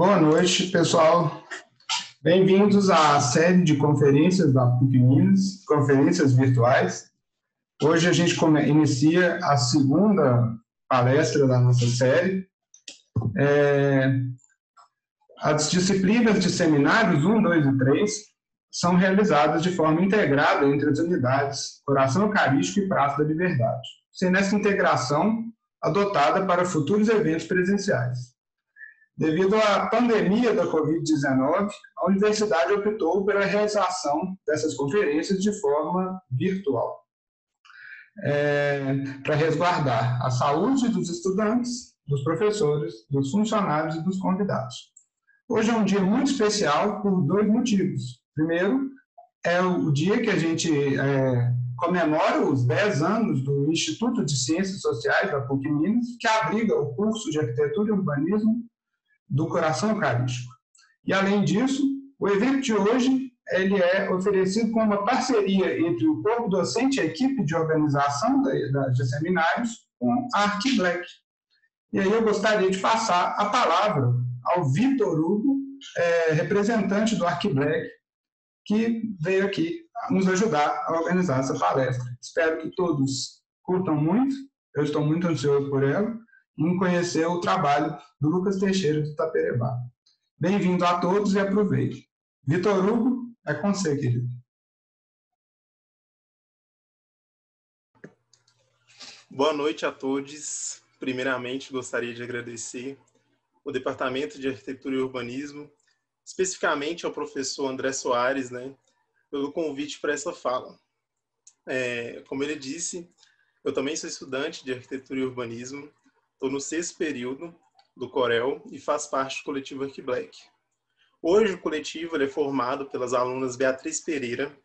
Boa noite, pessoal. Bem-vindos à série de conferências da PUC Minas, conferências virtuais. Hoje a gente inicia a segunda palestra da nossa série. É, as disciplinas de seminários 1, 2 e 3 são realizadas de forma integrada entre as unidades Coração Eucarístico e Praça da Liberdade, sendo essa integração adotada para futuros eventos presenciais. Devido à pandemia da Covid-19, a universidade optou pela realização dessas conferências de forma virtual, é, para resguardar a saúde dos estudantes, dos professores, dos funcionários e dos convidados. Hoje é um dia muito especial por dois motivos. Primeiro, é o dia que a gente é, comemora os 10 anos do Instituto de Ciências Sociais da PUC Minas, que abriga o curso de Arquitetura e Urbanismo do Coração Eucarístico. E, além disso, o evento de hoje ele é oferecido com uma parceria entre o corpo docente e a equipe de organização de seminários com a Arquiblack. E aí eu gostaria de passar a palavra ao Vitor Hugo, é, representante do Arquiblack, que veio aqui nos ajudar a organizar essa palestra. Espero que todos curtam muito, eu estou muito ansioso por ela, em conhecer o trabalho do Lucas Teixeira de Itaperebá. Bem-vindo a todos e aproveite. Vitor Hugo, é com você, querido. Boa noite a todos. Primeiramente, gostaria de agradecer o Departamento de Arquitetura e Urbanismo, especificamente ao professor André Soares, né, pelo convite para essa fala. É, como ele disse, eu também sou estudante de arquitetura e urbanismo, estou no sexto período do Corel e faço parte do coletivo Arquiblack. Hoje o coletivo é formado pelas alunas Beatriz Pereira,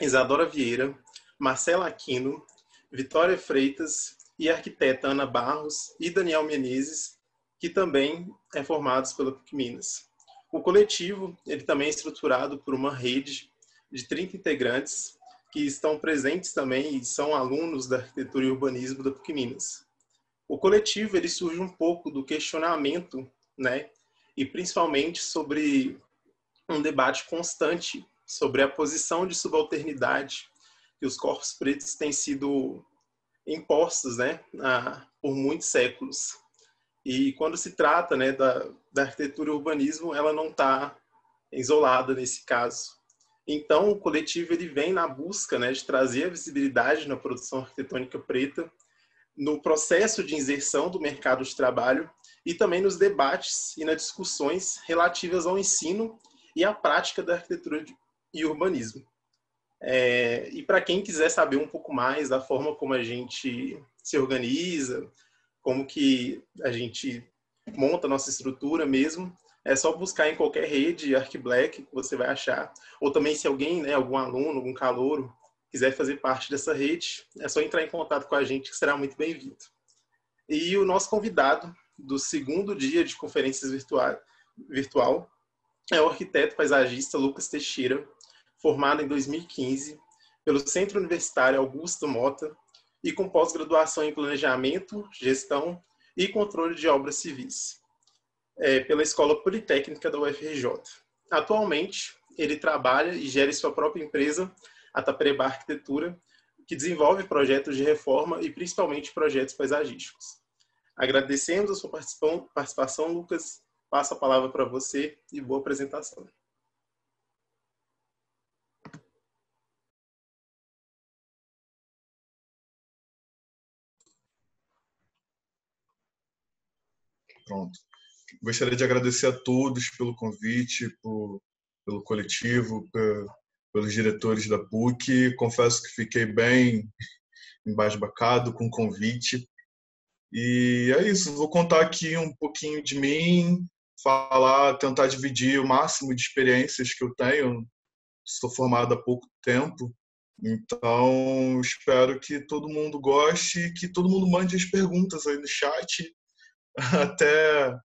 Isadora Vieira, Marcela Aquino, Vitória Freitas e a arquiteta Ana Barros e Daniel Menezes, que também é formados pela PUC Minas. O coletivo ele também é estruturado por uma rede de 30 integrantes que estão presentes também e são alunos da arquitetura e urbanismo da PUC Minas. O coletivo ele surge um pouco do questionamento, né, e principalmente sobre um debate constante sobre a posição de subalternidade que os corpos pretos têm sido impostos, né, por muitos séculos. E quando se trata, né, da, da arquitetura e urbanismo, ela não está isolada nesse caso. Então, o coletivo ele vem na busca né, de trazer a visibilidade na produção arquitetônica preta, no processo de inserção do mercado de trabalho e também nos debates e nas discussões relativas ao ensino e à prática da arquitetura e urbanismo. É, e para quem quiser saber um pouco mais da forma como a gente se organiza, como que a gente monta a nossa estrutura mesmo, é só buscar em qualquer rede ArcBlack que você vai achar. Ou também se alguém, né, algum aluno, algum calouro, quiser fazer parte dessa rede, é só entrar em contato com a gente que será muito bem-vindo. E o nosso convidado do segundo dia de conferências virtual, virtual é o arquiteto paisagista Lucas Teixeira, formado em 2015 pelo Centro Universitário Augusto Mota e com pós-graduação em Planejamento, Gestão e Controle de Obras Civis é, pela Escola Politécnica da UFRJ. Atualmente, ele trabalha e gera sua própria empresa, a Tapereba Arquitetura, que desenvolve projetos de reforma e principalmente projetos paisagísticos. Agradecemos a sua participação, Lucas. Passo a palavra para você e boa apresentação. Pronto. Gostaria de agradecer a todos pelo convite, por, pelo coletivo, por, pelos diretores da PUC. Confesso que fiquei bem embasbacado com o convite. E é isso, vou contar aqui um pouquinho de mim, falar, tentar dividir o máximo de experiências que eu tenho. Sou formado há pouco tempo, então espero que todo mundo goste, que todo mundo mande as perguntas aí no chat até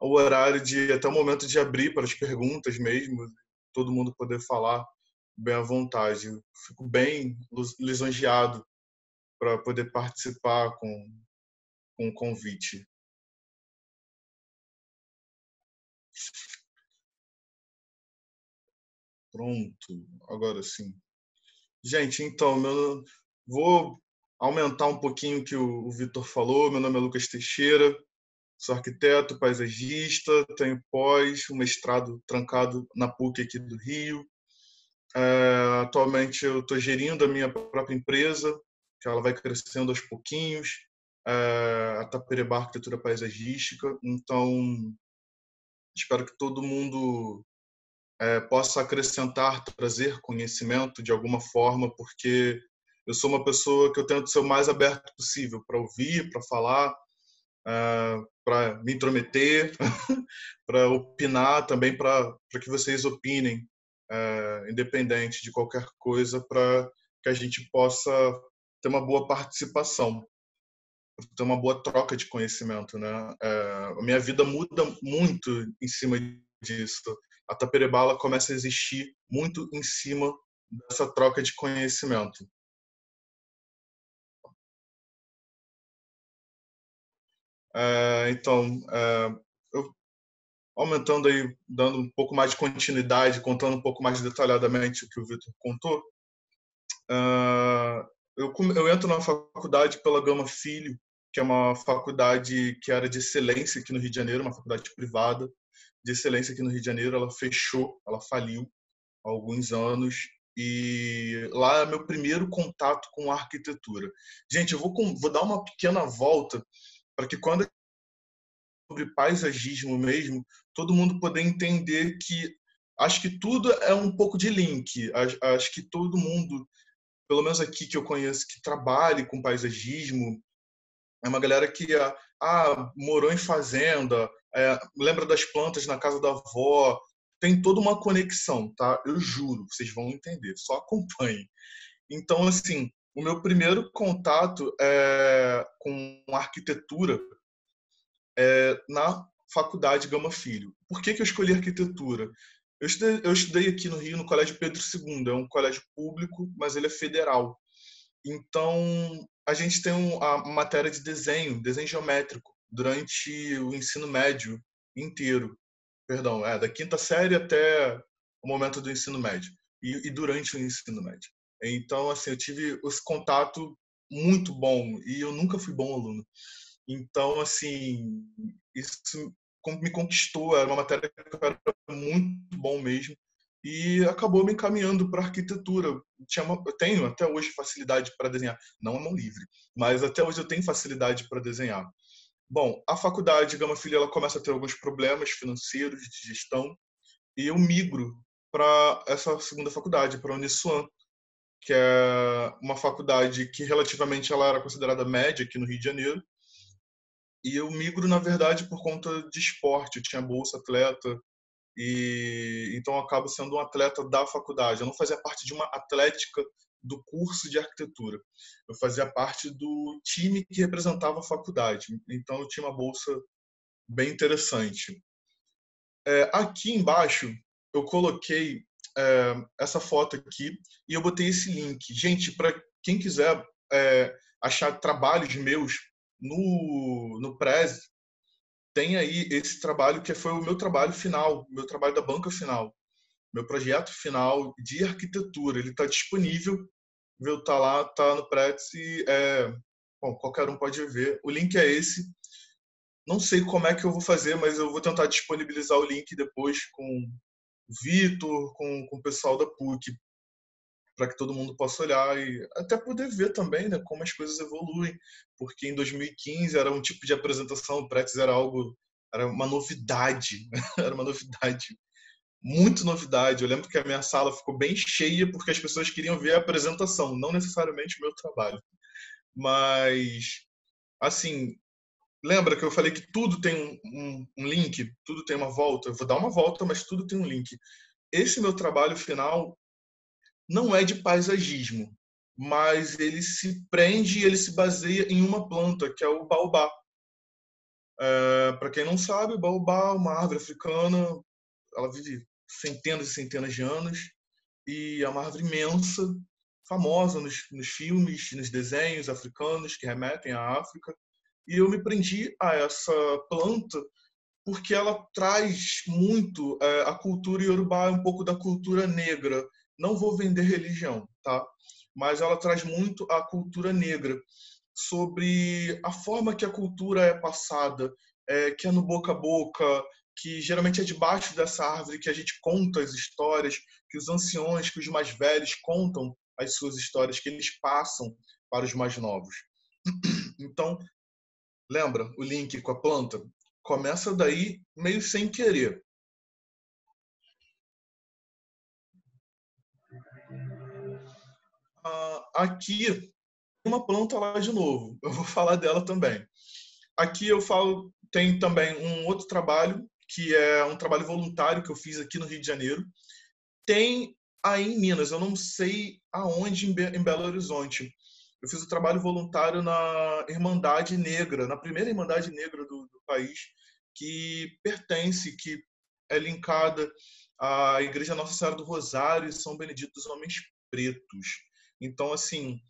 o horário de até o momento de abrir para as perguntas mesmo, todo mundo poder falar bem à vontade. Eu fico bem lisonjeado para poder participar com, com o convite. Pronto, agora sim. Gente, então, meu, vou aumentar um pouquinho o que o, o Vitor falou. Meu nome é Lucas Teixeira, sou arquiteto, paisagista, tenho pós, um mestrado trancado na PUC aqui do Rio. É, atualmente eu estou gerindo a minha própria empresa, que ela vai crescendo aos pouquinhos, é, a Tapereba Arquitetura Paisagística. Então, espero que todo mundo é, possa acrescentar, trazer conhecimento de alguma forma, porque eu sou uma pessoa que eu tento ser o mais aberto possível para ouvir, para falar, para me intrometer, para opinar, também para que vocês opinem, é, independente de qualquer coisa, para que a gente possa ter uma boa participação, ter uma boa troca de conhecimento, né? É, a minha vida muda muito em cima disso. A Taperebala começa a existir muito em cima dessa troca de conhecimento. É, então, eu, aumentando aí, dando um pouco mais de continuidade, contando um pouco mais detalhadamente o que o Vitor contou, é, eu, entro na faculdade pela Gama Filho, que é uma faculdade que era de excelência aqui no Rio de Janeiro, uma faculdade privada de excelência aqui no Rio de Janeiro. Ela fechou, ela faliu há alguns anos e lá é meu primeiro contato com arquitetura. Gente, eu vou, vou dar uma pequena volta para que quando sobre paisagismo mesmo, todo mundo poder entender que acho que tudo é um pouco de link. Acho que todo mundo, pelo menos aqui que eu conheço, que trabalhe com paisagismo, é uma galera que ah, ah morou em fazenda, é, lembra das plantas na casa da avó, tem toda uma conexão, tá? Eu juro, vocês vão entender, só acompanhem. Então, assim, o meu primeiro contato é, com arquitetura é na faculdade Gama Filho. Por que, que eu escolhi arquitetura? Eu estudei, eu estudei aqui no Rio, no Colégio Pedro II, é um colégio público, mas ele é federal. Então, a gente tem uma matéria de desenho, desenho geométrico, durante o ensino médio inteiro. Perdão, é da quinta série até o momento do ensino médio e, e durante o ensino médio. Então, assim, eu tive esse contato muito bom e eu nunca fui bom aluno. Então, assim, isso me conquistou. Era uma matéria que eu era muito bom mesmo e acabou me encaminhando para arquitetura. Tinha uma, eu tenho até hoje facilidade para desenhar, não a mão livre, mas até hoje eu tenho facilidade para desenhar. Bom, a faculdade Gama Filho ela começa a ter alguns problemas financeiros de gestão e eu migro para essa segunda faculdade, para a Uniswan, que é uma faculdade que relativamente ela era considerada média aqui no Rio de Janeiro. E eu migro na verdade por conta de esporte, eu tinha bolsa atleta, e então eu acabo sendo um atleta da faculdade. Eu não fazia parte de uma atlética do curso de arquitetura. Eu fazia parte do time que representava a faculdade. Então eu tinha uma bolsa bem interessante. É, aqui embaixo eu coloquei é, essa foto aqui e eu botei esse link. Gente, para quem quiser é, achar trabalhos meus no, no Prez, tem aí esse trabalho que foi o meu trabalho final, meu trabalho da banca final, meu projeto final de arquitetura. Ele está disponível, viu? Está lá, está no Prets e é, bom, qualquer um pode ver. O link é esse. Não sei como é que eu vou fazer, mas eu vou tentar disponibilizar o link depois com o Vitor, com, com o pessoal da PUC, para que todo mundo possa olhar e até poder ver também né, como as coisas evoluem, porque em 2015 era um tipo de apresentação, o Pretz era algo, era uma novidade, era uma novidade, muito novidade. Eu lembro que a minha sala ficou bem cheia porque as pessoas queriam ver a apresentação, não necessariamente o meu trabalho. Mas, assim, lembra que eu falei que tudo tem um, um, um link, tudo tem uma volta? Eu vou dar uma volta, mas tudo tem um link. Esse meu trabalho final não é de paisagismo, mas ele se prende e ele se baseia em uma planta, que é o baobá. É, Para quem não sabe, baobá é uma árvore africana, ela vive centenas e centenas de anos, e é uma árvore imensa, famosa nos, nos filmes, nos desenhos africanos que remetem à África. E eu me prendi a essa planta porque ela traz muito é, a cultura iorubá, um pouco da cultura negra. Não vou vender religião, tá? Mas ela traz muito a cultura negra sobre a forma que a cultura é passada, é, que é no boca a boca, que geralmente é debaixo dessa árvore que a gente conta as histórias, que os anciões, que os mais velhos contam as suas histórias, que eles passam para os mais novos. Então, lembra o link com a planta? Começa daí meio sem querer. Aqui uma planta lá de novo. Eu vou falar dela também. Aqui eu falo tem também um outro trabalho que é um trabalho voluntário que eu fiz aqui no Rio de Janeiro. Tem aí em Minas, eu não sei aonde em Belo Horizonte. Eu fiz o trabalho voluntário na Irmandade Negra, na primeira Irmandade Negra do, do país, que pertence, que é linkada à Igreja Nossa Senhora do Rosário e São Benedito dos Homens Pretos. Então, assim,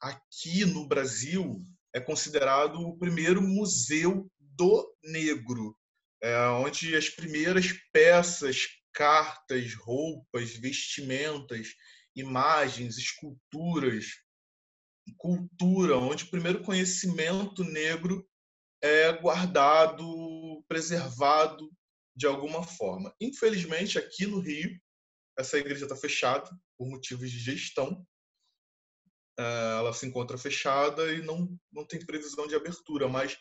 aqui no Brasil é considerado o primeiro museu do negro, é, onde as primeiras peças, cartas, roupas, vestimentas, imagens, esculturas, cultura, onde o primeiro conhecimento negro é guardado, preservado de alguma forma. Infelizmente, aqui no Rio, essa igreja está fechada por motivos de gestão. É, ela se encontra fechada e não, não tem previsão de abertura, mas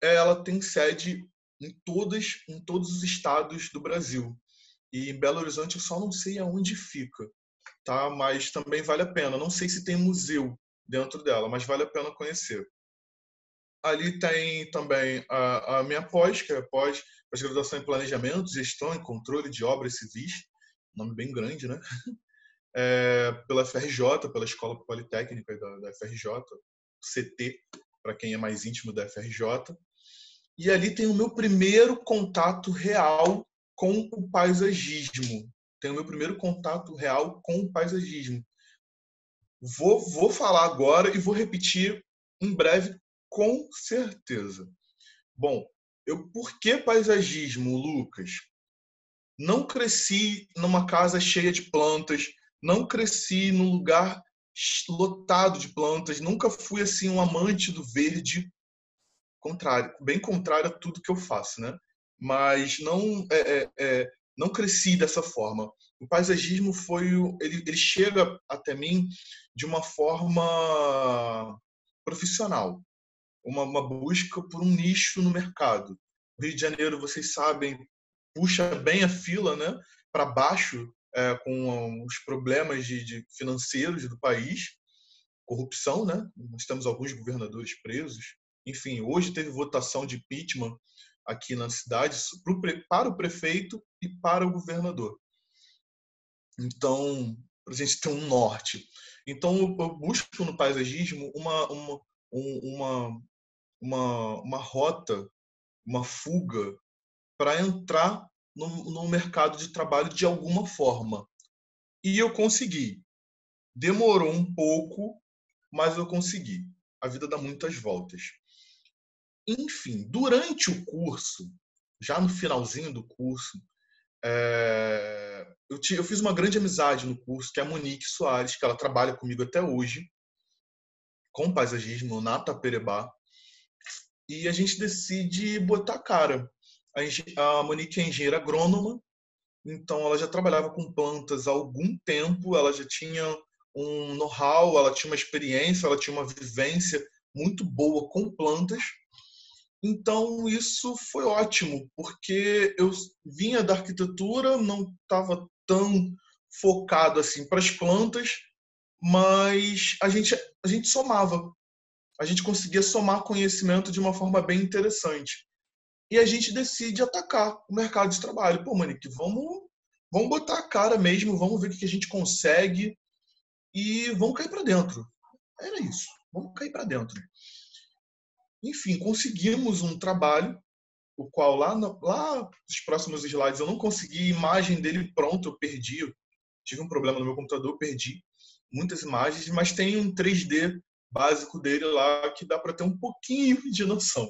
ela tem sede em todas em todos os estados do Brasil. E em Belo Horizonte eu só não sei aonde fica, tá? Mas também vale a pena. Não sei se tem museu dentro dela, mas vale a pena conhecer. Ali tem também a, a minha pós, que é pós, pós-graduação em Planejamento, Gestão e Controle de Obras Civis, nome bem grande, né? É, pela FRJ, pela Escola Politécnica da, da FRJ, CT, para quem é mais íntimo da FRJ. E ali tem o meu primeiro contato real com o paisagismo. Tem o meu primeiro contato real com o paisagismo. Vou, vou falar agora e vou repetir em breve, com certeza. Bom, eu por que paisagismo, Lucas? Não cresci numa casa cheia de plantas, não cresci num lugar lotado de plantas, nunca fui assim um amante do verde, contrário, bem contrário a tudo que eu faço, né? Mas não é, é, é, não cresci dessa forma. O paisagismo foi ele, ele chega até mim de uma forma profissional, uma, uma busca por um nicho no mercado. O Rio de Janeiro, vocês sabem, puxa bem a fila, né? Para baixo é, com os problemas de, de, financeiros do país, corrupção, né? Nós temos alguns governadores presos. Enfim, hoje teve votação de impeachment aqui na cidade para o prefeito e para o governador. Então, para a gente ter um norte. Então, eu busco no paisagismo uma, uma, uma, uma, uma rota, uma fuga para entrar no, no mercado de trabalho de alguma forma. E eu consegui. Demorou um pouco, mas eu consegui. A vida dá muitas voltas. Enfim, durante o curso, já no finalzinho do curso, é, eu, eu, fiz uma grande amizade no curso, que é a Monique Soares, que ela trabalha comigo até hoje, com paisagismo na Taperebá. E a gente decide botar cara a Monique é engenheira agrônoma, então ela já trabalhava com plantas há algum tempo, ela já tinha um know-how, ela tinha uma experiência, ela tinha uma vivência muito boa com plantas. Então isso foi ótimo, porque eu vinha da arquitetura, não estava tão focado assim para as plantas, mas a gente a gente somava. A gente conseguia somar conhecimento de uma forma bem interessante e a gente decide atacar o mercado de trabalho. Pô, Manique, vamos, vamos botar a cara mesmo, vamos ver o que a gente consegue e vamos cair para dentro. Era isso, vamos cair para dentro. Enfim, conseguimos um trabalho, o qual lá, lá nos próximos slides eu não consegui imagem dele pronto, eu perdi. Eu tive um problema no meu computador, perdi muitas imagens, mas tem um 3D básico dele lá que dá para ter um pouquinho de noção.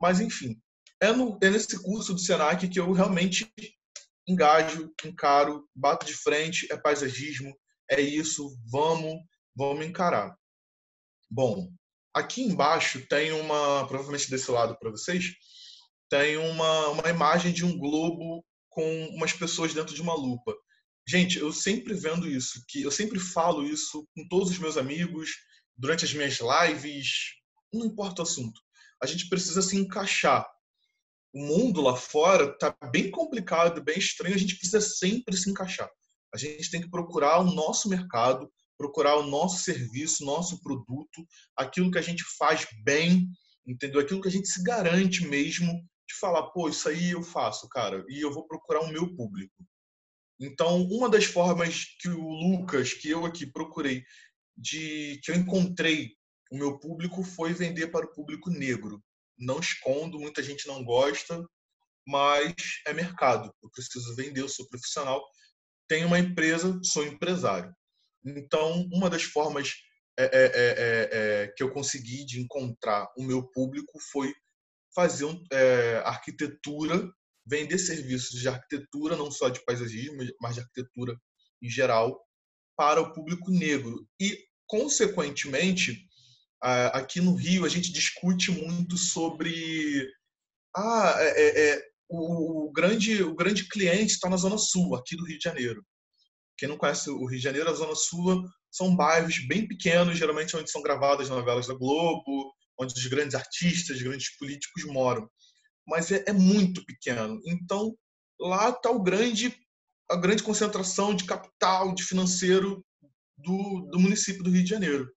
Mas enfim, é, no, é nesse curso do Senac que eu realmente engajo, encaro, bato de frente, é paisagismo, é isso, vamos, vamos encarar. Bom, aqui embaixo tem uma, provavelmente desse lado para vocês, tem uma, uma imagem de um globo com umas pessoas dentro de uma lupa. Gente, eu sempre vendo isso, que eu sempre falo isso com todos os meus amigos, durante as minhas lives, não importa o assunto. A gente precisa se encaixar. O mundo lá fora tá bem complicado, bem estranho, a gente precisa sempre se encaixar. A gente tem que procurar o nosso mercado, procurar o nosso serviço, nosso produto, aquilo que a gente faz bem, entendeu? Aquilo que a gente se garante mesmo de falar, pô, isso aí eu faço, cara, e eu vou procurar o meu público. Então, uma das formas que o Lucas, que eu aqui procurei, de que eu encontrei o meu público foi vender para o público negro. Não escondo, muita gente não gosta, mas é mercado. Eu preciso vender, eu sou profissional, tenho uma empresa, sou empresário. Então, uma das formas é, é, é, é que eu consegui de encontrar o meu público foi fazer um, é, arquitetura, vender serviços de arquitetura, não só de paisagismo, mas de arquitetura em geral, para o público negro. E, consequentemente, aqui no Rio, a gente discute muito sobre. Ah, é, é, é o, o, grande, o grande cliente está na Zona Sul, aqui do Rio de Janeiro. Quem não conhece o Rio de Janeiro, a Zona Sul são bairros bem pequenos, geralmente onde são gravadas novelas da Globo, onde os grandes artistas, os grandes políticos moram. Mas é, é muito pequeno. Então, lá está grande, a grande concentração de capital, de financeiro do, do município do Rio de Janeiro.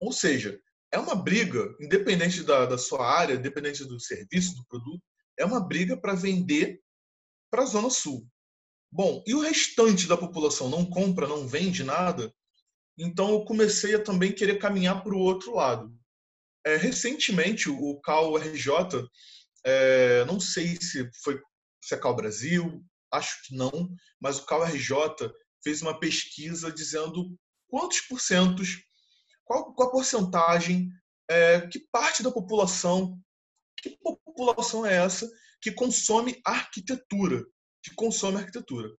Ou seja, é uma briga, independente da, da sua área, independente do serviço, do produto, é uma briga para vender para a Zona Sul. Bom, e o restante da população não compra, não vende nada? Então eu comecei a também querer caminhar para o outro lado. É, recentemente, o Cal RJ, é, não sei se foi se é Cal Brasil, acho que não, mas o Cal RJ fez uma pesquisa dizendo quantos porcentos, qual, qual a porcentagem, é, que parte da população, que população é essa que consome arquitetura, que consome arquitetura.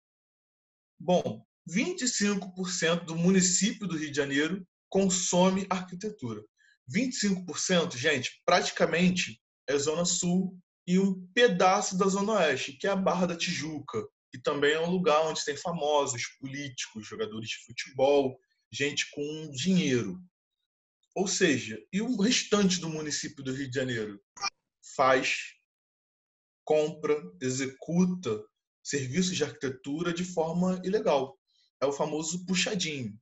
Bom, 25% do município do Rio de Janeiro consome arquitetura. 25%, gente, praticamente é Zona Sul e um pedaço da Zona Oeste, que é a Barra da Tijuca, que também é um lugar onde tem famosos, políticos, jogadores de futebol, gente com dinheiro. Ou seja, e o restante do município do Rio de Janeiro faz, compra, executa serviços de arquitetura de forma ilegal. É o famoso puxadinho.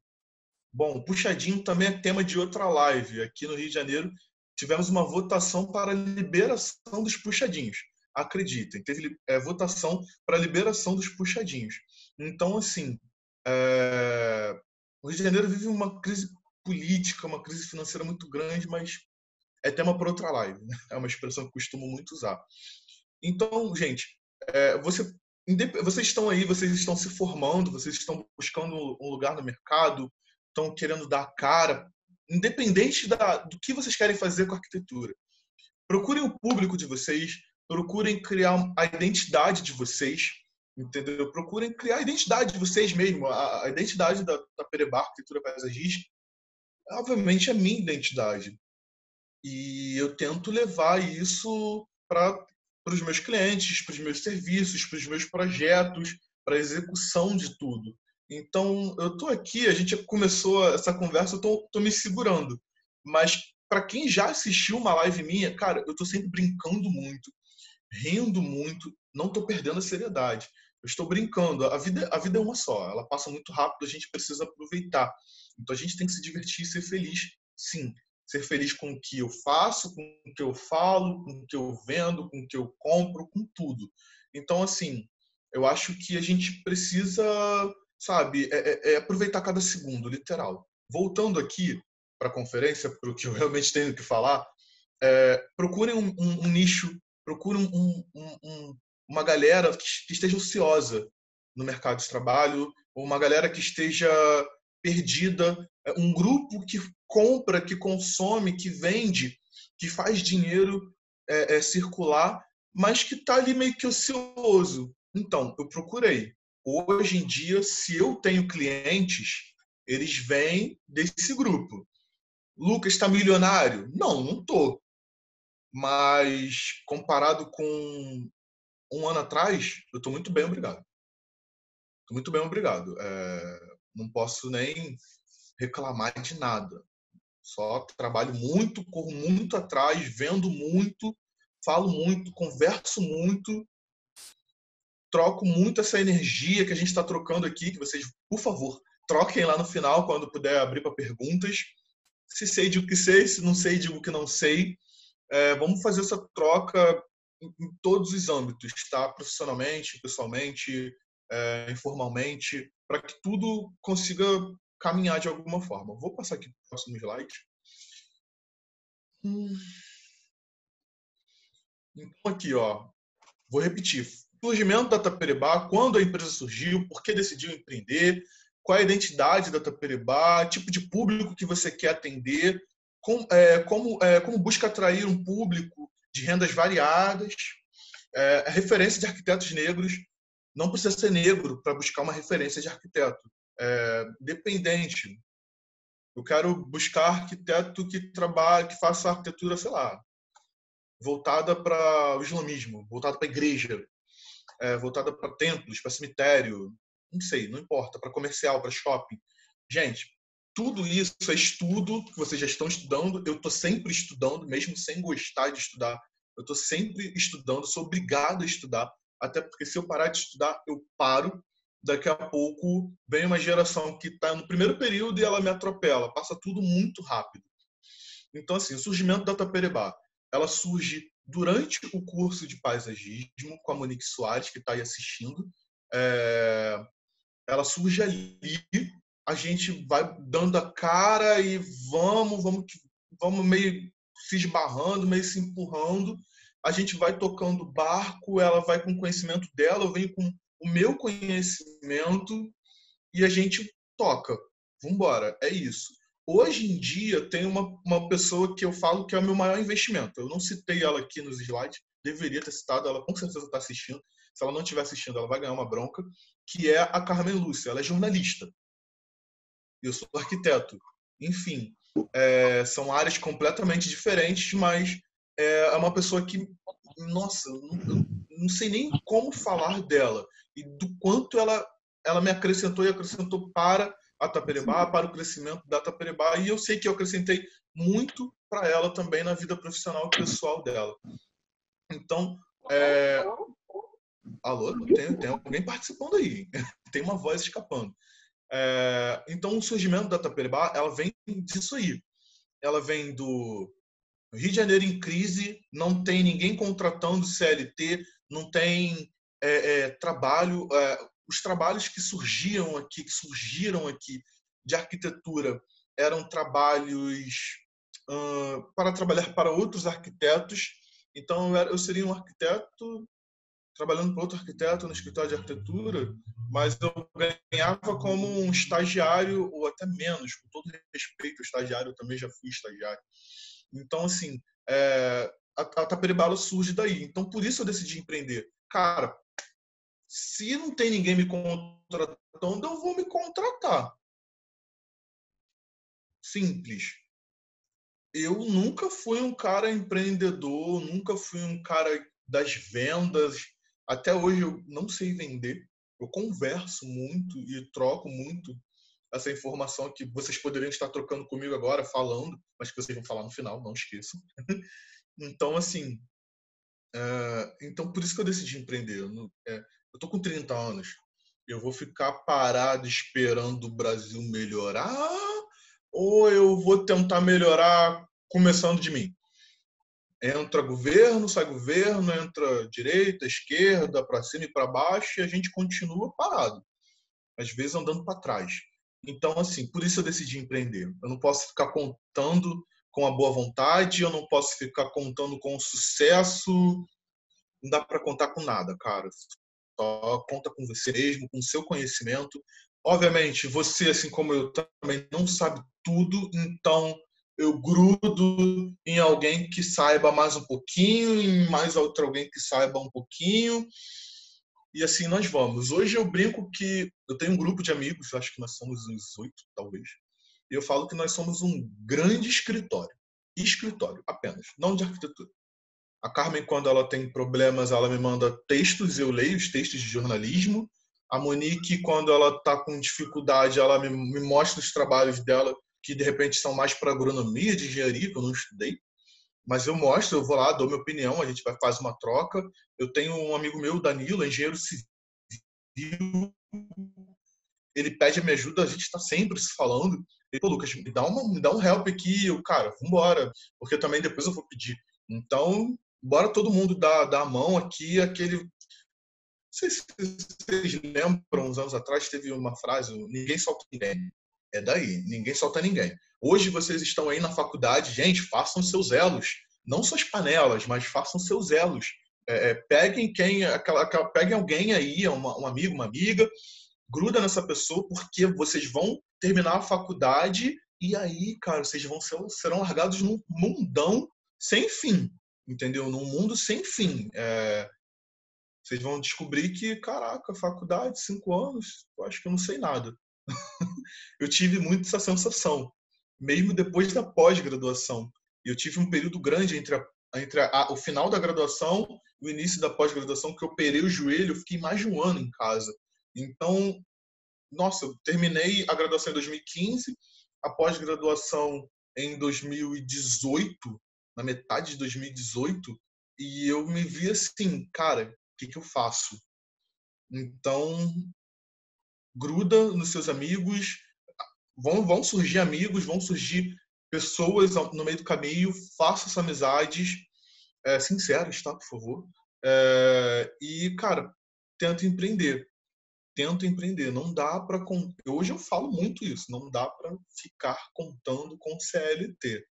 Bom, puxadinho também é tema de outra live. Aqui no Rio de Janeiro tivemos uma votação para a liberação dos puxadinhos acreditem, teve é, votação para liberação dos puxadinhos. Então, assim, é... o Rio de Janeiro vive uma crise política, uma crise financeira muito grande, mas é tema para outra live. Né? É uma expressão que costumo muito usar. Então, gente, é, você, vocês estão aí, vocês estão se formando, vocês estão buscando um lugar no mercado, estão querendo dar cara, independente da, do que vocês querem fazer com a arquitetura. Procurem o público de vocês, procurem criar a identidade de vocês, entendeu? Procurem criar a identidade de vocês mesmo, a, a identidade da, da Perebar Arquitetura Paisagística, obviamente a minha identidade. E eu tento levar isso para os meus clientes, para os meus serviços, para os meus projetos, para a execução de tudo. Então, eu estou aqui, a gente começou essa conversa, eu estou me segurando. Mas para quem já assistiu uma live minha, cara, eu estou sempre brincando muito rindo muito, não estou perdendo a seriedade. Eu estou brincando. A vida, a vida é uma só, ela passa muito rápido, a gente precisa aproveitar. Então a gente tem que se divertir e ser feliz, sim. Ser feliz com o que eu faço, com o que eu falo, com o que eu vendo, com o que eu compro, com tudo. Então, assim, eu acho que a gente precisa, sabe, é, é, é aproveitar cada segundo, literal. Voltando aqui para a conferência, para o que eu realmente tenho que falar, é, procurem um, um, um nicho procure um, um, um, uma galera que esteja ociosa no mercado de trabalho, ou uma galera que esteja perdida, é, um grupo que compra, que consome, que vende, que faz dinheiro é, é, circular mas que está ali meio que ocioso. Então, eu procurei. Hoje em dia, se eu tenho clientes, eles vêm desse grupo. Lucas está milionário? Não, não tô. Mas comparado com um ano atrás, eu estou muito bem, obrigado. Muito bem, obrigado. É, não posso nem reclamar de nada. Só trabalho muito, corro muito atrás, vendo muito, falo muito, converso muito, troco muito essa energia que a gente está trocando aqui, que vocês, por favor, troquem lá no final, quando puder abrir para perguntas. Se sei, digo que sei, se não sei, digo que não sei. É, vamos fazer essa troca em, todos os âmbitos, tá? Profissionalmente, pessoalmente, é, informalmente, para que tudo consiga caminhar de alguma forma. Vou passar aqui para o próximo slide. Então, aqui, ó, vou repetir. Surgimento da Taperibá, quando a empresa surgiu, por que decidiu empreender, qual é a identidade da Taperibá, tipo de público que você quer atender, é, como, é, como busca atrair um público de rendas variadas, é, referência de arquitetos negros, não precisa ser negro para buscar uma referência de arquiteto. É, dependente. Eu quero buscar arquiteto que trabalhe, que faça arquitetura, sei lá, voltada para o islamismo, voltada para a igreja, é, voltada para templos, para cemitério, não sei, não importa, para comercial, para shopping. Gente, tudo isso é estudo que vocês já estão estudando. Eu estou sempre estudando, mesmo sem gostar de estudar. Eu estou sempre estudando, sou obrigado a estudar, até porque se eu parar de estudar, eu paro. Daqui a pouco vem uma geração que está no primeiro período e ela me atropela, passa tudo muito rápido. Então, assim, o surgimento da Taperebá ela surge durante o curso de paisagismo com a Monique Soares, que está aí assistindo. É, ela surge ali, a gente vai dando a cara e vamos, vamos, vamos meio se esbarrando, meio se empurrando. A gente vai tocando barco, ela vai com o conhecimento dela, eu venho com o meu conhecimento e a gente toca. Vamos embora, é isso. Hoje em dia, tem uma, uma pessoa que eu falo que é o meu maior investimento. Eu não citei ela aqui nos slides, deveria ter citado, ela com certeza está assistindo. Se ela não estiver assistindo, ela vai ganhar uma bronca, que é a Carmen Lúcia. Ela é jornalista. Eu sou arquiteto. Enfim, é, são áreas completamente diferentes, mas é uma pessoa que, nossa, não, não sei nem como falar dela e do quanto ela, ela me acrescentou e acrescentou para a Taperebá, para o crescimento da Taperebá, e eu sei que eu acrescentei muito para ela também na vida profissional e pessoal dela. Então, é... alô, tem, tem alguém participando aí, tem uma voz escapando. É... Então, o surgimento da Taperebá, ela vem disso aí. Ela vem do Rio de Janeiro em crise, não tem ninguém contratando CLT, não tem é, é, trabalho, é, os trabalhos que surgiam aqui, que surgiram aqui de arquitetura, eram trabalhos uh, para trabalhar para outros arquitetos. Então, eu, era, eu seria um arquiteto trabalhando para outro arquiteto no escritório de arquitetura, mas eu ganhava como um estagiário, ou até menos, com todo respeito estagiário, eu também já fui estagiário. Então, assim, é, a, a surge daí. Então, por isso eu decidi empreender. Cara, se não tem ninguém me contratando, eu vou me contratar. Simples. Eu nunca fui um cara empreendedor, nunca fui um cara das vendas. Até hoje eu não sei vender. Eu converso muito e troco muito essa informação que vocês poderiam estar trocando comigo agora, falando, mas que vocês vão falar no final, não esqueçam. então, assim, é, então por isso que eu decidi empreender. É, eu tô com 30 anos. Eu vou ficar parado esperando o Brasil melhorar ou eu vou tentar melhorar começando de mim? Entra governo, sai governo, entra direita, esquerda, para cima e para baixo e a gente continua parado. Às vezes andando para trás. Então, assim, por isso eu decidi empreender. Eu não posso ficar contando com a boa vontade, eu não posso ficar contando com o sucesso. Não dá para contar com nada, cara só conta com você mesmo, com o seu conhecimento. Obviamente, você, assim como eu, também não sabe tudo, então eu grudo em alguém que saiba mais um pouquinho, em mais outro alguém que saiba um pouquinho. E assim nós vamos. Hoje eu brinco que eu tenho um grupo de amigos, acho que nós somos uns oito, talvez. E eu falo que nós somos um grande escritório. Escritório, apenas, não de arquitetura. A Carmen, quando ela tem problemas, ela me manda textos, eu leio os textos de jornalismo. A Monique, quando ela está com dificuldade, ela me, mostra os trabalhos dela que de repente são mais para agronomia, de engenharia, que eu não estudei. Mas eu mostro, eu vou lá, dou minha opinião, a gente vai fazer uma troca. Eu tenho um amigo meu, Danilo, engenheiro civil. Ele pede a minha ajuda, a gente está sempre se falando. Ele falou, Lucas, me dá, uma, me dá um help aqui. Eu, cara, vambora. Porque também depois eu vou pedir. Então, bora todo mundo dar, dar a mão aqui, aquele não sei se vocês lembram, uns anos atrás teve uma frase: ninguém solta ninguém. É daí, ninguém solta ninguém. Hoje vocês estão aí na faculdade, gente, façam seus elos. Não suas panelas, mas façam seus elos. É, é, peguem quem, aquela, aquela, peguem alguém aí, uma, um amigo, uma amiga, gruda nessa pessoa, porque vocês vão terminar a faculdade e aí, cara, vocês vão ser, serão largados num mundão sem fim, entendeu? Num mundo sem fim. É, vocês vão descobrir que, caraca, faculdade, cinco anos, eu acho que eu não sei nada. eu tive muito essa sensação, mesmo depois da pós-graduação. Eu tive um período grande entre, a, entre a, o final da graduação e o início da pós-graduação, que eu operei o joelho, eu fiquei mais de um ano em casa. Então, nossa, eu terminei a graduação em 2015, a pós-graduação em 2018, na metade de 2018, e eu me vi assim, cara, o que, que eu faço? Então, gruda nos seus amigos, vão, vão surgir amigos, vão surgir pessoas no meio do caminho, faça essas amizades é, sinceras, tá? Por favor. É, e, cara, tenta empreender. Tenta empreender. Não dá para. Hoje eu falo muito isso. Não dá para ficar contando com CLT.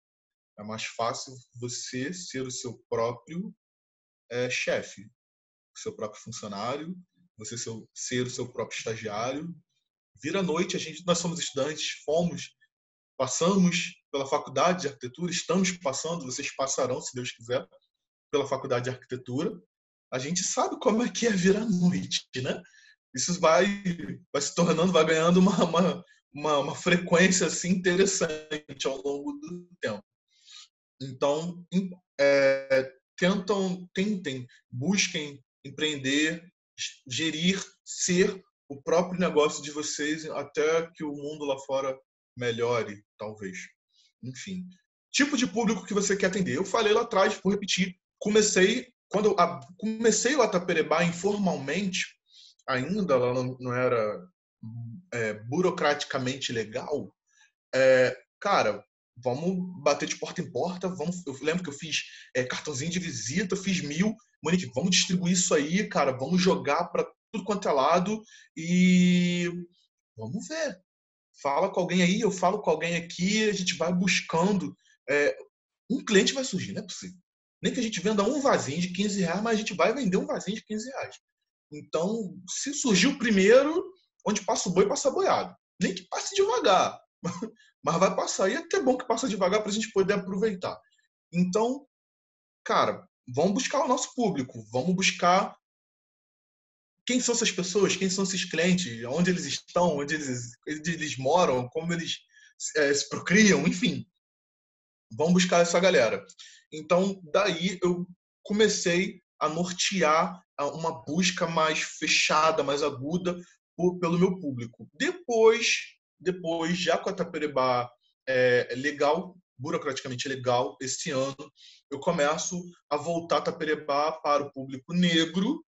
É mais fácil você ser o seu próprio é, chefe, o seu próprio funcionário, você ser o seu próprio estagiário. Vira à noite, a gente, nós somos estudantes, fomos, passamos pela faculdade de arquitetura, estamos passando, vocês passarão, se Deus quiser, pela faculdade de arquitetura. A gente sabe como é que é vir à noite, né? Isso vai, vai se tornando, vai ganhando uma, uma, uma, uma frequência assim interessante ao longo do tempo. Então, é, tentam, tentem, busquem empreender, gerir, ser o próprio negócio de vocês até que o mundo lá fora melhore, talvez. Enfim, tipo de público que você quer atender. Eu falei lá atrás, vou repetir. Comecei quando eu comecei o Ataperebá informalmente, ainda ela não, não era é, burocraticamente legal. É, cara, vamos bater de porta em porta. Vamos, eu lembro que eu fiz é, cartãozinho de visita, fiz mil. Monique, vamos distribuir isso aí, cara. Vamos jogar para tudo quanto é lado e vamos ver. Fala com alguém aí, eu falo com alguém aqui, a gente vai buscando. É, um cliente vai surgir, não é possível. Nem que a gente venda um vasinho de 15 reais, mas a gente vai vender um vasinho de 15 reais. Então, se surgiu o primeiro, onde passa o boi, passa boiado. Nem que passe devagar, mas vai passar. E é até bom que passa devagar para a gente poder aproveitar. Então, cara, vamos buscar o nosso público, vamos buscar quem são essas pessoas, quem são esses clientes, onde eles estão, onde eles, eles moram, como eles é, se procriam, enfim. Vamos buscar essa galera. Então, daí eu comecei a nortear uma busca mais fechada, mais aguda por, pelo meu público. Depois, depois já com a Taperebá é, legal, burocraticamente legal, esse ano, eu começo a voltar a Taperebá para o público negro,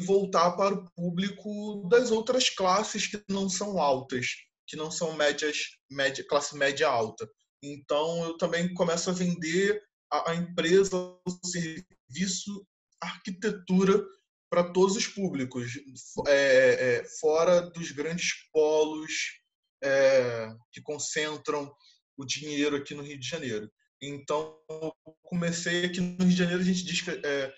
voltar para o público das outras classes que não são altas, que não são médias, média, classe média alta. Então, eu também começo a vender a, a empresa, o serviço, a arquitetura para todos os públicos, é, é, fora dos grandes polos é, que concentram o dinheiro aqui no Rio de Janeiro. Então, comecei aqui no Rio de Janeiro, a gente diz que é,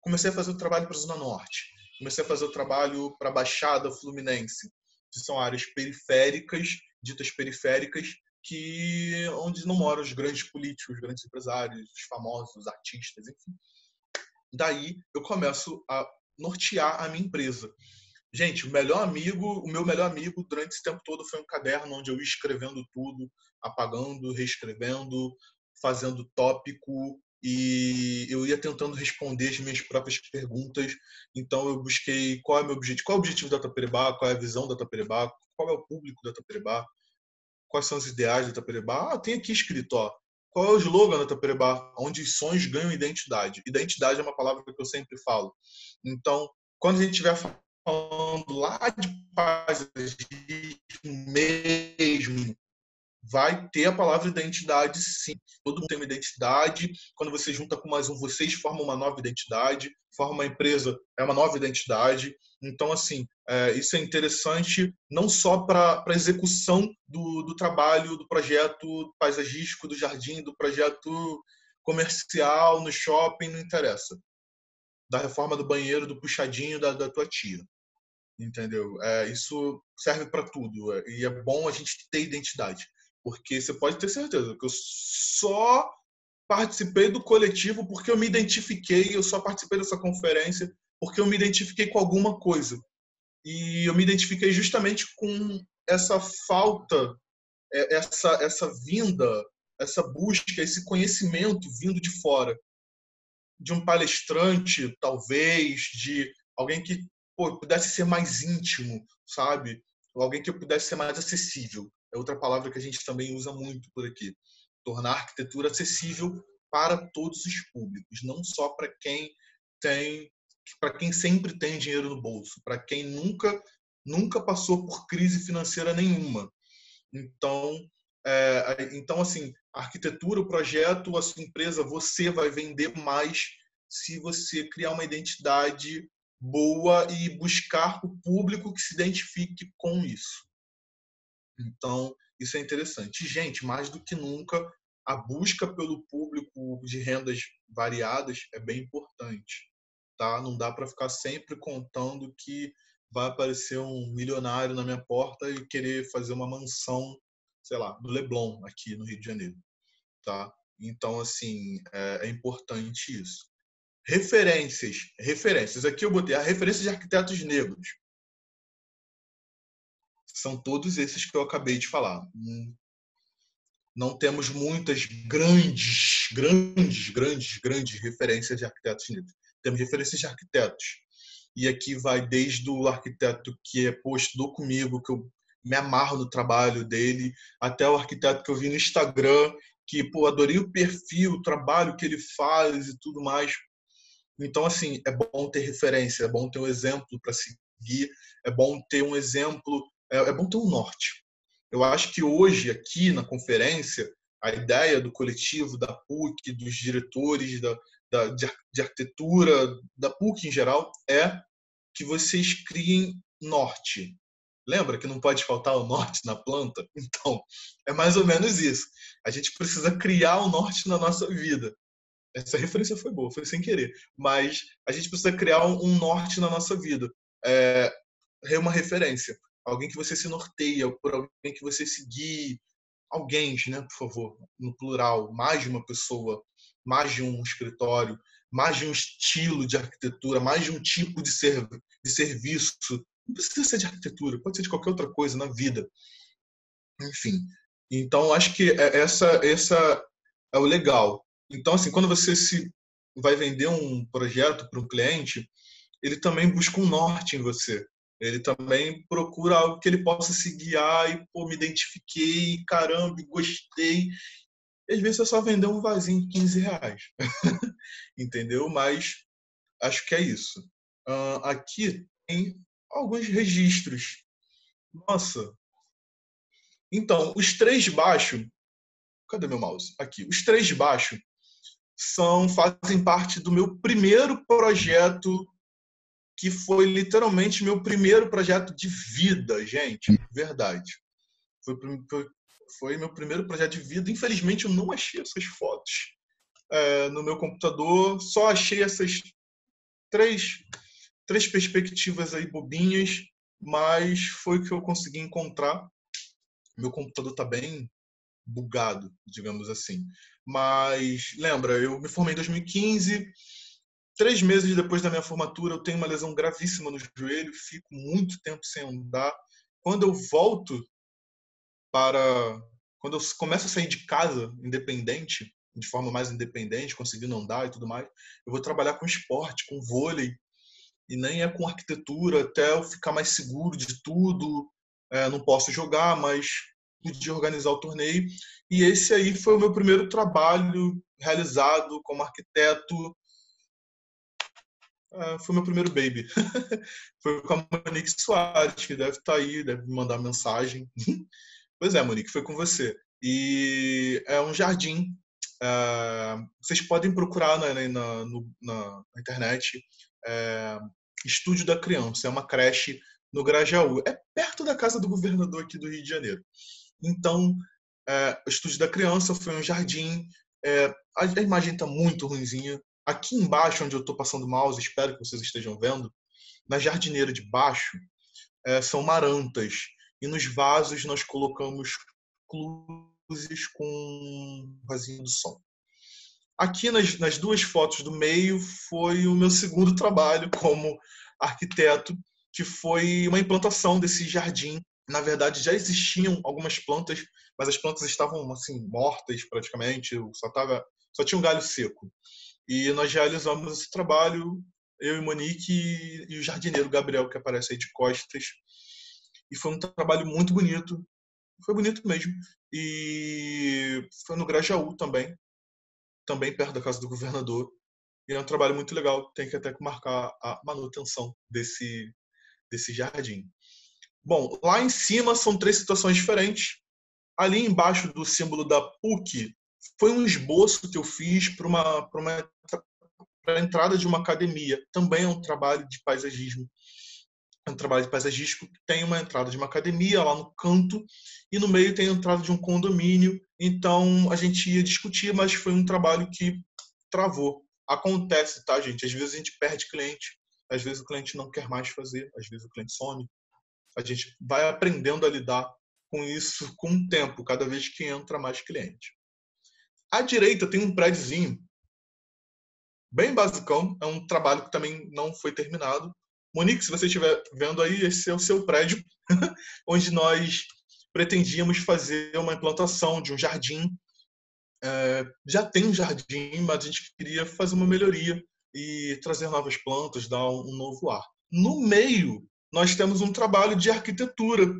comecei a fazer o trabalho para a Zona Norte. Comecei a fazer o trabalho para a Baixada Fluminense, que são áreas periféricas, ditas periféricas, que onde não moram os grandes políticos, os grandes empresários, os famosos, os artistas, enfim. Daí eu começo a nortear a minha empresa. Gente, o melhor amigo, o meu melhor amigo durante esse tempo todo foi um caderno onde eu ia escrevendo tudo, apagando, reescrevendo, fazendo tópico e eu ia tentando responder as minhas próprias perguntas. Então eu busquei qual é o meu objetivo, qual é o objetivo da Taperibá, qual é a visão da Taperibá, qual é o público da Taperibá, quais são os ideais da Taperibá. Ah, tem aqui escrito, ó, qual é o slogan da Taperibá? Onde os sonhos ganham identidade. Identidade é uma palavra que eu sempre falo. Então, quando a gente estiver falando lá de paisagismo mesmo, vai ter a palavra identidade, sim. Todo mundo tem uma identidade. Quando você junta com mais um, vocês formam uma nova identidade. Forma uma empresa, é uma nova identidade. Então, assim, é, isso é interessante não só para a execução do, do trabalho, do projeto paisagístico, do jardim, do projeto comercial, no shopping, não interessa. Da reforma do banheiro, do puxadinho da, da tua tia entendeu? É, isso serve para tudo e é bom a gente ter identidade. Porque você pode ter certeza que eu só participei do coletivo porque eu me identifiquei, eu só participei dessa conferência porque eu me identifiquei com alguma coisa. E eu me identifiquei justamente com essa falta, é, essa, essa vinda, essa busca, esse conhecimento vindo de fora. De um palestrante, talvez, de alguém que pô, pudesse ser mais íntimo, sabe? Alguém que pudesse ser mais acessível é outra palavra que a gente também usa muito por aqui. Tornar a arquitetura acessível para todos os públicos, não só para quem tem, para quem sempre tem dinheiro no bolso, para quem nunca nunca passou por crise financeira nenhuma. Então, é, então assim, a arquitetura, o projeto, a sua empresa, você vai vender mais se você criar uma identidade boa e buscar o público que se identifique com isso. Então, isso é interessante. Gente, mais do que nunca, a busca pelo público de rendas variadas é bem importante. Tá? Não dá para ficar sempre contando que vai aparecer um milionário na minha porta e querer fazer uma mansão, sei lá, do Leblon, aqui no Rio de Janeiro. Tá? Então, assim, é, é importante isso. Referências. Referências. Aqui eu botei a referência de arquitetos negros são todos esses que eu acabei de falar. Não temos muitas grandes, grandes, grandes, grandes referências de arquitetos negros. Temos referências de arquitetos. E aqui vai desde o arquiteto que é comigo, que eu me amarro no trabalho dele, até o arquiteto que eu vi no Instagram, que pô, adorei o perfil, o trabalho que ele faz e tudo mais. Então, assim, é bom ter referência, é bom ter um exemplo para seguir, é bom ter um exemplo é, é bom ter um norte. Eu acho que hoje, aqui na conferência, a ideia do coletivo, da PUC, dos diretores da, da, de, arquitetura, da PUC em geral, é que vocês criem norte. Lembra que não pode faltar o norte na planta? Então, é mais ou menos isso. A gente precisa criar o norte na nossa vida. Essa referência foi boa, foi sem querer. Mas a gente precisa criar um norte na nossa vida. É, é uma referência alguém que você se norteia, por alguém que você seguir, alguém, né, por favor, no plural, mais de uma pessoa, mais de um escritório, mais de um estilo de arquitetura, mais de um tipo de, ser, de serviço. Não precisa ser de arquitetura, pode ser de qualquer outra coisa na vida. Enfim. Então, acho que é, essa, essa é o legal. Então, assim, quando você se vai vender um projeto para um cliente, ele também busca um norte em você. Ele também procura algo que ele possa se guiar e, pô, me identifiquei, caramba, gostei. Às vezes é só vender um vasinho de 15 reais. Entendeu? Mas acho que é isso. Uh, aqui tem alguns registros. Nossa. Então, os três baixo. Cadê meu mouse? Aqui. Os três baixo são fazem parte do meu primeiro projeto que foi literalmente meu primeiro projeto de vida, gente. Verdade. Foi, foi meu primeiro projeto de vida. Infelizmente, eu não achei essas fotos é, no meu computador. Só achei essas três, três perspectivas aí bobinhas, mas foi o que eu consegui encontrar. Meu computador está bem bugado, digamos assim. Mas lembra, eu me formei em 2015. Três meses depois da minha formatura, eu tenho uma lesão gravíssima no joelho, fico muito tempo sem andar. Quando eu volto para. Quando eu começo a sair de casa independente, de forma mais independente, conseguindo andar e tudo mais, eu vou trabalhar com esporte, com vôlei, e nem é com arquitetura, até eu ficar mais seguro de tudo. É, não posso jogar, mas pude organizar o torneio. E esse aí foi o meu primeiro trabalho realizado como arquiteto. É, foi meu primeiro baby. foi com a Monique Soares, que deve estar tá aí, deve mandar mensagem. pois é, Monique, foi com você. E é um jardim. É, vocês podem procurar na, na, na, na internet é, Estúdio da Criança. É uma creche no Grajaú. É perto da casa do governador aqui do Rio de Janeiro. Então, é, o estúdio da criança foi um jardim. É, a, a, imagem está muito ruimzinha. Aqui embaixo, onde eu estou passando o mouse, espero que vocês estejam vendo, na jardineira de baixo, é, são marantas. E nos vasos nós colocamos cluzes com vasinho do som. Aqui nas, nas duas fotos do meio foi o meu segundo trabalho como arquiteto, que foi uma implantação desse jardim na verdade já existiam algumas plantas, mas as plantas estavam assim mortas praticamente, só tava só tinha um galho seco. E nós realizamos esse trabalho, eu e Monique e o jardineiro Gabriel que aparece aí de costas. E foi um trabalho muito bonito. Foi bonito mesmo. E foi no Grajaú também, também perto da casa do governador. E é um trabalho muito legal, tem que até marcar a manutenção desse desse jardim. Bom, lá em cima são três situações diferentes. Ali embaixo do símbolo da PUC foi um esboço que eu fiz para uma, para uma para a entrada de uma academia. Também é um trabalho de paisagismo. É um trabalho de paisagístico que tem uma entrada de uma academia lá no canto e no meio tem a entrada de um condomínio. Então a gente ia discutir, mas foi um trabalho que travou. Acontece, tá, gente? Às vezes a gente perde cliente, às vezes o cliente não quer mais fazer, às vezes o cliente some, a gente vai aprendendo a lidar com isso com o tempo, cada vez que entra mais cliente. À direita tem um prédiozinho, bem basicão, é um trabalho que também não foi terminado. Monique, se você estiver vendo aí, esse é o seu prédio, onde nós pretendíamos fazer uma implantação de um jardim. É, já tem um jardim, mas a gente queria fazer uma melhoria e trazer novas plantas, dar um novo ar. No meio nós temos um trabalho de arquitetura,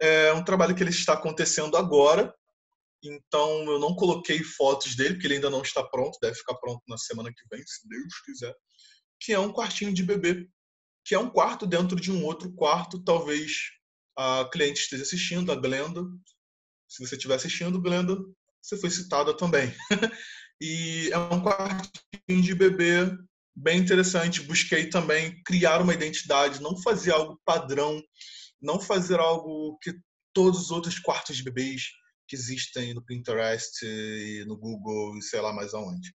é um trabalho que ele está acontecendo agora. Então eu não coloquei fotos dele, porque ele ainda não está pronto, deve ficar pronto na semana que vem, se Deus quiser. Que é um quartinho de bebê, que é um quarto dentro de um outro quarto, talvez a cliente esteja assistindo, a Glenda. Se você estiver assistindo, Glenda, você foi citada também. e é um quartinho de bebê bem interessante. Busquei também criar uma identidade, não fazer algo padrão, não fazer algo que todos os outros quartos de bebês que existem no Pinterest, no Google e sei lá mais aonde.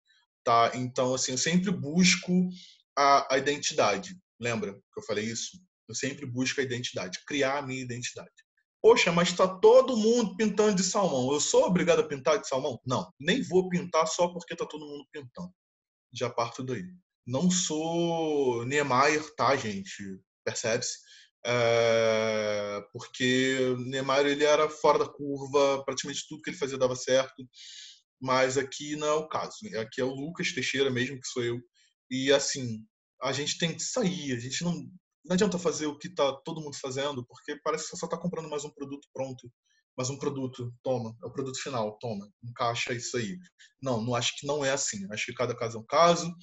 Tá? Então, assim, eu sempre busco a, a identidade. Lembra que eu falei isso? Eu sempre busco a identidade, criar a minha identidade. Poxa, mas está todo mundo pintando de salmão. Eu sou obrigado a pintar de salmão? Não, nem vou pintar só porque está todo mundo pintando. Já parto daí. Não sou Niemeyer, tá, gente? Percebe-se? É, porque Niemeyer ele era fora da curva, praticamente tudo que ele fazia dava certo, mas aqui não é o caso. Aqui é o Lucas Teixeira mesmo, que sou eu. E assim, a gente tem que sair, a gente não, não adianta fazer o que está todo mundo fazendo, porque parece que você só está comprando mais um produto pronto, mais um produto, toma, é o produto final, toma, encaixa isso aí. Não, não acho que não é assim. Acho que cada caso é um caso,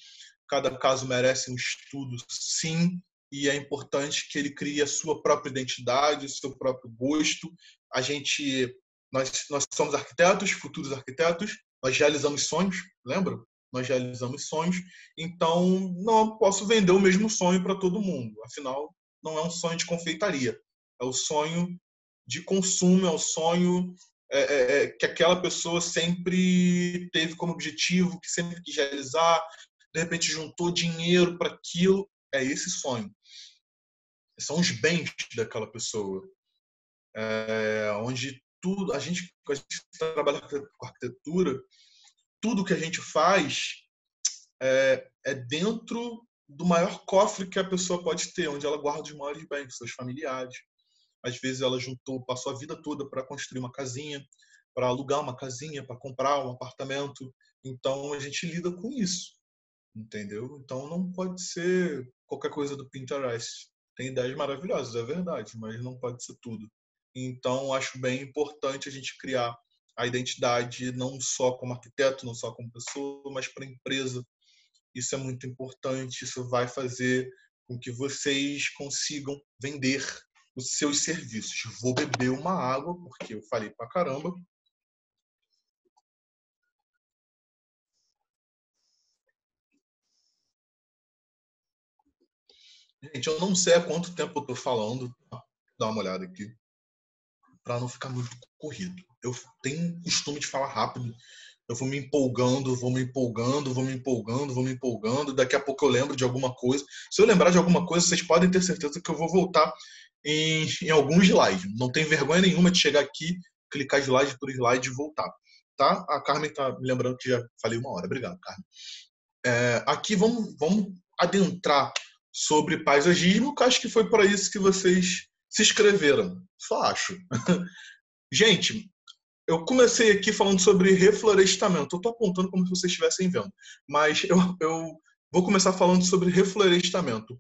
Cada caso merece um estudo, sim, e é importante que ele crie a sua própria identidade, o seu próprio gosto. A gente, nós, nós somos arquitetos, futuros arquitetos, nós realizamos sonhos, lembra? Nós realizamos sonhos, então não posso vender o mesmo sonho para todo mundo. Afinal, não é um sonho de confeitaria, é o sonho de consumo, é o sonho é, é, é que aquela pessoa sempre teve como objetivo, que sempre quis realizar, de repente juntou dinheiro para aquilo, é esse sonho. São os bens daquela pessoa. É, onde tudo, a gente, a gente trabalha com arquitetura, tudo que a gente faz é, é dentro do maior cofre que a pessoa pode ter, onde ela guarda os maiores bens, seus familiares. Às vezes ela juntou, passou a vida toda para construir uma casinha, para alugar uma casinha, para comprar um apartamento. Então a gente lida com isso, entendeu? Então não pode ser qualquer coisa do Pinterest. Tem ideias maravilhosas, é verdade, mas não pode ser tudo. Então acho bem importante a gente criar a identidade não só como arquiteto, não só como pessoa, mas para a empresa. Isso é muito importante, isso vai fazer com que vocês consigam vender os seus serviços. Vou beber uma água, porque eu falei pra caramba. Gente, eu não sei há quanto tempo eu tô falando. Dá uma olhada aqui. Para não ficar muito corrido. Eu tenho costume de falar rápido. Eu vou me empolgando, vou me empolgando, vou me empolgando, vou me empolgando. Daqui a pouco eu lembro de alguma coisa. Se eu lembrar de alguma coisa, vocês podem ter certeza que eu vou voltar em, em algum slide. Não tem vergonha nenhuma de chegar aqui, clicar slide por slide e voltar. Tá? A Carmen está me lembrando que já falei uma hora. Obrigado, Carmen. É, aqui vamos, vamos adentrar sobre paisagismo, que acho que foi para isso que vocês se inscreveram. Só acho. Gente, eu comecei aqui falando sobre reflorestamento. Eu estou apontando como se vocês estivessem vendo. Mas eu, eu vou começar falando sobre reflorestamento.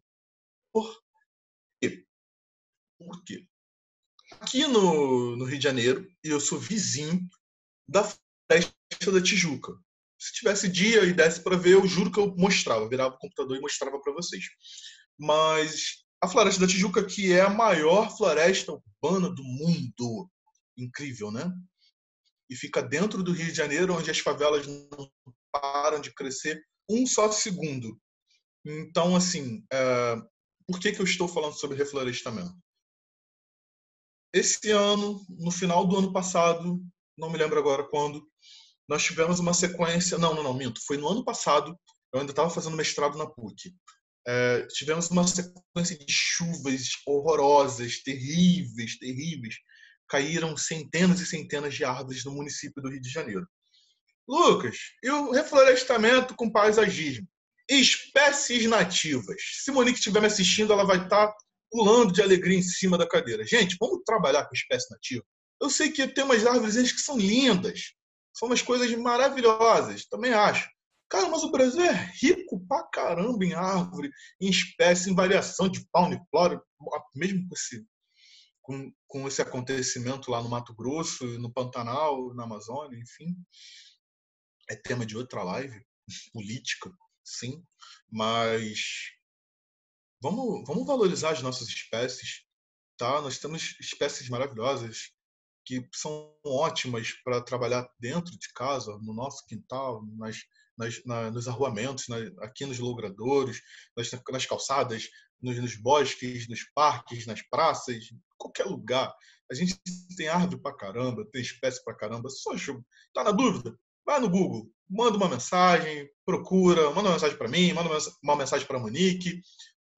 Por quê? Por quê? Aqui no, no Rio de Janeiro, eu sou vizinho da Floresta da Tijuca. Se tivesse dia e desse para ver, eu juro que eu mostrava, virava o computador e mostrava para vocês. Mas a Floresta da Tijuca, que é a maior floresta urbana do mundo, incrível, né? E fica dentro do Rio de Janeiro, onde as favelas não param de crescer um só segundo. Então, assim, é... por que, que eu estou falando sobre reflorestamento? Esse ano, no final do ano passado, não me lembro agora quando, nós tivemos uma sequência. Não, não, não, minto. Foi no ano passado, eu ainda estava fazendo mestrado na PUC. É, tivemos uma sequência de chuvas horrorosas, terríveis, terríveis. Caíram centenas e centenas de árvores no município do Rio de Janeiro. Lucas, e o reflorestamento com paisagismo? Espécies nativas. Se Monique estiver me assistindo, ela vai estar tá pulando de alegria em cima da cadeira. Gente, vamos trabalhar com espécie nativa. Eu sei que tem umas árvores que são lindas, são umas coisas maravilhosas, também acho. Cara, mas o Brasil é rico pra caramba em árvore, em espécie, em variação de fauna e flora, mesmo com esse, com, com esse acontecimento lá no Mato Grosso, no Pantanal, na Amazônia, enfim. É tema de outra live, política, sim, mas vamos, vamos valorizar as nossas espécies, tá? Nós temos espécies maravilhosas, que são ótimas para trabalhar dentro de casa, no nosso quintal, nas, nas, na, nos arruamentos, na, aqui nos logradouros, nas, nas calçadas, nos, nos, bosques, nos parques, nas praças, qualquer lugar. A gente tem árvore para caramba, tem espécie para caramba. Só tá na dúvida? Vai no Google, manda uma mensagem, procura, manda uma mensagem para mim, manda uma mensagem para Monique,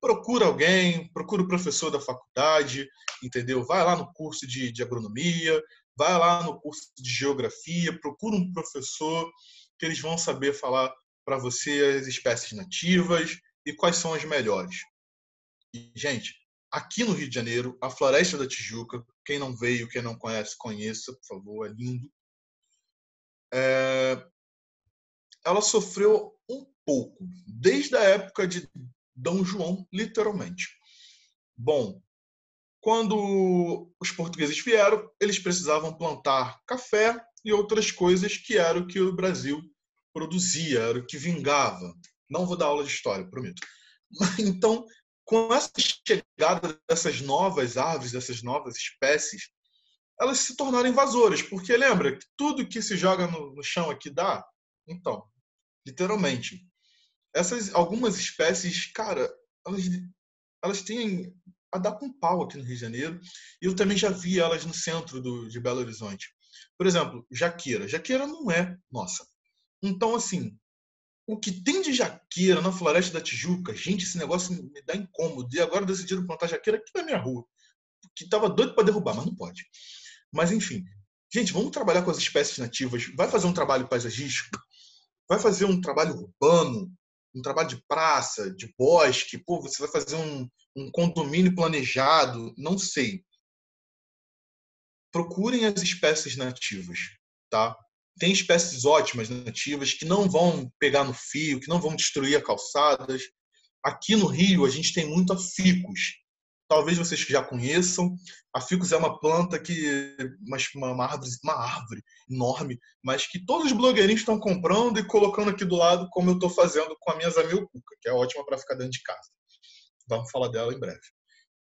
procura alguém, procura o professor da faculdade, entendeu? Vai lá no curso de, de agronomia, vai lá no curso de geografia, procura um professor que eles vão saber falar para você as espécies nativas e quais são as melhores. E, gente, aqui no Rio de Janeiro, a Floresta da Tijuca, quem não veio, quem não conhece, conheça, por favor, é lindo. É... Ela sofreu um pouco, desde a época de Dom João, literalmente. Bom, quando os portugueses vieram, eles precisavam plantar café e outras coisas que era o que o Brasil produzia, era o que vingava. Não vou dar aula de história, prometo. Então, com essa chegada dessas novas árvores, dessas novas espécies, elas se tornaram invasoras, porque lembra que tudo que se joga no, no chão aqui dá? Então, literalmente essas algumas espécies, cara, elas, elas têm a dar com pau aqui no Rio de Janeiro. E eu também já vi elas no centro do, de Belo Horizonte. Por exemplo, jaqueira. Jaqueira não é nossa. Então, assim, o que tem de jaqueira na Floresta da Tijuca, gente, esse negócio me dá incômodo. E agora decidiram plantar jaqueira aqui na minha rua. Que tava doido para derrubar, mas não pode. Mas, enfim, Gente, vamos trabalhar com as espécies nativas. Vai fazer um trabalho paisagístico? Vai fazer um trabalho urbano? Um trabalho de praça, de bosque? Pô, você vai fazer um, um condomínio planejado? Não sei. Procurem as espécies nativas, tá? Tem espécies ótimas nativas que não vão pegar no fio, que não vão destruir calçadas. Aqui no Rio, a gente tem muito ficus, talvez vocês já conheçam. A ficus é uma planta que uma, uma, árvore, uma árvore enorme, mas que todos os blogueirinhos estão comprando e colocando aqui do lado, como eu estou fazendo com a minha zamilcuca, que é ótima para ficar dentro de casa. Vamos falar dela em breve.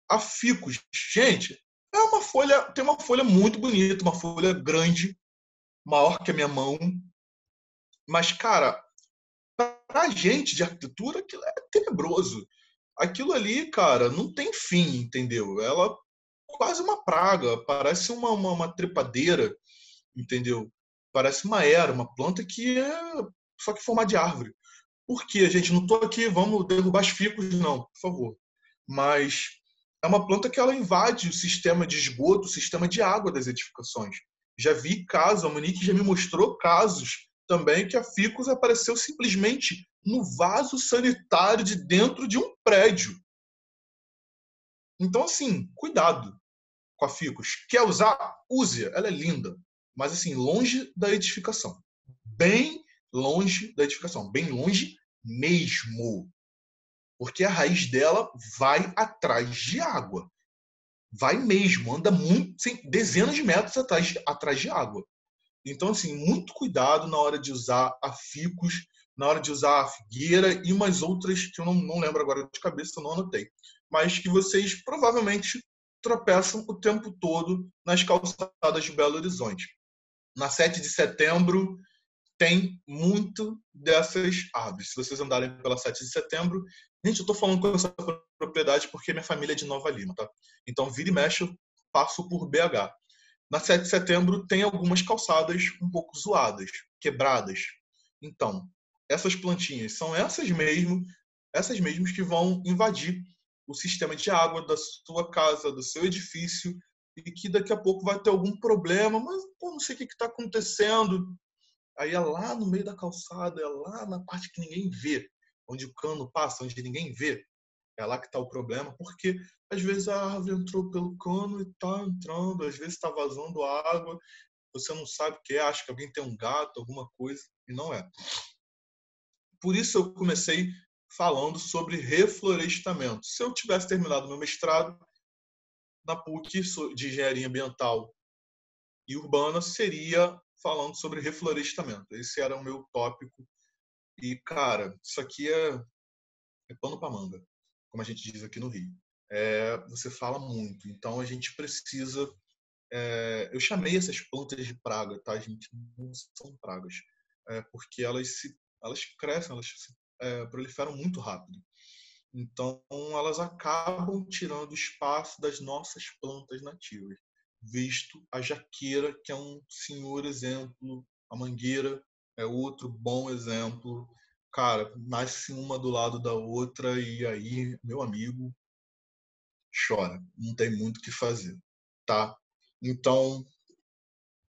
A ficus, gente, é uma folha, tem uma folha muito bonita, uma folha grande, maior que a minha mão. Mas, cara, para a gente de arquitetura, aquilo é tenebroso aquilo ali, cara, não tem fim, entendeu? Ela quase uma praga, parece uma, uma, uma trepadeira, entendeu? Parece uma era, uma planta que é só que formar de árvore. Por quê, gente? Não estou aqui, vamos derrubar os ficos, não, por favor. Mas é uma planta que ela invade o sistema de esgoto, o sistema de água das edificações. Já vi casos, a Monique já me mostrou casos também que a ficus apareceu simplesmente no vaso sanitário de dentro de um prédio. Então, assim, cuidado com a ficus. Quer usar? Use. Ela é linda. Mas, assim, longe da edificação. Bem longe da edificação. Bem longe mesmo. Porque a raiz dela vai atrás de água. Vai mesmo. Anda muito, dezenas de metros atrás, atrás de água. Então, assim, muito cuidado na hora de usar a ficus na hora de usar a figueira e umas outras que eu não, não lembro agora de cabeça, não anotei. Mas que vocês provavelmente tropeçam o tempo todo nas calçadas de Belo Horizonte. Na 7 de setembro tem muito dessas árvores. Se vocês andarem pela 7 de setembro, gente, eu estou falando com essa propriedade porque minha família é de Nova Lima, tá? Então, vira e mexe, eu passo por BH. Na 7 de setembro tem algumas calçadas um pouco zoadas, quebradas. Então, essas plantinhas são essas mesmo, essas mesmas que vão invadir o sistema de água da sua casa, do seu edifício, e que daqui a pouco vai ter algum problema, mas pô, não sei o que está acontecendo. Aí é lá no meio da calçada, é lá na parte que ninguém vê, onde o cano passa, onde ninguém vê. É lá que está o problema, porque às vezes a árvore entrou pelo cano e está entrando, às vezes está vazando água, você não sabe o que é, acha que alguém tem um gato, alguma coisa, e não é. Por isso eu comecei falando sobre reflorestamento. Se eu tivesse terminado meu mestrado na PUC de Engenharia Ambiental e Urbana, seria falando sobre reflorestamento. Esse era o meu tópico. E, cara, isso aqui é, é pano para manga, como a gente diz aqui no Rio. É, você fala muito, então a gente precisa. É, eu chamei essas plantas de praga, tá, gente? Não são pragas, é, porque elas se elas crescem, elas é, proliferam muito rápido. Então, elas acabam tirando espaço das nossas plantas nativas, visto a jaqueira, que é um senhor exemplo, a mangueira é outro bom exemplo. Cara, nasce uma do lado da outra e aí, meu amigo, chora. Não tem muito o que fazer, tá? Então,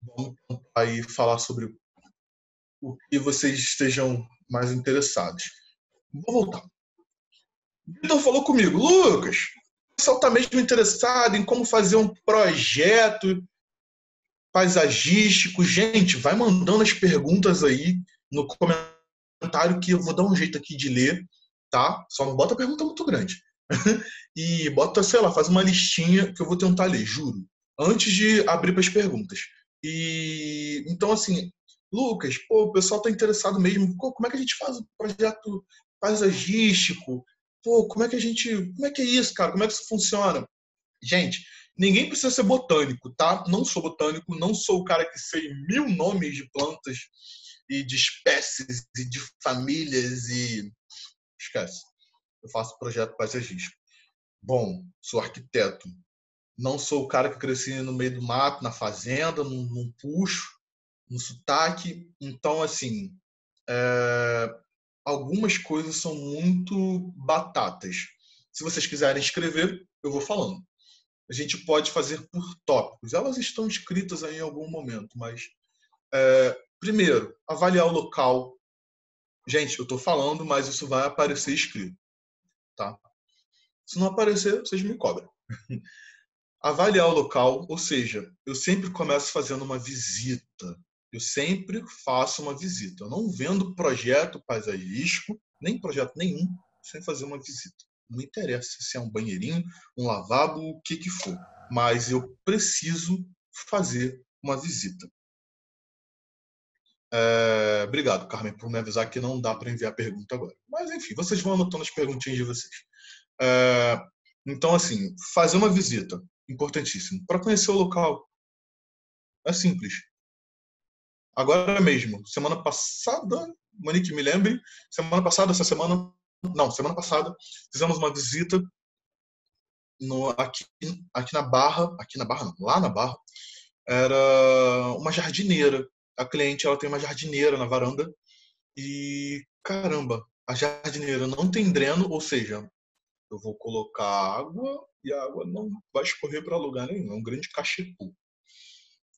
vamos aí falar sobre o que vocês estejam mais interessados. Vou voltar. Vitor falou comigo, Lucas, o pessoal está mesmo interessado em como fazer um projeto paisagístico. Gente, vai mandando as perguntas aí no comentário que eu vou dar um jeito aqui de ler, tá? Só não bota pergunta muito grande. e bota, sei lá, faz uma listinha que eu vou tentar ler, juro, antes de abrir para as perguntas. E então assim, Lucas, pô, o pessoal está interessado mesmo. Pô, como é que a gente faz um projeto paisagístico? Pô, como é que a gente. Como é que é isso, cara? Como é que isso funciona? Gente, ninguém precisa ser botânico, tá? Não sou botânico, não sou o cara que sei mil nomes de plantas e de espécies e de famílias e. Esquece. Eu faço projeto paisagístico. Bom, sou arquiteto. Não sou o cara que cresci no meio do mato, na fazenda, num, num puxo no sotaque. Então, assim, é, algumas coisas são muito batatas. Se vocês quiserem escrever, eu vou falando. a gente pode fazer por tópicos. Elas estão escritas aí em algum momento, mas é, primeiro, avaliar o local. Gente, eu estou falando, mas isso vai aparecer escrito, tá? Se não aparecer, vocês me cobram. avaliar o local, ou seja, eu sempre começo fazendo uma visita. Eu sempre faço uma visita. Eu não vendo projeto paisagístico, nem projeto nenhum, sem fazer uma visita. Não interessa se é um banheirinho, um lavabo, o que que for. Mas eu preciso fazer uma visita. É, obrigado, Carmen, por me avisar que não dá para enviar pergunta agora. Mas, enfim, vocês vão anotando as perguntinhas de vocês. É, então, assim, fazer uma visita, importantíssimo. Para conhecer o local, é simples. Agora mesmo, semana passada, Monique, me lembre, semana passada, essa semana, não, semana passada, fizemos uma visita no, aqui, aqui na Barra, aqui na Barra não, lá na Barra, era uma jardineira. A cliente, ela tem uma jardineira na varanda e, caramba, a jardineira não tem dreno, ou seja, eu vou colocar água e a água não vai escorrer para lugar nenhum, é um grande cachepu.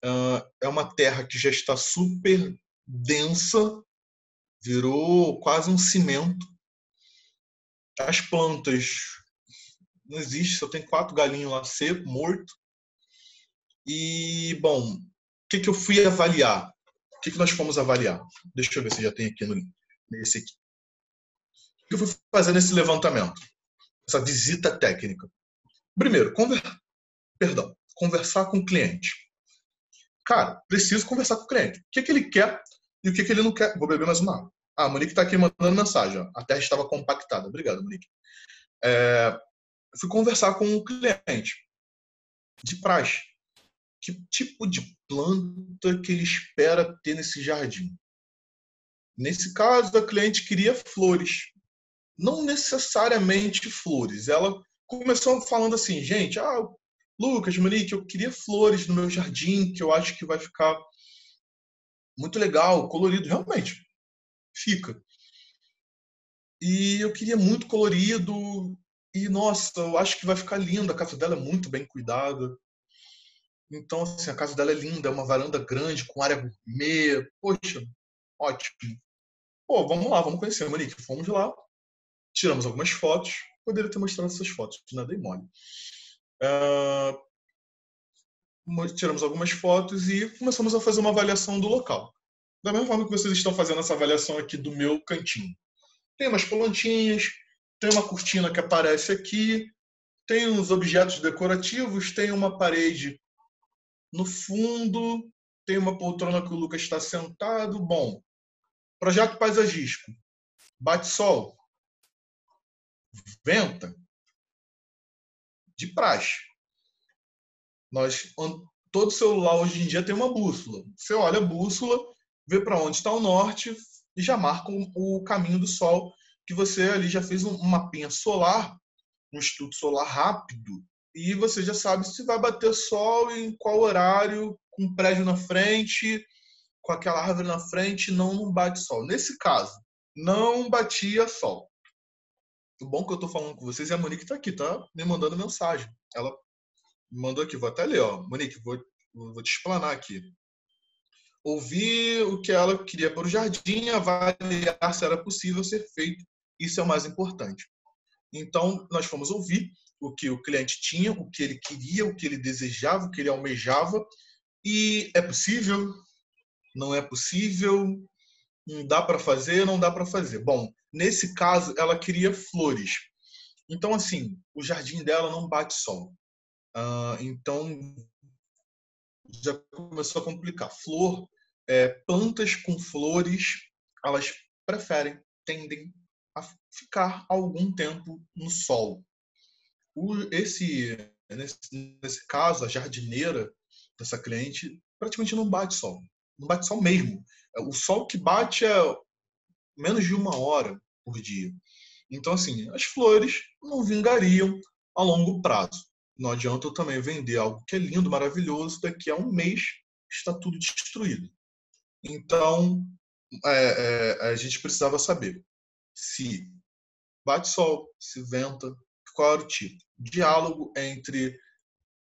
Uh, é uma terra que já está super densa, virou quase um cimento. As plantas não existe, só tem quatro galinhos lá seco, morto. E, bom, o que, que eu fui avaliar? O que, que nós fomos avaliar? Deixa eu ver se já tem aqui no, nesse aqui. O que eu fui fazer nesse levantamento? Essa visita técnica. Primeiro, conver... perdão, conversar com o cliente. Cara, preciso conversar com o cliente. O que, que ele quer e o que, que ele não quer. Vou beber mais uma água. Ah, a Monique está aqui mandando mensagem. Ó. A terra estava compactada. Obrigado, Monique. É, fui conversar com o cliente de praxe. Que tipo de planta que ele espera ter nesse jardim? Nesse caso, a cliente queria flores. Não necessariamente flores. Ela começou falando assim, gente, ah, Lucas, Monique, eu queria flores no meu jardim, que eu acho que vai ficar muito legal, colorido. Realmente, fica. E eu queria muito colorido, e, nossa, eu acho que vai ficar linda. A casa dela é muito bem cuidada. Então, assim, a casa dela é linda, é uma varanda grande, com área gourmet. Poxa, ótimo. Pô, vamos lá, vamos conhecer a Monique. Fomos lá, tiramos algumas fotos. Poderia ter mostrado essas fotos, nada é mole. Uh, tiramos algumas fotos e começamos a fazer uma avaliação do local. Da mesma forma que vocês estão fazendo essa avaliação aqui do meu cantinho. Tem umas plantinhas, tem uma cortina que aparece aqui, tem uns objetos decorativos, tem uma parede no fundo, tem uma poltrona que o Lucas está sentado. Bom, projeto paisagístico. Bate sol. Venta. De praxe. Nós, todo celular hoje em dia tem uma bússola. Você olha a bússola, vê para onde está o norte e já marca o caminho do sol que você ali já fez um mapinha solar, um estudo solar rápido, e você já sabe se vai bater sol em qual horário, com um prédio na frente, com aquela árvore na frente, não bate sol. Nesse caso, não batia sol. O bom que eu estou falando com vocês é a Monique está aqui, tá me mandando mensagem. Ela mandou aqui, vou até ler, ó. Monique, vou, vou te explanar aqui. Ouvir o que ela queria para o jardim, avaliar se era possível ser feito isso é o mais importante. Então, nós fomos ouvir o que o cliente tinha, o que ele queria, o que ele desejava, o que ele almejava. E é possível? Não é possível? Dá para fazer? Não dá para fazer. Bom, nesse caso, ela queria flores. Então, assim, o jardim dela não bate sol. Uh, então, já começou a complicar. Flor, é, plantas com flores, elas preferem, tendem a ficar algum tempo no sol. O, esse, nesse, nesse caso, a jardineira dessa cliente praticamente não bate sol. Não bate sol mesmo. O sol que bate é menos de uma hora por dia. Então, assim, as flores não vingariam a longo prazo. Não adianta eu também vender algo que é lindo, maravilhoso, daqui a um mês está tudo destruído. Então, é, é, a gente precisava saber se bate sol, se venta, qual era o tipo. Diálogo entre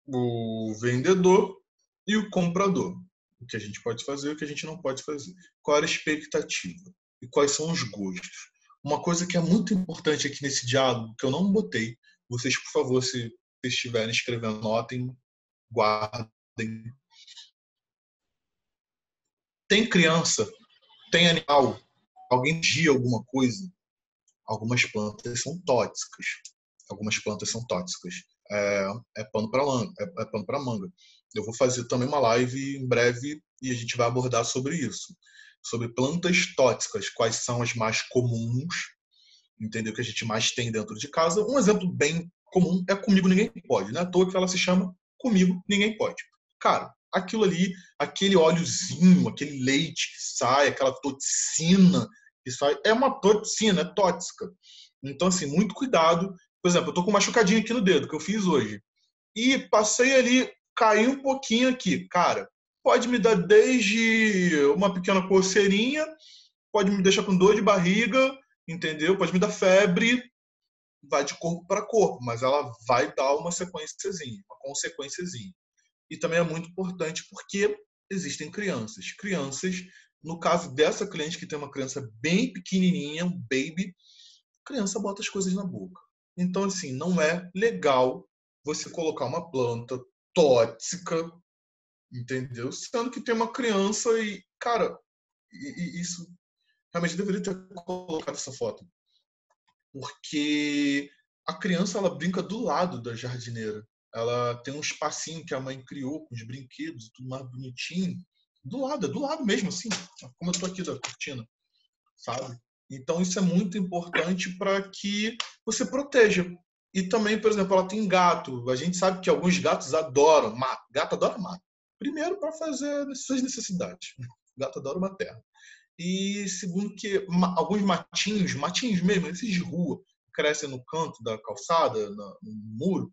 o vendedor e o comprador. O que a gente pode fazer e o que a gente não pode fazer. Qual era a expectativa e quais são os gostos. Uma coisa que é muito importante aqui nesse diálogo, que eu não botei, vocês, por favor, se estiverem escrevendo, notem, guardem. Tem criança, tem animal, alguém dia alguma coisa, algumas plantas são tóxicas. Algumas plantas são tóxicas. É, é pano para manga, é, é manga. Eu vou fazer também uma live em breve e a gente vai abordar sobre isso, sobre plantas tóxicas, quais são as mais comuns, entendeu? Que a gente mais tem dentro de casa. Um exemplo bem comum é comigo ninguém pode, né? À toa que ela se chama comigo ninguém pode. Cara, aquilo ali, aquele óleozinho, aquele leite que sai, aquela toxina que sai, é uma toxina, é tóxica. Então, assim, muito cuidado. Por exemplo, eu tô com uma machucadinha aqui no dedo, que eu fiz hoje. E passei ali, caiu um pouquinho aqui. Cara, pode me dar desde uma pequena coceirinha, pode me deixar com dor de barriga, entendeu? Pode me dar febre, vai de corpo para corpo, mas ela vai dar uma sequenciazinha, uma consequenciazinha. E também é muito importante porque existem crianças. Crianças, no caso dessa cliente que tem uma criança bem pequenininha, um baby, criança bota as coisas na boca. Então, assim, não é legal você colocar uma planta tóxica, entendeu? Sendo que tem uma criança e, cara, e, e isso realmente deveria ter colocado essa foto. Porque a criança ela brinca do lado da jardineira. Ela tem um espacinho que a mãe criou com os brinquedos, tudo mais bonitinho. Do lado, é do lado mesmo, assim, como eu tô aqui da cortina, sabe? Então isso é muito importante para que você proteja. E também, por exemplo, ela tem gato. A gente sabe que alguns gatos adoram mato. Gato adora mato. Primeiro para fazer suas necessidades. Gato adora uma terra. E segundo que alguns matinhos, matinhos mesmo, esses de rua, crescem no canto da calçada, no, muro,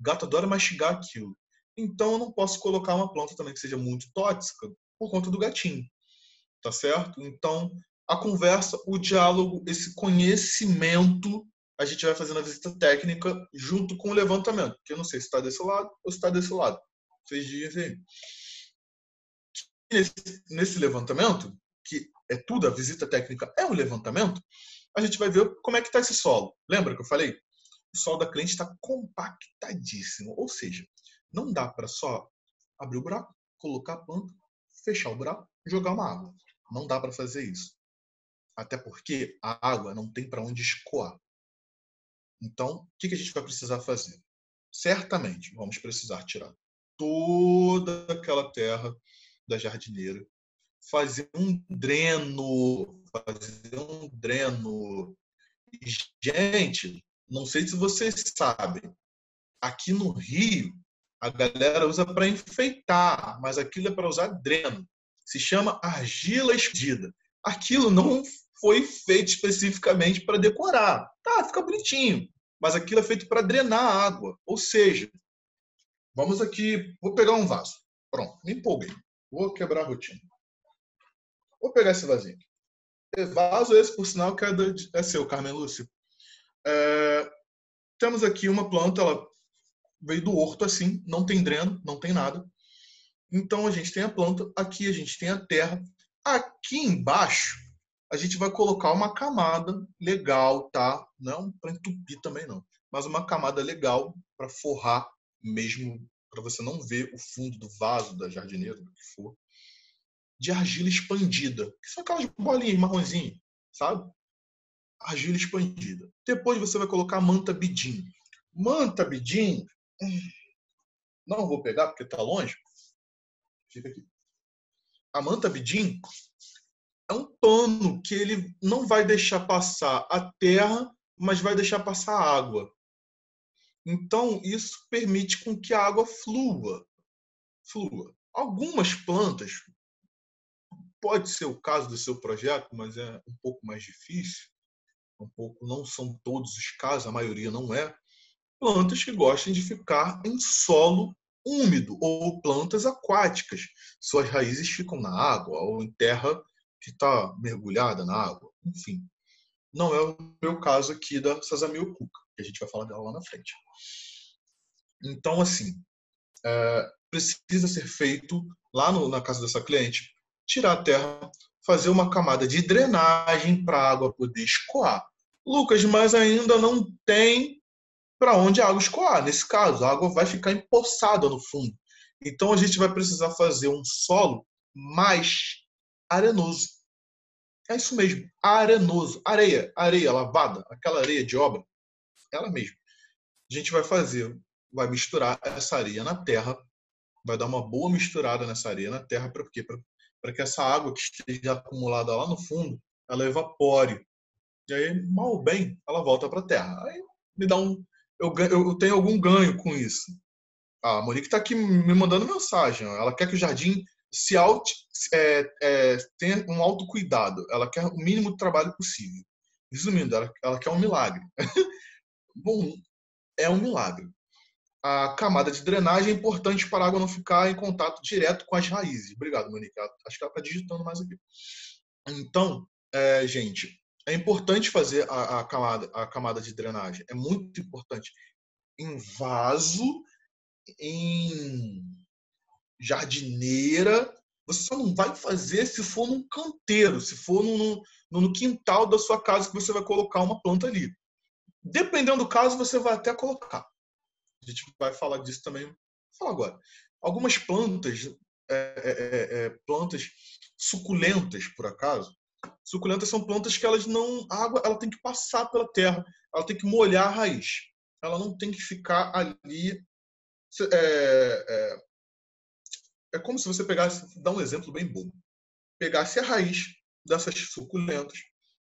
gato adora mastigar aquilo. Então eu não posso colocar uma planta também que seja muito tóxica por conta do gatinho. Tá certo? Então, a conversa, o diálogo, esse conhecimento, a gente vai fazendo a visita técnica junto com o levantamento. Que eu não sei se está desse lado ou se está desse lado. Vocês dizem. Nesse, nesse levantamento, que é tudo, a visita técnica é um levantamento, a gente vai ver como é que está esse solo. Lembra que eu falei? O solo da cliente está compactadíssimo, ou seja, não dá para só abrir o buraco, colocar a planta, fechar o buraco, jogar uma água. Não dá para fazer isso. Até porque a água não tem para onde escoar. Então, o que a gente vai precisar fazer? Certamente vamos precisar tirar toda aquela terra da jardineira fazer um dreno, fazer um dreno. gente, não sei se vocês sabem, aqui no Rio a galera usa para enfeitar, mas aquilo é para usar dreno. Se chama argila escondida. Aquilo não foi feito especificamente para decorar. Tá, fica bonitinho, mas aquilo é feito para drenar a água. Ou seja, vamos aqui, vou pegar um vaso. Pronto, me empolguei. Vou quebrar a rotina. Vou pegar esse vasinho. Vaso esse, por sinal, que é, do, é seu, Carmen Lúcio. É, temos aqui uma planta, ela veio do horto assim, não tem dreno, não tem nada. Então a gente tem a planta, aqui a gente tem a terra. Aqui embaixo a gente vai colocar uma camada legal, tá? Não para entupir também não, mas uma camada legal para forrar mesmo, para você não ver o fundo do vaso da jardineira, do que for de argila expandida, que são aquelas bolinhas marronzinhas, sabe? Argila expandida. Depois você vai colocar manta bidim. Manta bidim, hum, não vou pegar porque está longe. Fica aqui. A manta bidim é um pano que ele não vai deixar passar a terra, mas vai deixar passar a água. Então, isso permite com que a água flua. flua. Algumas plantas, Pode ser o caso do seu projeto, mas é um pouco mais difícil. Um pouco, não são todos os casos, a maioria não é. Plantas que gostam de ficar em solo úmido ou plantas aquáticas. Suas raízes ficam na água ou em terra que está mergulhada na água. Enfim, não é o meu caso aqui da Sasamio Cuca, que a gente vai falar dela lá na frente. Então, assim, é, precisa ser feito lá no, na casa dessa cliente, tirar a terra, fazer uma camada de drenagem para a água poder escoar. Lucas, mas ainda não tem para onde a água escoar. Nesse caso, a água vai ficar empoçada no fundo. Então a gente vai precisar fazer um solo mais arenoso. É isso mesmo, arenoso, areia, areia lavada, aquela areia de obra, ela mesma. A gente vai fazer, vai misturar essa areia na terra, vai dar uma boa misturada nessa areia na terra, para quê? Para que essa água que esteja acumulada lá no fundo, ela evapore. E aí, mal ou bem, ela volta para a terra. Aí me dá um. Eu, eu tenho algum ganho com isso. A Monique está aqui me mandando mensagem. Ela quer que o jardim se auto, é, é, tenha um autocuidado. Ela quer o mínimo de trabalho possível. Resumindo, ela, ela quer um milagre. Bom, é um milagre. A camada de drenagem é importante para a água não ficar em contato direto com as raízes. Obrigado, Monique. Acho que ela está digitando mais aqui. Então, é, gente, é importante fazer a, a, camada, a camada de drenagem. É muito importante. Em vaso, em jardineira, você só não vai fazer se for num canteiro, se for no, no, no quintal da sua casa que você vai colocar uma planta ali. Dependendo do caso, você vai até colocar. A gente vai falar disso também. Vou falar agora. Algumas plantas, é, é, é, é, plantas suculentas, por acaso, suculentas são plantas que elas não, a água, ela tem que passar pela terra, ela tem que molhar a raiz. Ela não tem que ficar ali é, é, é como se você pegasse, dá um exemplo bem bom, pegasse a raiz dessas suculentas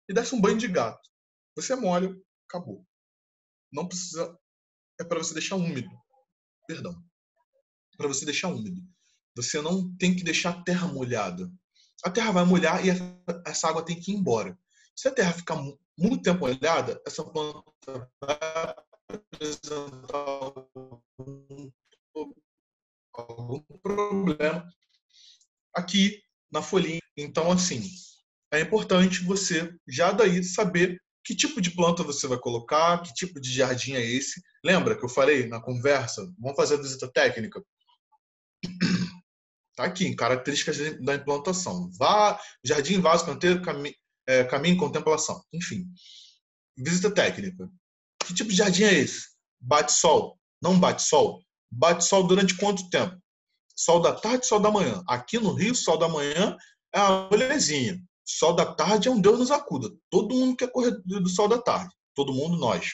e desse um banho de gato. Você molha, acabou. Não precisa. É para você deixar úmido. Perdão. Para você deixar úmido. Você não tem que deixar a terra molhada. A terra vai molhar e essa água tem que ir embora. Se a terra ficar muito tempo molhada, essa planta vai apresentar algum problema aqui na folhinha. Então, assim, é importante você já daí saber que tipo de planta você vai colocar, que tipo de jardim é esse. Lembra que eu falei na conversa? Vamos fazer a visita técnica? Tá aqui, características da implantação. Vá, jardim, vaso, canteiro, cami, é, caminho, contemplação. Enfim, visita técnica. Que tipo de jardim é esse? Bate sol? Não bate sol? Bate sol durante quanto tempo? Sol da tarde, sol da manhã. Aqui no Rio, sol da manhã é uma molezinha. Sol da tarde é um Deus nos acuda. Todo mundo quer correr do sol da tarde. Todo mundo, nós.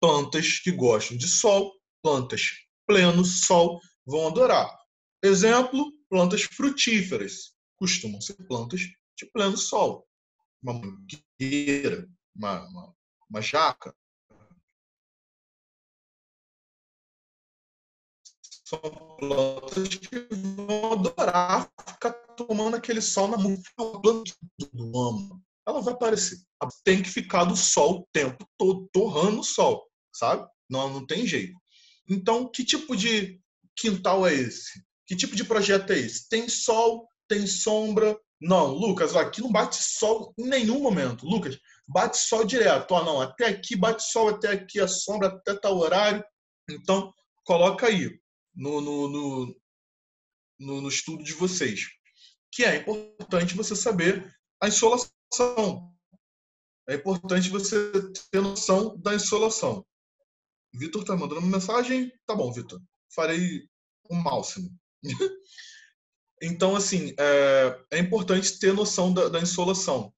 Plantas que gostam de sol, plantas pleno sol, vão adorar. Exemplo, plantas frutíferas. Costumam ser plantas de pleno sol. Uma mangueira, uma, uma, uma jaca, são plantas que vão adorar ficar tomando aquele sol na mão. Do amo. Ela vai aparecer. Tem que ficar do sol o tempo todo, torrando o sol, sabe? Não, não tem jeito. Então, que tipo de quintal é esse? Que tipo de projeto é esse? Tem sol, tem sombra? Não, Lucas, aqui não bate sol em nenhum momento. Lucas, bate sol direto. Ah, não, até aqui bate sol, até aqui a sombra, até tal horário. Então, coloca aí no, no, no, no, estudo de vocês, que é importante você saber a insolação. É importante você ter noção da insolação. Vitor está mandando uma mensagem. Tá bom, Vitor. Farei o máximo. então, assim, é, é, importante ter noção da, da, insolação,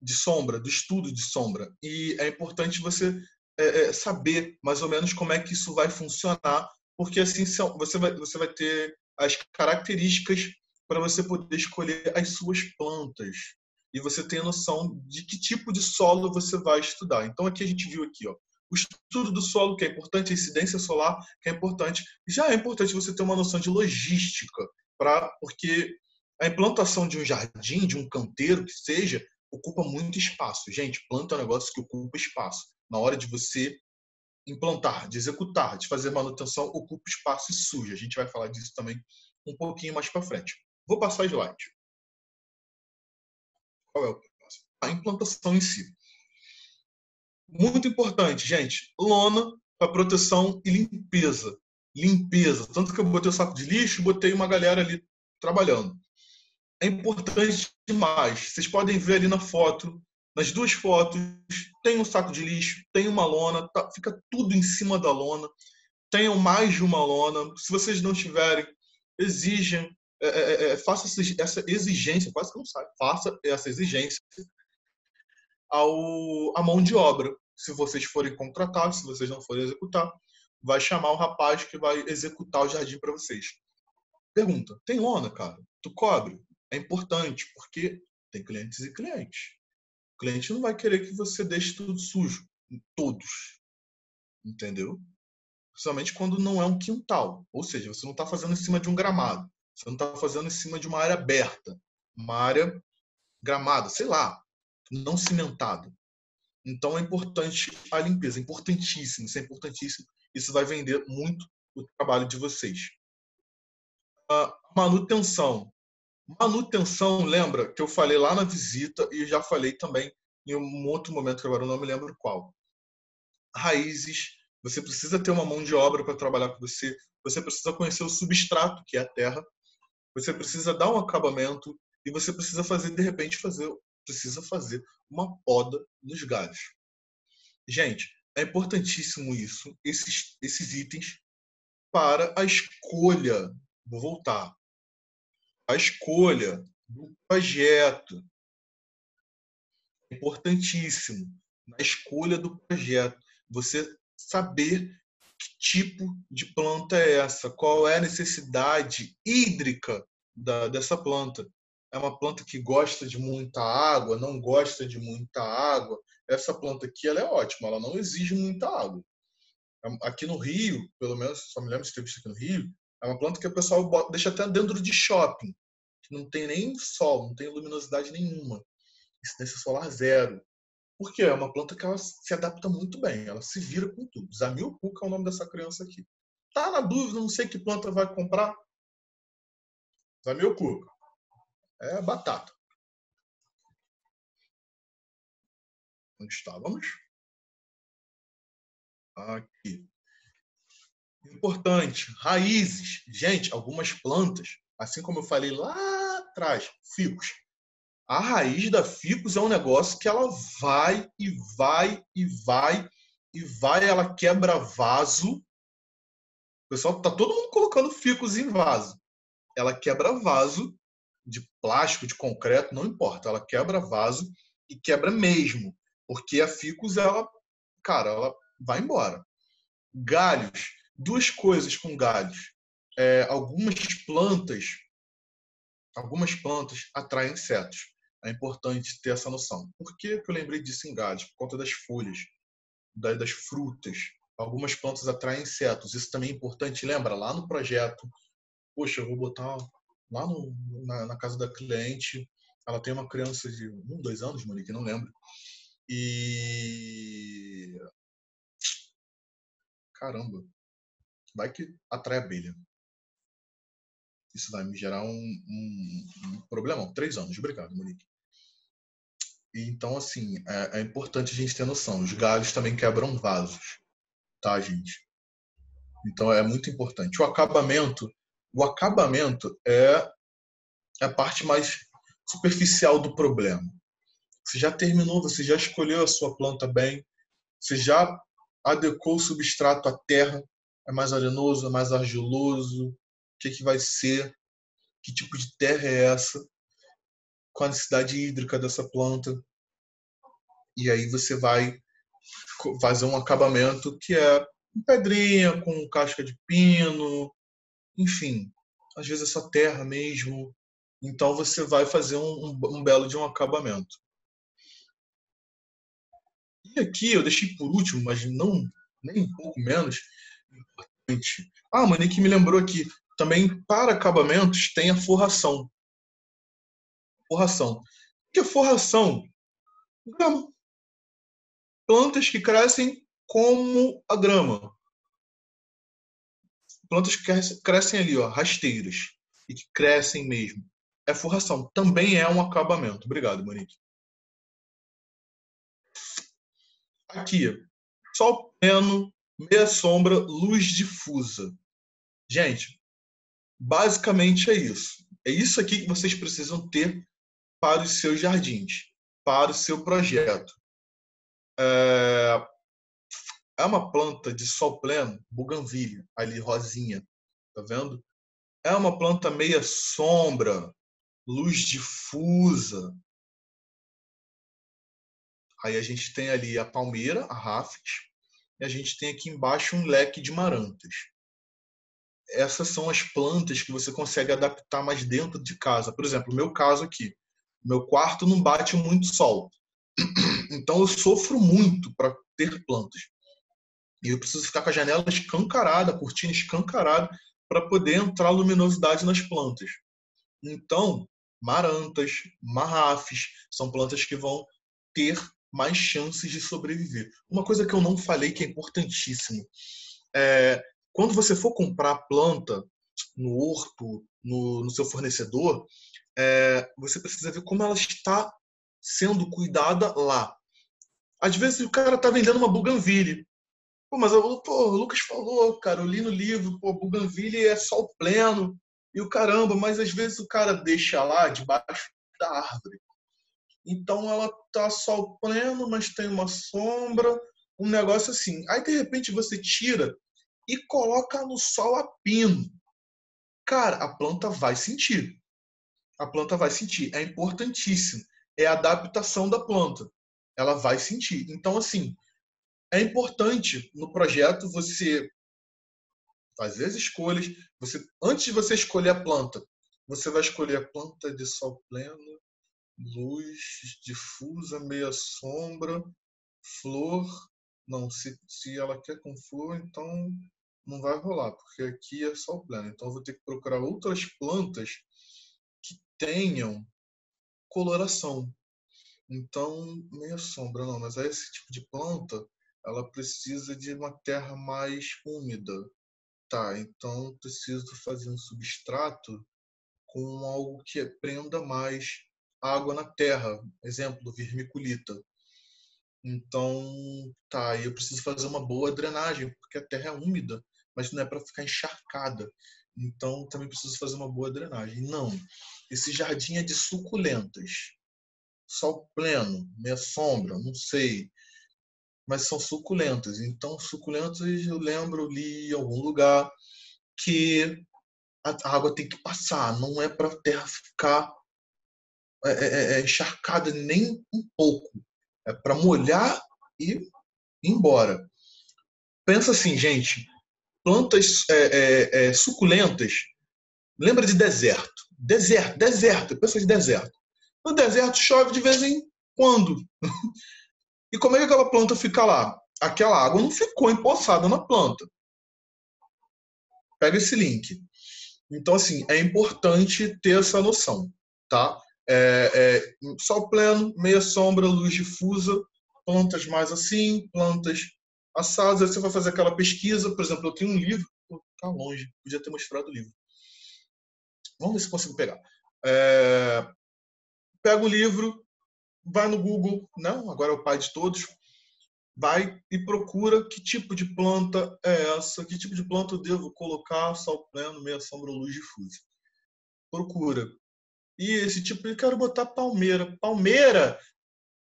de sombra, do estudo de sombra. E é importante você é, é saber mais ou menos como é que isso vai funcionar porque assim você vai, você vai ter as características para você poder escolher as suas plantas e você tem a noção de que tipo de solo você vai estudar. Então aqui a gente viu aqui, ó, o estudo do solo que é importante, a incidência solar que é importante. Já é importante você ter uma noção de logística, para porque a implantação de um jardim, de um canteiro que seja, ocupa muito espaço. Gente, planta é um negócio que ocupa espaço. Na hora de você implantar, de executar, de fazer manutenção, ocupa espaço e suja. A gente vai falar disso também um pouquinho mais para frente. Vou passar o slide. Qual é o próximo? A implantação em si. Muito importante, gente. Lona para proteção e limpeza. limpeza. Tanto que eu botei o saco de lixo botei uma galera ali trabalhando. É importante demais. Vocês podem ver ali na foto, nas duas fotos, tem um saco de lixo, tem uma lona, tá, fica tudo em cima da lona. Tenham mais de uma lona. Se vocês não tiverem, exigem, é, é, é, é faça essa exigência, quase que não sabe, faça essa exigência ao, à mão de obra. Se vocês forem contratados, se vocês não forem executar, vai chamar o rapaz que vai executar o jardim para vocês. Pergunta: tem lona, cara? Tu cobre? É importante, porque tem clientes e clientes. O cliente não vai querer que você deixe tudo sujo. Todos. Entendeu? Principalmente quando não é um quintal. Ou seja, você não está fazendo em cima de um gramado. Você não está fazendo em cima de uma área aberta. Uma área gramada, sei lá, não cimentada. Então é importante a limpeza, é importantíssimo, isso é importantíssimo. Isso vai vender muito o trabalho de vocês. Uh, manutenção. Manutenção, lembra que eu falei lá na visita e já falei também em um outro momento que agora eu não me lembro qual. Raízes, você precisa ter uma mão de obra para trabalhar com você, você precisa conhecer o substrato, que é a terra, você precisa dar um acabamento e você precisa fazer, de repente, fazer, precisa fazer uma poda nos galhos. Gente, é importantíssimo isso, esses, esses itens, para a escolha. Vou voltar. A escolha do projeto. Importantíssimo. Na escolha do projeto. Você saber que tipo de planta é essa, qual é a necessidade hídrica da, dessa planta. É uma planta que gosta de muita água, não gosta de muita água. Essa planta aqui ela é ótima, ela não exige muita água. Aqui no Rio, pelo menos, só me lembro de ter visto aqui no Rio, é uma planta que o pessoal deixa até dentro de shopping, que não tem nem sol, não tem luminosidade nenhuma. Incidência solar zero. Porque é uma planta que ela se adapta muito bem, ela se vira com tudo. Zamil Cuca é o nome dessa criança aqui. Tá na dúvida, não sei que planta vai comprar? Zamil Cuca. É batata. Onde estávamos? Aqui. Importante, raízes. Gente, algumas plantas, assim como eu falei lá atrás, ficos, a raiz da ficus é um negócio que ela vai e vai e vai e vai, ela quebra vaso. Pessoal tá todo mundo colocando ficus em vaso. Ela quebra vaso de plástico, de concreto, não importa. Ela quebra vaso e quebra mesmo, porque a ficus ela, cara, ela vai embora. Galhos, duas coisas com galhos. É, algumas plantas, algumas plantas atraem insetos. É importante ter essa noção. Por que, eu lembrei disso em galhos? Por conta das folhas, das frutas. Algumas plantas atraem insetos. Isso também é importante. Lembra, lá no projeto, poxa, eu vou botar lá no, na, na, casa da cliente, ela tem uma criança de um, dois anos, Monique, não lembro. E. Caramba, vai que atrai abelha. Isso vai me gerar um, um, um problemão. Três anos, obrigado, Monique. Então, assim, é, é, importante a gente ter noção. Os galhos também quebram vasos, tá, gente? Então, é muito importante. O acabamento, o acabamento é a parte mais superficial do problema. Você já terminou, você já escolheu a sua planta bem, você já adequou o substrato à terra, é mais arenoso, é mais argiloso, o que, que vai ser, que tipo de terra é essa, com a necessidade hídrica dessa planta. E aí você vai fazer um acabamento que é pedrinha, com casca de pino, enfim, às vezes é só terra mesmo. Então você vai fazer um, um, um belo de um acabamento. E aqui eu deixei por último, mas não nem um pouco menos Ah, Monique me lembrou aqui, também para acabamentos tem a forração forração. O que é forração? Grama. Plantas que crescem como a grama. Plantas que crescem ali, ó, rasteiras. E que crescem mesmo. É forração. Também é um acabamento. Obrigado, Monique. Aqui, sol pleno, meia sombra, luz difusa. Gente, basicamente é isso. É isso aqui que vocês precisam ter para os seus jardins, para o seu projeto. É, é uma planta de sol pleno, buganvília, ali rosinha, tá vendo? É uma planta meia sombra, luz difusa. Aí a gente tem ali a palmeira, a rafet, e a gente tem aqui embaixo um leque de marantas. Essas são as plantas que você consegue adaptar mais dentro de casa. Por exemplo, o meu caso aqui. Meu quarto não bate muito sol. Então eu sofro muito para ter plantas. E eu preciso ficar com a janela escancarada, a cortina escancarada, para poder entrar luminosidade nas plantas. Então, marantas, marrafes, são plantas que vão ter mais chances de sobreviver. Uma coisa que eu não falei que é importantíssimo. É, quando você for comprar planta no horto, no, no seu fornecedor, é, você precisa ver como ela está sendo cuidada lá. Às vezes o cara está vendendo uma buganville. Pô, mas eu, pô, o Lucas falou, cara, eu li no livro, pô, buganville é sol pleno e o caramba, mas às vezes o cara deixa lá debaixo da árvore. Então ela tá sol pleno, mas tem uma sombra, um negócio assim. Aí de repente você tira e coloca no sol a pino. Cara, a planta vai sentir. A planta vai sentir. É importantíssimo. É a adaptação da planta. Ela vai sentir. Então, assim, é importante no projeto você fazer as escolhas. Você, antes de você escolher a planta, você vai escolher a planta de sol pleno, luz difusa, meia sombra, flor. Não, se, se ela quer com flor, então não vai rolar, porque aqui é sol pleno. Então eu vou ter que procurar outras plantas que tenham coloração. Então, meia sombra, não, mas esse tipo de planta ela precisa de uma terra mais úmida. Tá, então preciso fazer um substrato com algo que prenda mais água na terra, exemplo, vermiculita. Então, tá, eu preciso fazer uma boa drenagem, porque a terra é úmida, mas não é para ficar encharcada. Então, também preciso fazer uma boa drenagem. Não, esse jardim é de suculentas. Sol pleno, meia sombra, não sei mas são suculentas. Então, suculentas, eu lembro, li em algum lugar que a água tem que passar, não é para a terra ficar é, é, é, é, encharcada nem um pouco. É para molhar e ir embora. Pensa assim, gente, plantas é, é, suculentas, lembra de deserto. Deserto, deserto, pensa de deserto. No deserto chove de vez em quando. E como é que aquela planta fica lá? Aquela água não ficou empoçada na planta. Pega esse link. Então, assim, é importante ter essa noção, tá? É, é, sol pleno, meia sombra, luz difusa, plantas mais assim, plantas assadas. Aí você vai fazer aquela pesquisa. Por exemplo, eu tenho um livro. Tá longe, podia ter mostrado o livro. Vamos ver se consigo pegar. É, pega o livro, vai no Google, não, agora é o pai de todos, vai e procura que tipo de planta é essa, que tipo de planta eu devo colocar sol pleno, meia sombra, luz difusa. Procura. E esse tipo, eu quero botar palmeira. Palmeira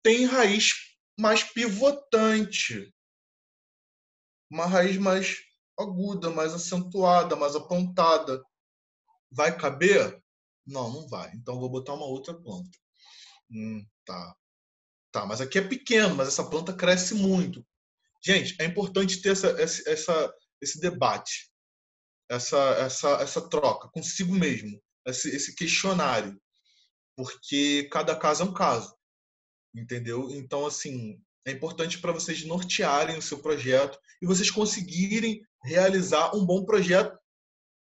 tem raiz mais pivotante. Uma raiz mais aguda, mais acentuada, mais apontada. Vai caber? Não, não vai. Então vou botar uma outra planta. Hum, tá. Tá, mas aqui é pequeno, mas essa planta cresce muito. Gente, é importante ter essa, essa, esse debate, essa, essa, essa troca consigo mesmo, esse, esse questionário, porque cada caso é um caso, entendeu? Então, assim, é importante para vocês nortearem o seu projeto e vocês conseguirem realizar um bom projeto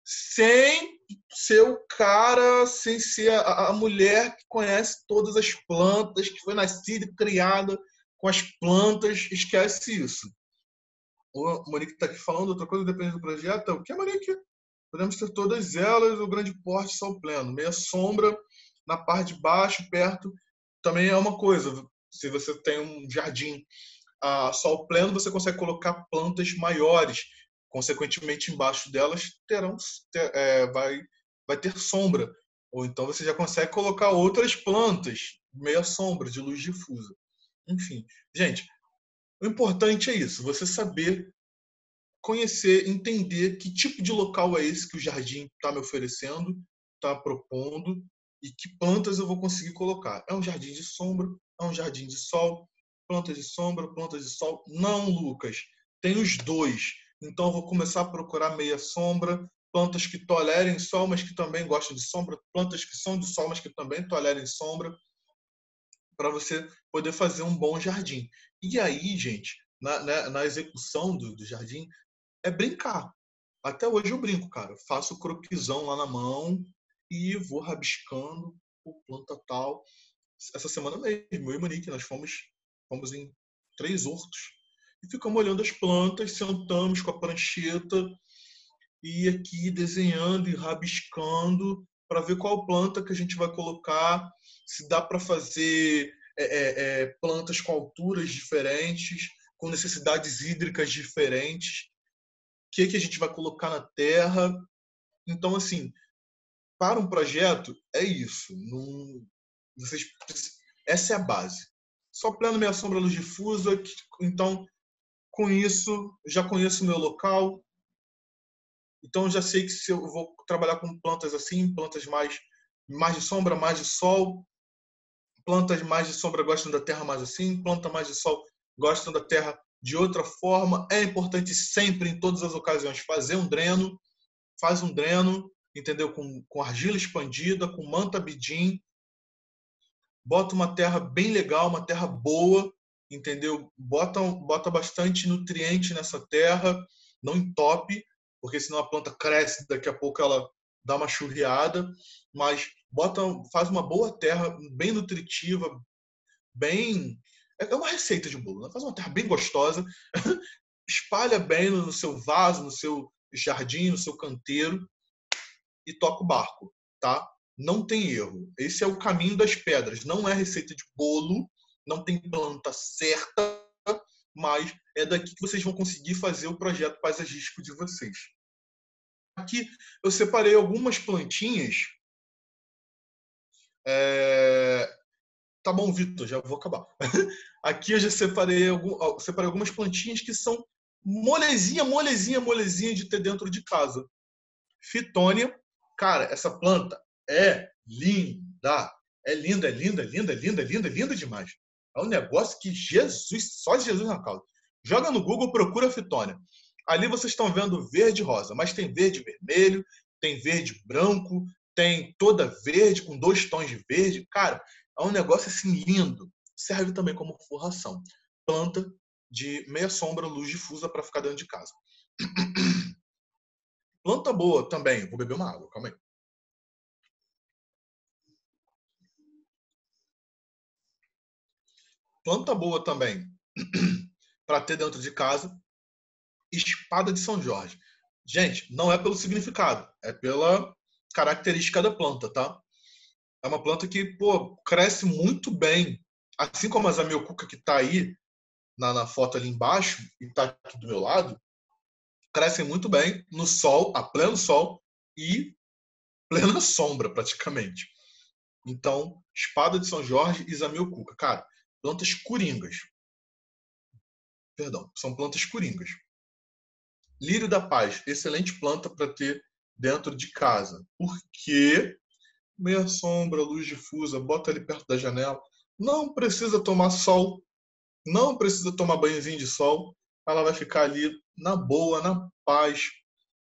sem ser o cara, sem ser a, a, mulher que conhece todas as plantas, que foi nascida e criada com as plantas, esquece isso. O Monique está aqui falando outra coisa, depende do projeto. O que é, Monique? Podemos ter todas elas, o grande porte sol pleno. Meia sombra na parte de baixo, perto, também é uma coisa. Se você tem um jardim a sol pleno, você consegue colocar plantas maiores, consequentemente embaixo delas terão ter, é, vai vai ter sombra ou então você já consegue colocar outras plantas meia sombra de luz difusa enfim gente o importante é isso você saber conhecer entender que tipo de local é esse que o jardim está me oferecendo está propondo e que plantas eu vou conseguir colocar. É um jardim de sombra é um jardim de sol plantas de sombra plantas de sol. Não Lucas tem os dois. Então, vou começar a procurar meia sombra, plantas que tolerem sol, mas que também gostam de sombra, plantas que são de sol, mas que também tolerem sombra, para você poder fazer um bom jardim. E aí, gente, na, na, na execução do, do, jardim, é brincar. Até hoje eu brinco, cara. Faço croquisão lá na mão e vou rabiscando o planta tal. Essa semana mesmo, eu e Monique, nós fomos, fomos em três hortos e ficamos olhando as plantas, sentamos com a prancheta e aqui desenhando e rabiscando para ver qual planta que a gente vai colocar, se dá para fazer é, é, é, plantas com alturas diferentes, com necessidades hídricas diferentes, que, que a gente vai colocar na terra. Então, assim, para um projeto é isso. Não, vocês, essa é a base. Só plano meia sombra luz difusa, então com isso, já conheço o meu local, então já sei que se eu vou trabalhar com plantas assim, plantas mais mais de sombra, mais de sol, plantas mais de sombra gostam da terra mais assim, planta mais de sol gostam da terra de outra forma. É importante sempre, em todas as ocasiões, fazer um dreno, faz um dreno, entendeu? Com, com argila expandida, com manta bidim, bota uma terra bem legal, uma terra boa, entendeu? Bota, bota bastante nutriente nessa terra, não entope, porque senão a planta cresce, daqui a pouco ela dá uma churriada, mas bota, faz uma boa terra, bem nutritiva, bem é uma receita de bolo, né? faz uma terra bem gostosa, espalha bem no seu vaso, no seu jardim, no seu canteiro e toca o barco, tá? Não tem erro. Esse é o caminho das pedras. Não é receita de bolo, não tem planta certa, mas é daqui que vocês vão conseguir fazer o projeto paisagístico de vocês. Aqui eu separei algumas plantinhas. É... Tá bom, Vitor, já vou acabar. Aqui eu já separei, algum, separei algumas plantinhas que são molezinha, molezinha, molezinha de ter dentro de casa. Fitônia, cara, essa planta é linda. É linda, é linda, é linda, é linda, é linda, é linda demais. É um negócio que Jesus, só Jesus na causa. Joga no Google, procura fitônia. Ali vocês estão vendo verde e rosa, mas tem verde vermelho, tem verde branco, tem toda verde, com dois tons de verde. Cara, é um negócio assim lindo. Serve também como forração. Planta de meia sombra, luz difusa para ficar dentro de casa. Planta boa também. Vou beber uma água, calma aí. planta boa também para ter dentro de casa, espada de São Jorge. Gente, não é pelo significado, é pela característica da planta, tá? É uma planta que, pô, cresce muito bem. Assim como a zamiocuca que está aí na, na, foto ali embaixo e está aqui do meu lado, crescem muito bem no sol, a pleno sol e plena sombra, praticamente. Então, espada de São Jorge e zamiocuca. Cara, plantas coringas. Perdão, são plantas coringas. Lírio da paz, excelente planta para ter dentro de casa. Porque meia sombra, luz difusa, bota ali perto da janela. Não precisa tomar sol, não precisa tomar banhozinho de sol. Ela vai ficar ali na boa, na paz,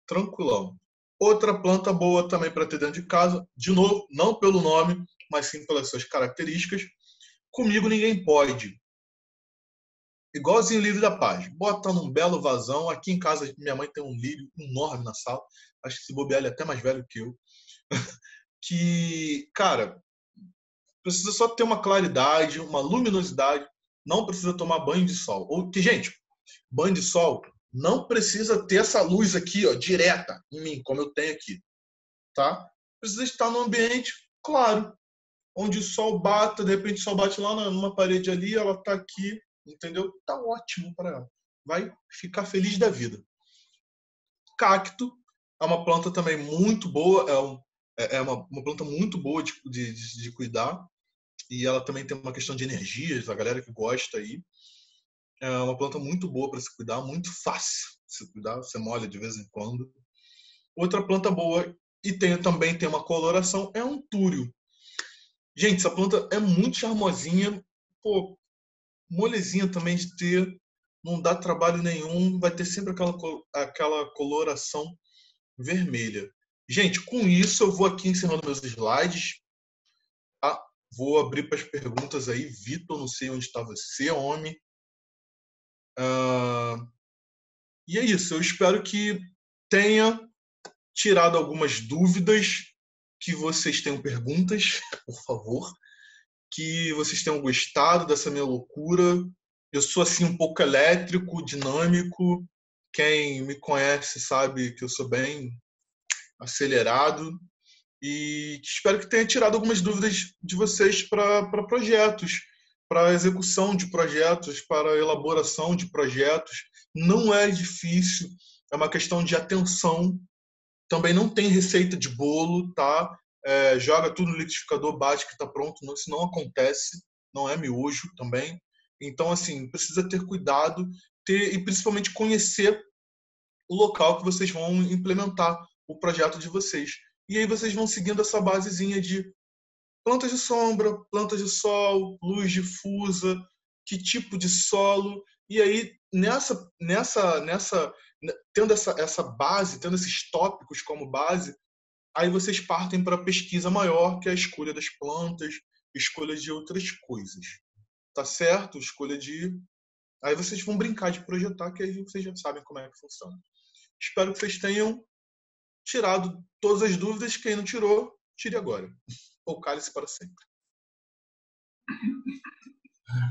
tranquilão. Outra planta boa também para ter dentro de casa, de novo, não pelo nome, mas sim pelas suas características, Comigo ninguém pode. Igualzinho o lírio da paz. Bota num belo vazão. Aqui em casa, minha mãe tem um lírio enorme na sala. Acho que esse bobear é até mais velho que eu. que, cara, precisa só ter uma claridade, uma luminosidade. Não precisa tomar banho de sol. Ou que, gente, banho de sol não precisa ter essa luz aqui, ó, direta em mim, como eu tenho aqui. Tá? Precisa estar no ambiente claro, onde o sol bata, de repente o sol bate lá numa parede ali, ela está aqui, entendeu? Tá ótimo para ela. Vai ficar feliz da vida. cacto é uma planta também muito boa, é, um, é, é uma, uma, planta muito boa de, de, de, cuidar. E ela também tem uma questão de energias, a galera que gosta aí. É uma planta muito boa para se cuidar, muito fácil de se cuidar, você molha de vez em quando. Outra planta boa e tem, também tem uma coloração é um túrio. Gente, essa planta é muito charmosinha, pô, molezinha também de ter, não dá trabalho nenhum, vai ter sempre aquela, aquela coloração vermelha. Gente, com isso eu vou aqui encerrando meus slides. Tá? Vou abrir para as perguntas aí. Vitor, não sei onde está você, homem. Uh, e é isso. Eu espero que tenha tirado algumas dúvidas, que vocês tenham perguntas, por favor, que vocês tenham gostado dessa minha loucura. Eu sou assim um pouco elétrico, dinâmico. Quem me conhece sabe que eu sou bem acelerado e espero que tenha tirado algumas dúvidas de vocês para projetos, para execução de projetos, para elaboração de projetos. Não é difícil, é uma questão de atenção. Também não tem receita de bolo, tá? É, joga tudo no liquidificador, bate que está pronto. Não, isso não acontece, não é miojo também. Então, assim, precisa ter cuidado ter, e principalmente conhecer o local que vocês vão implementar o projeto de vocês. E aí vocês vão seguindo essa basezinha de plantas de sombra, plantas de sol, luz difusa, que tipo de solo. E aí nessa nessa nessa tendo essa essa base, tendo esses tópicos como base, aí vocês partem para a pesquisa maior, que é a escolha das plantas, escolha de outras coisas. Tá certo? Escolha de Aí vocês vão brincar de projetar, que aí vocês já sabem como é que funciona. Espero que vocês tenham tirado todas as dúvidas. Quem não tirou, tire agora. Ou cale-se para sempre.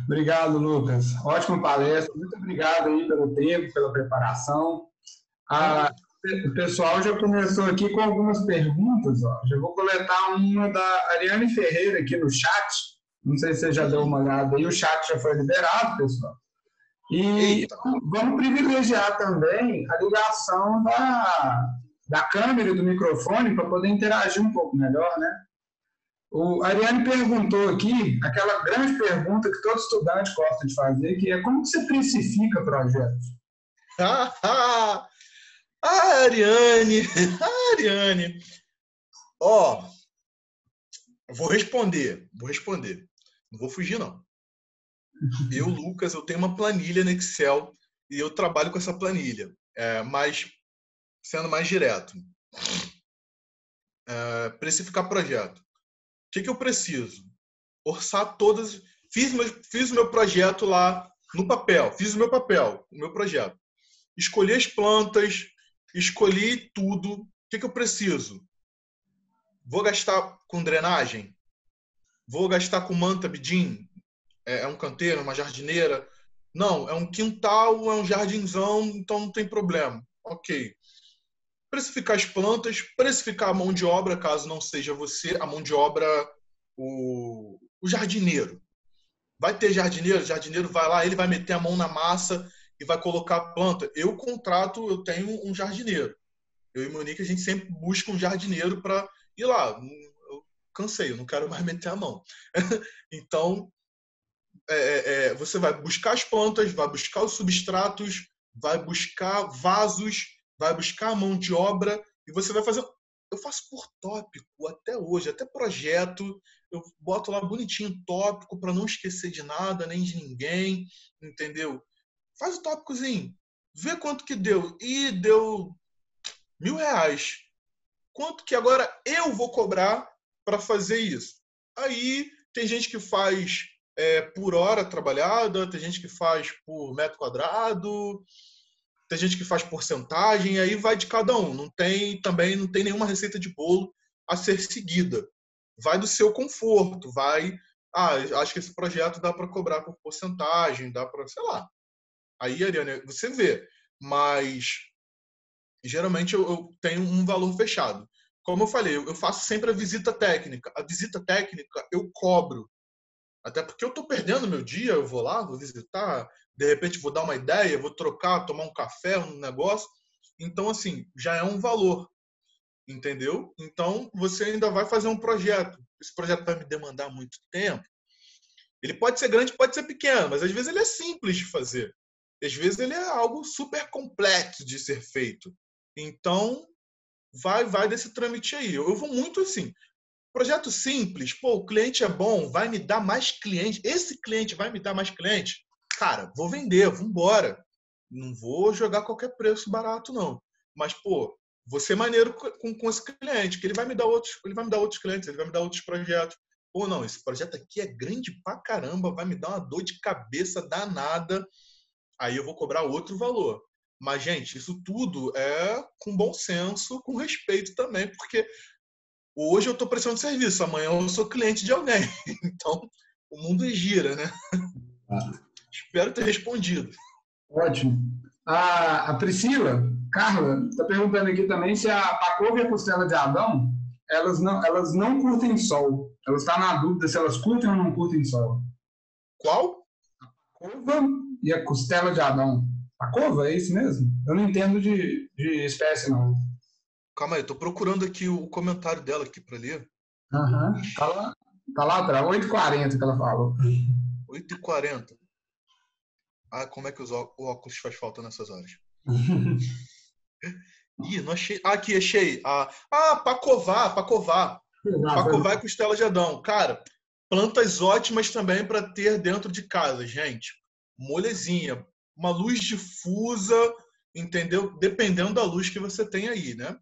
Obrigado, Lucas. Ótima palestra. Muito obrigado aí pelo tempo, pela preparação. A, o pessoal já começou aqui com algumas perguntas. Ó. Já vou coletar uma da Ariane Ferreira aqui no chat. Não sei se você já deu uma olhada aí. O chat já foi liberado, pessoal. E Eita. vamos privilegiar também a ligação da, da câmera e do microfone para poder interagir um pouco melhor, né? O Ariane perguntou aqui aquela grande pergunta que todo estudante gosta de fazer, que é como você precifica projetos? Ah, ah, ah Ariane, ah, Ariane. Ó, oh, vou responder, vou responder. Não vou fugir, não. Eu, Lucas, eu tenho uma planilha no Excel e eu trabalho com essa planilha. É, mas sendo mais direto. É, precificar projeto. O que, que eu preciso? Orçar todas. Fiz, fiz o meu projeto lá no papel, fiz o meu papel, o meu projeto. Escolhi as plantas, escolhi tudo. O que, que eu preciso? Vou gastar com drenagem? Vou gastar com manta bidim? É, é um canteiro, uma jardineira? Não, é um quintal, é um jardinzão, então não tem problema. Ok precificar as plantas, precificar a mão de obra, caso não seja você, a mão de obra, o, o jardineiro. Vai ter jardineiro, o jardineiro vai lá, ele vai meter a mão na massa e vai colocar a planta. Eu contrato, eu tenho um jardineiro. Eu e Monique, a gente sempre busca um jardineiro para ir lá. Eu cansei, eu não quero mais meter a mão. então, é, é, é, você vai buscar as plantas, vai buscar os substratos, vai buscar vasos, vai buscar a mão de obra e você vai fazer. Eu faço por tópico até hoje, até projeto. Eu boto lá bonitinho tópico para não esquecer de nada, nem de ninguém, entendeu? Faz o tópicozinho, vê quanto que deu. E deu mil reais. Quanto que agora eu vou cobrar para fazer isso? Aí tem gente que faz é, por hora trabalhada, tem gente que faz por metro quadrado, tem gente que faz porcentagem, aí vai de cada um. Não tem também não tem nenhuma receita de bolo a ser seguida. Vai do seu conforto, vai. Ah, acho que esse projeto dá para cobrar por porcentagem, dá para, sei lá. Aí, Ariane, você vê. Mas geralmente eu, eu tenho um valor fechado. Como eu falei, eu faço sempre a visita técnica. A visita técnica eu cobro. Até porque eu estou perdendo meu dia, eu vou lá, vou visitar, de repente vou dar uma ideia, vou trocar, tomar um café, um negócio. Então, assim, já é um valor, entendeu? Então, você ainda vai fazer um projeto. Esse projeto vai me demandar muito tempo. Ele pode ser grande, pode ser pequeno, mas às vezes ele é simples de fazer. Às vezes ele é algo super complexo de ser feito. Então, vai vai desse trâmite aí. Eu vou muito assim. Projeto simples, pô, o cliente é bom, vai me dar mais cliente. Esse cliente vai me dar mais cliente. Cara, vou vender, vou embora. Não vou jogar qualquer preço barato, não. Mas, pô, vou ser maneiro com, com esse cliente, que ele vai me dar outros, ele vai me dar outros clientes, ele vai me dar outros projetos. Pô, não, esse projeto aqui é grande pra caramba, vai me dar uma dor de cabeça danada. Aí eu vou cobrar outro valor. Mas, gente, isso tudo é com bom senso, com respeito também, porque hoje eu estou prestando serviço, amanhã eu sou cliente de alguém. Então, o mundo gira, né? Ah. Espero ter respondido. Ótimo. A, a Priscila, Carla, está perguntando aqui também se a pacova e a costela de Adão, elas não, elas não curtem sol. Ela está na dúvida se elas curtem ou não curtem sol. Qual? A pacova e a costela de Adão. A cova, é isso mesmo? Eu não entendo de, de espécie, não. Calma aí, eu tô procurando aqui o comentário dela aqui para ler. Aham, uhum, tá lá, tá lá atrás, 8h40 que ela falou. 8h40. Ah, como é que os óculos faz falta nessas horas? Ih, não achei. Ah, aqui, achei. Ah, ah pacovar, pacovar. Pacovar e costela de Adão. Cara, plantas ótimas também para ter dentro de casa, gente. Molezinha, uma luz difusa, entendeu? Dependendo da luz que você tem aí, né?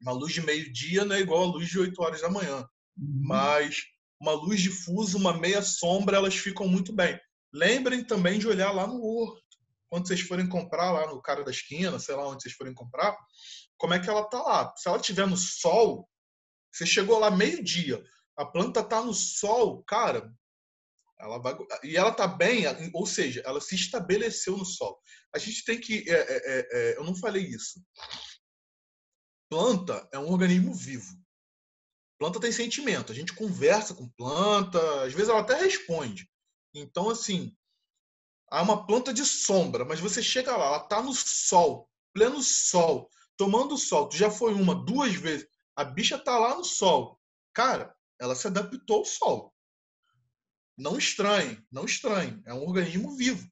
Uma luz de meio-dia não é igual a luz de 8 horas da manhã. Uhum. Mas uma luz difusa, uma meia sombra, elas ficam muito bem. Lembrem também de olhar lá no horto. Quando vocês forem comprar lá no cara da esquina, sei lá onde vocês forem comprar, como é que ela tá lá? Se ela estiver no sol, você chegou lá meio-dia, a planta tá no sol, cara, ela vai, e ela tá bem, ou seja, ela se estabeleceu no sol. A gente tem que. É, é, é, é, eu não falei isso. Planta é um organismo vivo. Planta tem sentimento. A gente conversa com planta, às vezes ela até responde. Então, assim, há uma planta de sombra, mas você chega lá, ela tá no sol, pleno sol, tomando sol. Tu já foi uma, duas vezes. A bicha tá lá no sol. Cara, ela se adaptou ao sol. Não estranhe, não estranhe. É um organismo vivo.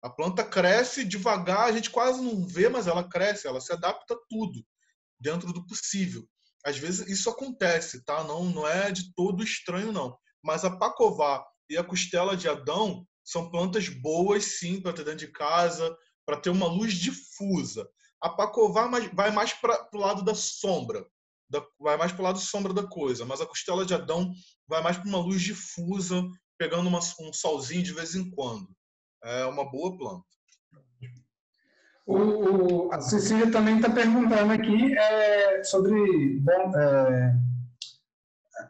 A planta cresce devagar, a gente quase não vê, mas ela cresce, ela se adapta a tudo dentro do possível. Às vezes isso acontece, tá? Não, não é de todo estranho, não. Mas a pacová e a costela de Adão são plantas boas, sim, para ter dentro de casa, para ter uma luz difusa. A pacová vai mais para o lado da sombra, da, vai mais para o lado sombra da coisa, mas a costela de Adão vai mais para uma luz difusa, pegando uma, um solzinho de vez em quando. É uma boa planta. O, a Cecília também está perguntando aqui é, sobre. Bom, é,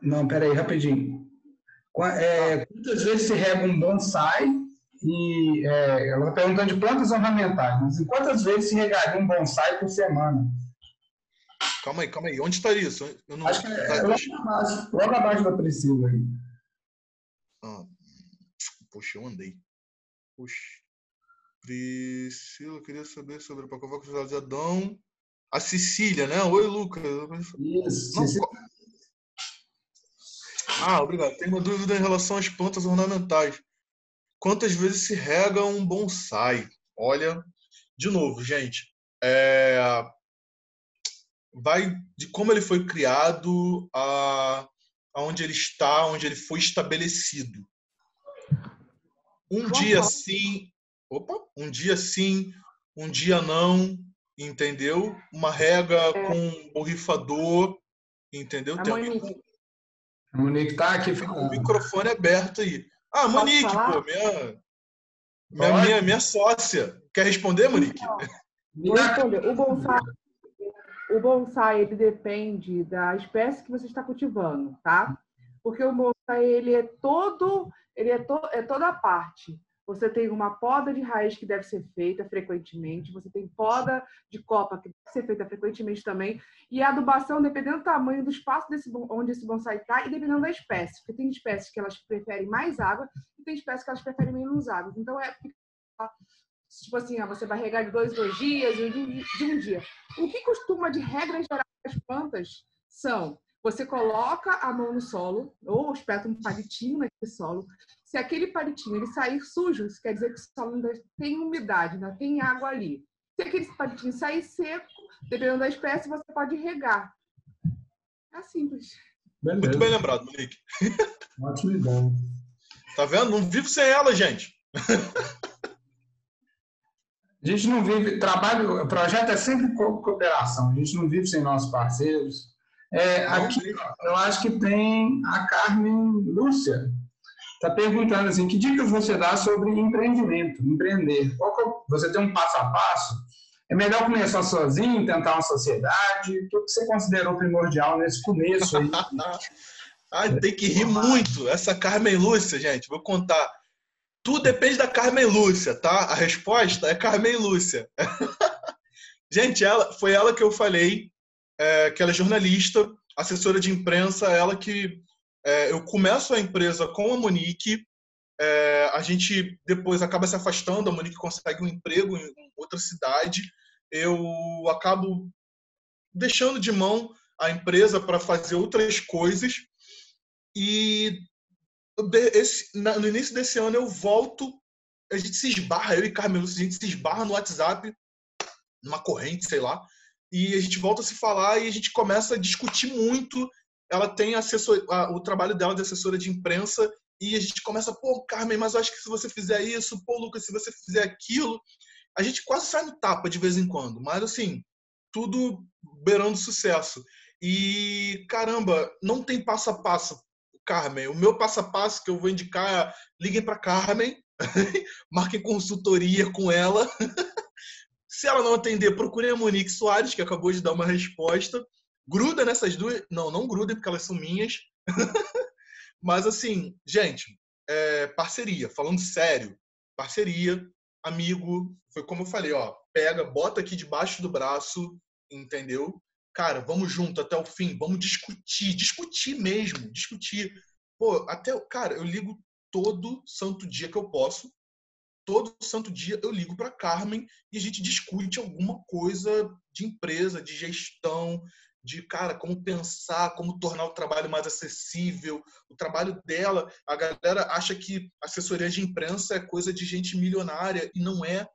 não, peraí, rapidinho. É, quantas vezes se rega um bonsai? E é, ela está perguntando de plantas ornamentais. Mas quantas vezes se regaria um bonsai por semana? Calma aí, calma aí. Onde está isso? Eu não... Acho que é, é logo, abaixo, logo abaixo da Priscila aí. Ah, poxa, eu andei. Puxa. Priscila, eu queria saber sobre a Pacovaca de Adão. A Cecília, né? Oi, Lucas. Isso. Não, ah, obrigado. Tenho uma dúvida em relação às plantas ornamentais. Quantas vezes se rega um bonsai? Olha, de novo, gente, é... vai de como ele foi criado a aonde ele está, onde ele foi estabelecido. Um dia sim, opa, um dia sim, um dia não, entendeu? Uma rega é. com borrifador, entendeu? Tem um, a Monique tá aqui falando. O microfone aberto aí. Ah, Monique, pô, minha, minha, minha, minha, sócia. Quer responder, Monique? Vou responder. O bonsai, o bonsai, ele depende da espécie que você está cultivando, tá? Porque o bonsai, ele é todo, ele é, to, é toda a parte. Você tem uma poda de raiz que deve ser feita frequentemente, você tem poda de copa que deve ser feita frequentemente também, e a adubação dependendo do tamanho do espaço desse, onde esse bonsai está e dependendo da espécie, porque tem espécies que elas preferem mais água e tem espécies que elas preferem menos água. Então, é Tipo assim, ah, você vai regar de dois dois dias, um, de um dia. O que costuma, de regra geral, as plantas são você coloca a mão no solo, ou espeta um palitinho naquele solo. Se aquele palitinho ele sair sujo, isso quer dizer que o solo ainda tem umidade, ainda tem água ali. Se aquele palitinho sair seco, dependendo da espécie, você pode regar. É simples. Beleza. Muito bem lembrado, Monique. Ótimo ideia. Tá vendo? Não vivo sem ela, gente. A gente não vive, trabalho, o projeto é sempre cooperação, a gente não vive sem nossos parceiros. É, aqui, eu acho que tem a Carmen Lúcia, está perguntando assim, que dicas você dá sobre empreendimento, empreender? Qual é, você tem um passo a passo? É melhor começar sozinho, tentar uma sociedade? O que você considerou primordial nesse começo aí? Ai, tem que rir muito. Essa Carmen Lúcia, gente, vou contar. Tudo depende da Carmen Lúcia, tá? A resposta é Carmen Lúcia. gente, ela, foi ela que eu falei, é, que ela é jornalista, assessora de imprensa, ela que é, eu começo a empresa com a Monique, é, a gente depois acaba se afastando, a Monique consegue um emprego em outra cidade, eu acabo deixando de mão a empresa para fazer outras coisas e esse, no início desse ano eu volto, a gente se esbarra, eu e Carmelo, a gente se esbarra no WhatsApp, numa corrente, sei lá, e a gente volta a se falar e a gente começa a discutir muito. Ela tem assessor, o trabalho dela de assessora de imprensa e a gente começa, pô, Carmen, mas eu acho que se você fizer isso, pô, Lucas, se você fizer aquilo, a gente quase sai no tapa de vez em quando, mas assim, tudo beirando sucesso. E caramba, não tem passo a passo Carmen. O meu passo a passo que eu vou indicar é liguem para Carmen, marquem consultoria com ela. Se ela não atender, procurem a Monique Soares, que acabou de dar uma resposta. Gruda nessas duas. Não, não grudem, porque elas são minhas. Mas assim, gente, é parceria. Falando sério, parceria, amigo. Foi como eu falei, ó. Pega, bota aqui debaixo do braço, entendeu? cara, vamos junto até o fim, vamos discutir, discutir mesmo, discutir. Pô, até, cara, eu ligo todo santo dia que eu posso, todo santo dia eu ligo para Carmen e a gente discute alguma coisa de empresa, de gestão, de cara, como pensar, como tornar o trabalho mais acessível. O trabalho dela, a galera acha que assessoria de imprensa é coisa de gente milionária e não é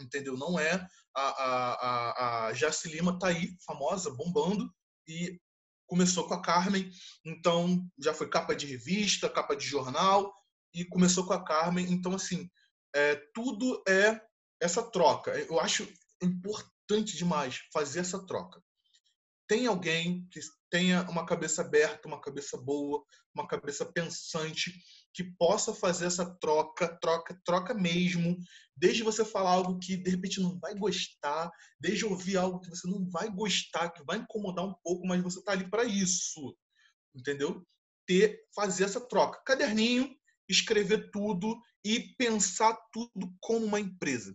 entendeu? Não é. A, a, a, a Lima tá aí, famosa, bombando, e começou com a Carmen, então já foi capa de revista, capa de jornal, e começou com a Carmen. Então, assim, é, tudo é essa troca. Eu acho importante demais fazer essa troca. Tem alguém que tenha uma cabeça aberta, uma cabeça boa, uma cabeça pensante, que possa fazer essa troca, troca, troca mesmo, desde você falar algo que de repente não vai gostar, desde ouvir algo que você não vai gostar, que vai incomodar um pouco, mas você está ali para isso, entendeu? Ter, fazer essa troca, caderninho, escrever tudo e pensar tudo como uma empresa.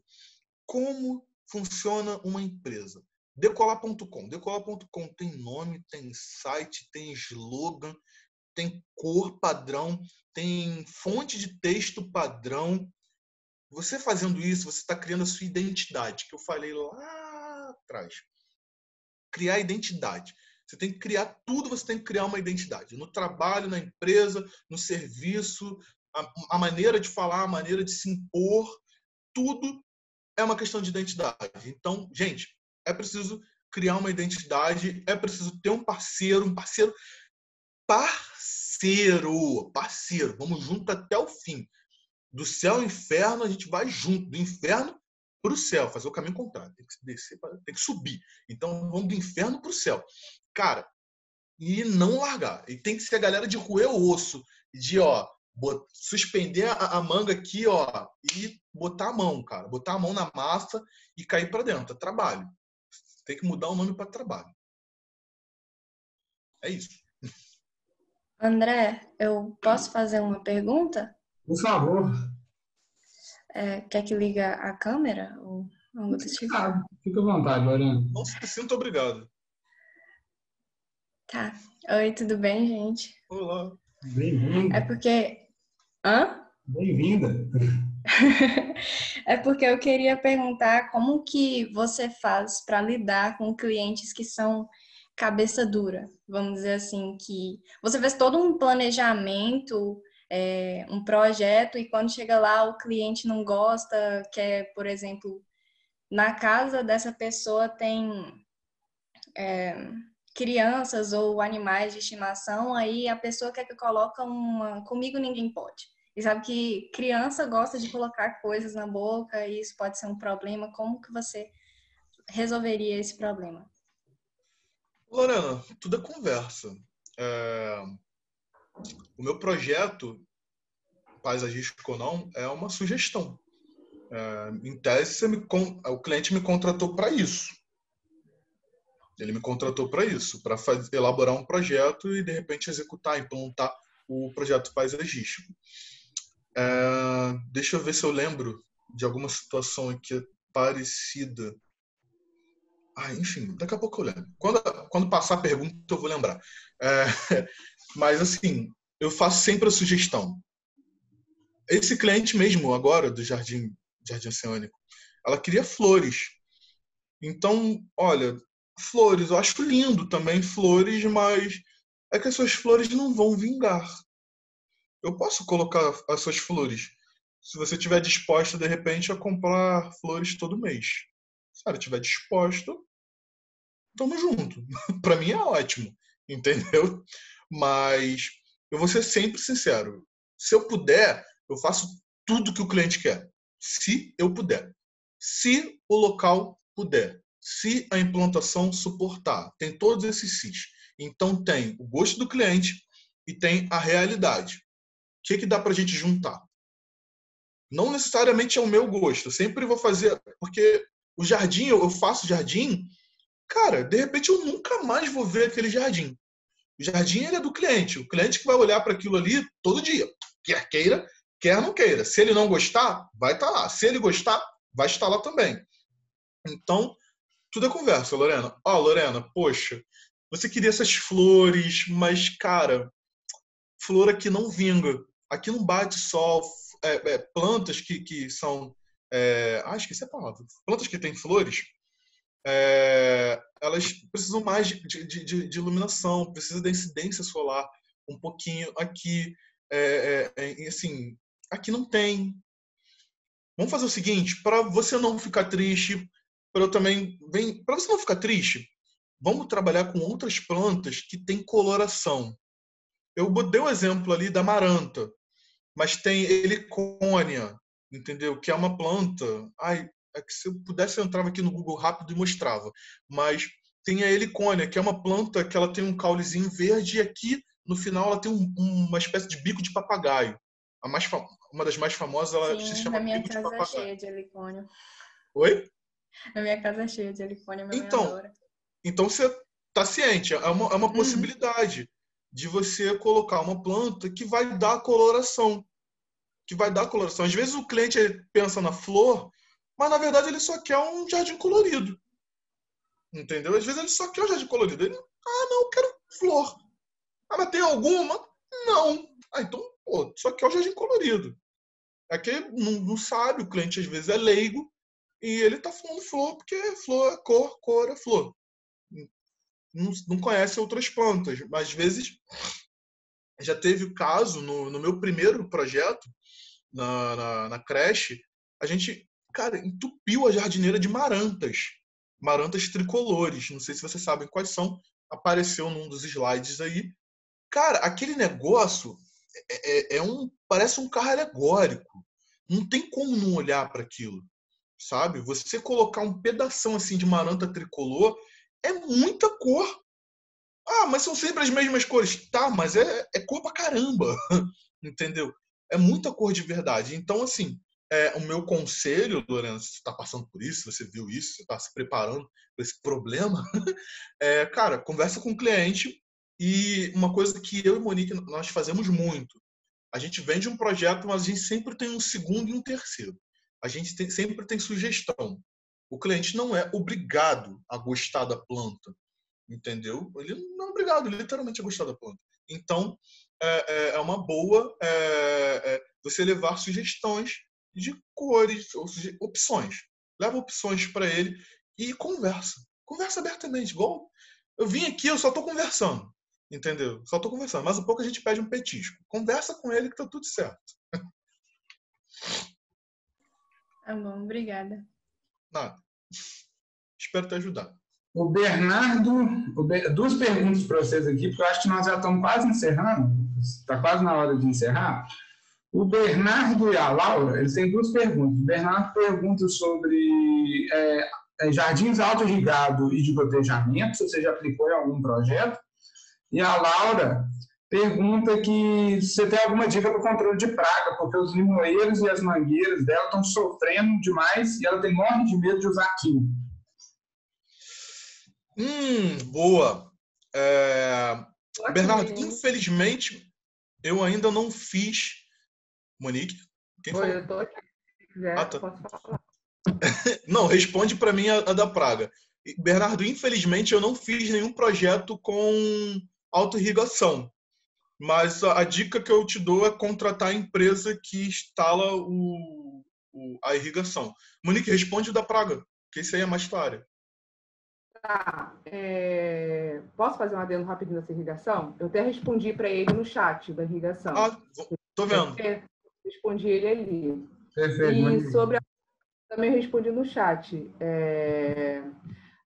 Como funciona uma empresa? Decolar.com. Decolar.com tem nome, tem site, tem slogan, tem cor padrão, tem fonte de texto padrão. Você fazendo isso, você está criando a sua identidade, que eu falei lá atrás. Criar identidade. Você tem que criar tudo, você tem que criar uma identidade. No trabalho, na empresa, no serviço, a, a maneira de falar, a maneira de se impor, tudo é uma questão de identidade. Então, gente, é preciso criar uma identidade, é preciso ter um parceiro, um parceiro parceiro, parceiro, vamos junto até o fim. Do céu ao inferno a gente vai junto, do inferno para o céu, fazer o caminho contrário, tem que descer, tem que subir. Então vamos do inferno para o céu. Cara, e não largar. E tem que ser a galera de roer o osso, de ó, suspender a, a, manga aqui, ó, e botar a mão, cara, botar a mão na massa e cair para dentro. É trabalho. Tem que mudar o nome para trabalho. É isso. André, eu posso fazer uma pergunta? Por favor. É, quer que liga a câmera? Ou algo do tipo? Ah, fica à vontade, Lorena. Nossa, sinto obrigado. Tá. Oi, tudo bem, gente? Olá. Bem-vinda. É porque. Hã? Bem-vinda. é porque eu queria perguntar como que você faz para lidar com clientes que são cabeça dura, vamos dizer assim, que você fez todo um planejamento, é, um projeto, e quando chega lá o cliente não gosta, quer, por exemplo, na casa dessa pessoa tem é, crianças ou animais de estimação, aí a pessoa quer que coloque uma comigo ninguém pode. E sabe que criança gosta de colocar coisas na boca e isso pode ser um problema. Como que você resolveria esse problema? Lorena, tudo é conversa. É... O meu projeto, paisagístico ou não, é uma sugestão. É... Em tese, me... o cliente me contratou para isso. Ele me contratou para isso, para elaborar um projeto e, de repente, executar, implantar o projeto paisagístico. É, deixa eu ver se eu lembro de alguma situação aqui parecida. Ah, enfim, daqui a pouco eu lembro. Quando, quando passar a pergunta, eu vou lembrar. É, mas, assim, eu faço sempre a sugestão. Esse cliente mesmo, agora, do Jardim, Jardim Oceânico, ela queria flores. Então, olha, flores, eu acho lindo também flores, mas é que essas flores não vão vingar eu posso colocar as suas flores. Se você estiver disposto, de repente, a comprar flores todo mês. Se ela estiver disposto, tamo junto. para mim é ótimo, entendeu? Mas eu vou ser sempre sincero. Se eu puder, eu faço tudo que o cliente quer. Se eu puder. Se o local puder. Se a implantação suportar. Tem todos esses SIS. Então tem o gosto do cliente e tem a realidade que, que dá para gente juntar? Não necessariamente é o meu gosto. Sempre vou fazer. Porque o jardim, eu faço jardim, cara, de repente eu nunca mais vou ver aquele jardim. O jardim é do cliente. O cliente que vai olhar para aquilo ali todo dia. Quer queira, quer não queira. Se ele não gostar, vai estar tá lá. Se ele gostar, vai estar lá também. Então, tudo é conversa, Lorena. Ó, oh, Lorena, poxa, você queria essas flores, mas, cara, flor aqui não vinga aqui não bate só é, é, plantas que, que são. É, ah, esqueci a palavra. Plantas que têm flores, é, elas precisam mais de, de, de, de, iluminação, precisa da incidência solar um pouquinho aqui. É, é, assim, aqui não tem. Vamos fazer o seguinte, para você não ficar triste, para eu também, para você não ficar triste, vamos trabalhar com outras plantas que têm coloração. Eu dei o exemplo ali da maranta mas tem helicônia, entendeu? Que é uma planta. Ai, é que se eu pudesse eu entrava aqui no Google rápido e mostrava. Mas tem a helicônia, que é uma planta que ela tem um caulezinho verde e aqui no final ela tem um, uma espécie de bico de papagaio. A mais uma das mais famosas, ela Sim, se chama na minha bico casa de é papagaio. cheia de helicônia. Oi? Na minha casa é cheia de helicônia, então, então você está ciente, é uma, é uma uhum. possibilidade de você colocar uma planta que vai dar coloração. Que vai dar coloração. Às vezes o cliente pensa na flor, mas na verdade ele só quer um jardim colorido. Entendeu? Às vezes ele só quer um jardim colorido. Ele, ah, não, eu quero flor. Ah, mas tem alguma? Não. Ah, então, pô, só quer o jardim colorido. É que não, não sabe, o cliente às vezes é leigo e ele tá falando flor porque flor é cor, cor é flor não, não conhece outras plantas. Às vezes, já teve o caso, no, no meu primeiro projeto, na, na, na, creche, a gente, cara, entupiu a jardineira de marantas. Marantas tricolores. Não sei se vocês sabem quais são. Apareceu num dos slides aí. Cara, aquele negócio é, é, é um. Parece um carro alegórico. Não tem como não olhar para aquilo. Sabe? Você colocar um pedação assim de maranta tricolor é muita cor. Ah, mas são sempre as mesmas cores. Tá, mas é, é cor pra caramba. Entendeu? É muita cor de verdade. Então, assim, é, o meu conselho, Lorena, se você está passando por isso, você viu isso, você está se preparando para esse problema, é, cara, conversa com o cliente e uma coisa que eu e Monique nós fazemos muito. A gente vende um projeto, mas a gente sempre tem um segundo e um terceiro. A gente tem, sempre tem sugestão. O cliente não é obrigado a gostar da planta, entendeu? Ele não é obrigado, literalmente, a gostar da planta. Então, é, é, é uma boa é, é, você levar sugestões de cores, ou opções. Leva opções para ele e conversa. Conversa abertamente, igual eu vim aqui, eu só estou conversando. Entendeu? Só estou conversando. Mas um pouco a gente pede um petisco. Conversa com ele que tá tudo certo. Tá bom, obrigada. Nada. Espero te ajudar. O Bernardo, duas perguntas para vocês aqui, porque eu acho que nós já estamos quase encerrando. Está quase na hora de encerrar. O Bernardo e a Laura, eles têm duas perguntas. O Bernardo pergunta sobre é, é jardins autorrigados e de gotejamento, se você já aplicou em algum projeto. E a Laura pergunta que você tem alguma dica para o controle de praga, porque os limoeiros e as mangueiras dela estão sofrendo demais e ela tem morre de medo de usar químico. Hum, boa. É... Bernardo, infelizmente, eu ainda não fiz. Monique? Quem Oi, falou? eu tô aqui. Se quiser, ah, tá. posso falar. não, responde para mim a, a da praga. Bernardo, infelizmente eu não fiz nenhum projeto com auto-irrigação. Mas a, a, dica que eu te dou é contratar a empresa que instala o, o, a irrigação. Monique, responde da praga, que isso aí é mais tua área. Tá. É... Posso fazer um adendo rapidinho dessa irrigação? Eu até respondi para ele no chat da irrigação. Ah, tô vendo. respondi ele ali. Perfeito. E sobre a... também respondi no chat. É...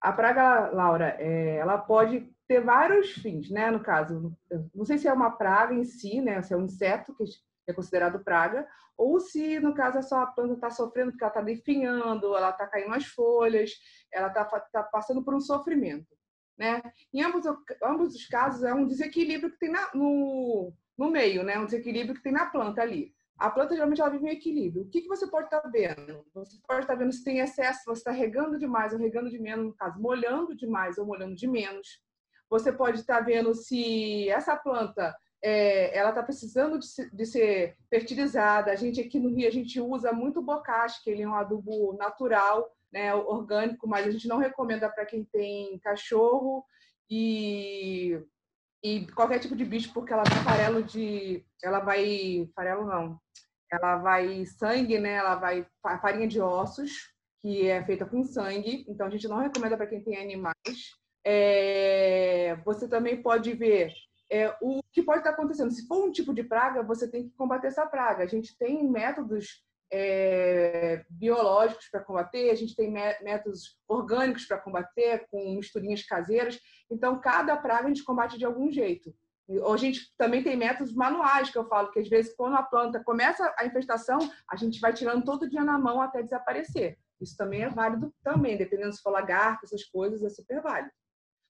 A praga, Laura, é... ela pode ter vários fins, né? No caso, não sei se é uma praga em si, né? Se é um inseto que é considerado praga, ou se, no caso, a sua planta está sofrendo porque ela está definhando, ela está caindo as folhas, ela está tá passando por um sofrimento, né? Em ambos, ambos os casos, é um desequilíbrio que tem na, no, no meio, né? Um desequilíbrio que tem na planta ali. A planta geralmente ela vive em equilíbrio. O que, que você pode estar tá vendo? Você pode estar tá vendo se tem excesso, você está regando demais ou regando de menos, no caso, molhando demais ou molhando de menos. Você pode estar vendo se essa planta é, ela está precisando de, de, ser fertilizada. A gente aqui no Rio a gente usa muito bocache, que ele é um adubo natural, né, orgânico, mas a gente não recomenda para quem tem cachorro e, e qualquer tipo de bicho, porque ela vai farelo de, ela vai farelo não, ela vai sangue, né? Ela vai farinha de ossos que é feita com sangue. Então a gente não recomenda para quem tem animais. É, você também pode ver é, o que pode estar acontecendo. Se for um tipo de praga, você tem que combater essa praga. A gente tem métodos é, biológicos para combater, a gente tem métodos orgânicos para combater, com misturinhas caseiras. Então, cada praga a gente combate de algum jeito. A gente também tem métodos manuais, que eu falo que às vezes, quando a planta começa a infestação, a gente vai tirando todo dia na mão até desaparecer. Isso também é válido também, dependendo se for lagarto, essas coisas, é super válido.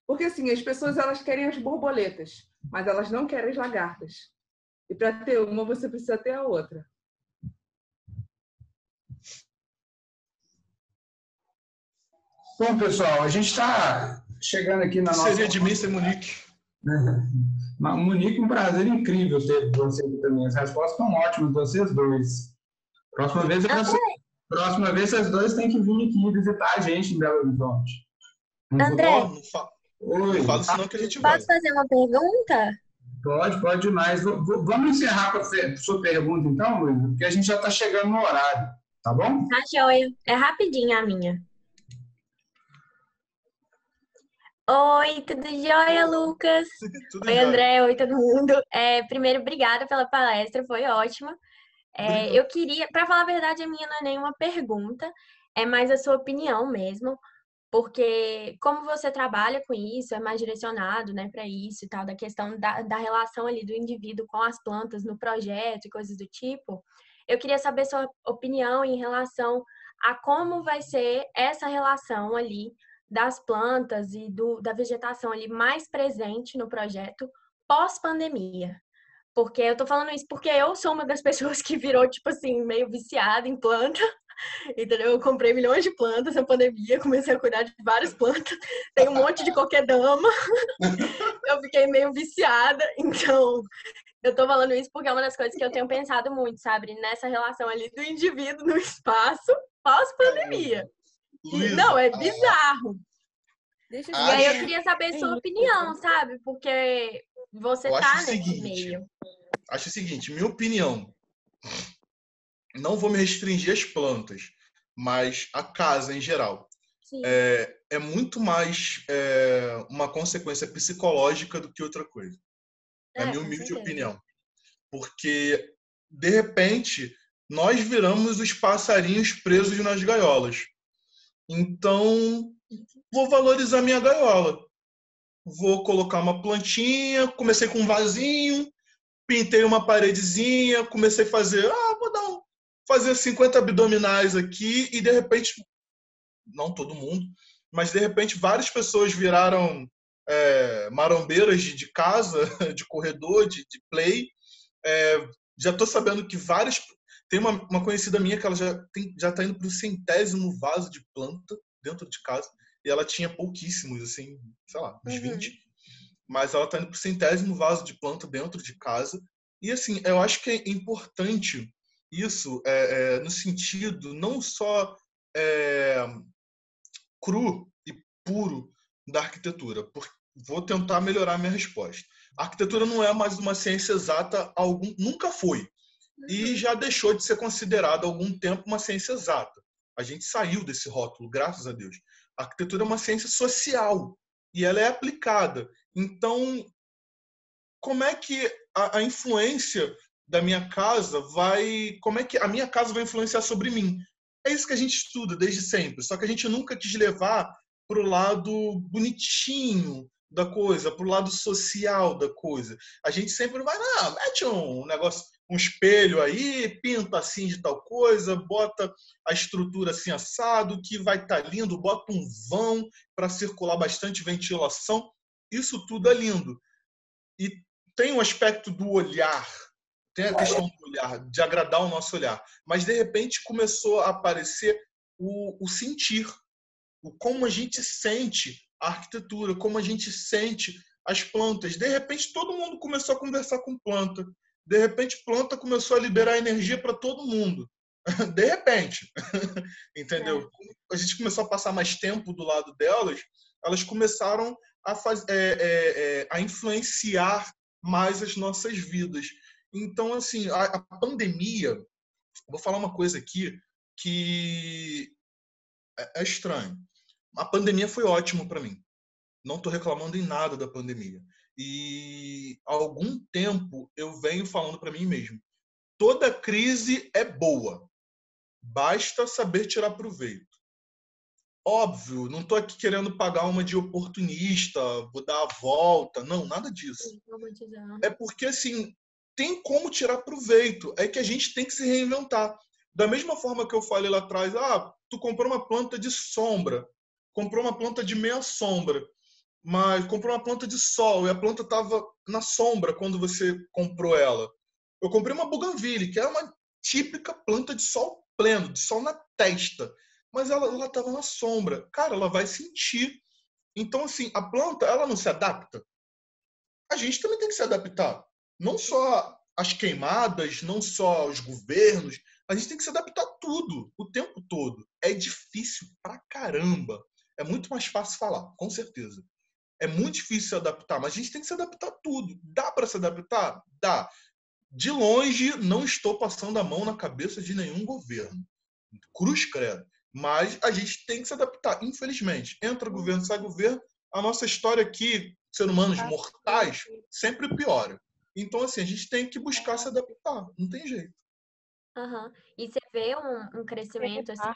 Porque assim, as pessoas elas querem as borboletas, mas elas não querem as lagartas. E para ter uma, você precisa ter a outra. Bom, pessoal, a gente está chegando aqui na nossa. Seria de mim ser Monique. Monique, um prazer incrível ter você aqui também. As respostas estão ótimas, vocês dois. Próxima vez, você... Próxima vez, vocês dois têm que vir aqui visitar a gente em Belo Horizonte. André, Oi. Não fala senão que a gente vai. Posso fazer uma pergunta? Pode, pode demais. Vamos encerrar com a sua pergunta, então, porque a gente já está chegando no horário, tá bom? Tá joia. É rapidinho a minha. Oi, tudo jóia, Lucas? tudo Oi, André. Oi, todo mundo. É, primeiro, obrigada pela palestra, foi ótima. É, eu queria, para falar a verdade, a minha não é nenhuma pergunta, é mais a sua opinião mesmo porque como você trabalha com isso, é mais direcionado, né, para isso e tal, da questão da, da relação ali do indivíduo com as plantas no projeto e coisas do tipo, eu queria saber sua opinião em relação a como vai ser essa relação ali das plantas e do, da vegetação ali mais presente no projeto pós-pandemia. Porque eu tô falando isso porque eu sou uma das pessoas que virou, tipo assim, meio viciada em planta. Entendeu? Eu comprei milhões de plantas na pandemia, comecei a cuidar de várias plantas, tem um monte de qualquer dama. eu fiquei meio viciada, então eu tô falando isso porque é uma das coisas que eu tenho pensado muito, sabe? Nessa relação ali do indivíduo no espaço pós-pandemia. Não, é bizarro. Deixa eu... E aí eu queria saber sua opinião, sabe? Porque você eu tá nesse seguinte, meio. Acho o seguinte, minha opinião. Não vou me restringir às plantas, mas a casa em geral. É, é, muito mais é, uma consequência psicológica do que outra coisa. É, a minha humilde opinião. Porque, de repente, nós viramos os passarinhos presos nas gaiolas. Então, vou valorizar minha gaiola. Vou colocar uma plantinha, comecei com um vasinho, pintei uma paredezinha, comecei a fazer, ah, vou dar um, fazer 50 abdominais aqui e de repente, não todo mundo, mas de repente várias pessoas viraram é, marombeiras de, de, casa, de corredor, de, de play. É, já estou sabendo que várias tem uma, uma conhecida minha que ela já está indo para o centésimo vaso de planta dentro de casa e ela tinha pouquíssimos, assim, sei lá, uns uhum. 20. Mas ela está indo para o centésimo vaso de planta dentro de casa. E assim, eu acho que é importante isso é, é, no sentido não só é, cru e puro da arquitetura. Por, vou tentar melhorar minha resposta. A arquitetura não é mais uma ciência exata, algum, nunca foi e já deixou de ser considerado há algum tempo uma ciência exata. A gente saiu desse rótulo, graças a Deus. A arquitetura é uma ciência social e ela é aplicada. Então, como é que a, a influência da minha casa vai, como é que a minha casa vai influenciar sobre mim? É isso que a gente estuda desde sempre, só que a gente nunca quis levar para o lado bonitinho da coisa, para o lado social da coisa. A gente sempre vai, não, mete um negócio um espelho aí, pinta assim de tal coisa, bota a estrutura assim assado, que vai estar tá lindo, bota um vão para circular bastante ventilação. Isso tudo é lindo. E tem um aspecto do olhar, tem a questão do olhar, de agradar o nosso olhar. Mas de repente começou a aparecer o, o sentir, o como a gente sente a arquitetura, como a gente sente as plantas. De repente todo mundo começou a conversar com planta de repente planta começou a liberar energia para todo mundo. De repente, entendeu? É. A gente começou a passar mais tempo do lado delas, elas começaram a, faz, é, é, é, a influenciar mais as nossas vidas. Então, assim, a, a pandemia, vou falar uma coisa aqui que é, é estranho. A pandemia foi ótima para mim. Não estou reclamando em nada da pandemia. E há algum tempo eu venho falando para mim mesmo: toda crise é boa, basta saber tirar proveito. Óbvio, não estou aqui querendo pagar uma de oportunista, vou dar a volta, não, nada disso. É porque assim tem como tirar proveito, é que a gente tem que se reinventar. Da mesma forma que eu falei lá atrás, ah, tu comprou uma planta de sombra, comprou uma planta de meia sombra mas comprou uma planta de sol e a planta estava na sombra quando você comprou ela. Eu comprei uma bougainville, que é uma típica planta de sol pleno, de sol na testa, mas ela estava na sombra. Cara, ela vai sentir. Então, assim, a planta, ela não se adapta. A gente também tem que se adaptar. Não só as queimadas, não só os governos, a gente tem que se adaptar a tudo, o tempo todo. É difícil pra caramba. É muito mais fácil falar, com certeza. É muito difícil se adaptar, mas a gente tem que se adaptar a tudo. Dá para se adaptar? Dá. De longe, não estou passando a mão na cabeça de nenhum governo. Cruz credo. Mas a gente tem que se adaptar, infelizmente. Entra governo, sai governo. A nossa história aqui, ser humanos mortais, sempre piora. Então, assim, a gente tem que buscar se adaptar. Não tem jeito. Uhum. E você vê um, um crescimento, assim,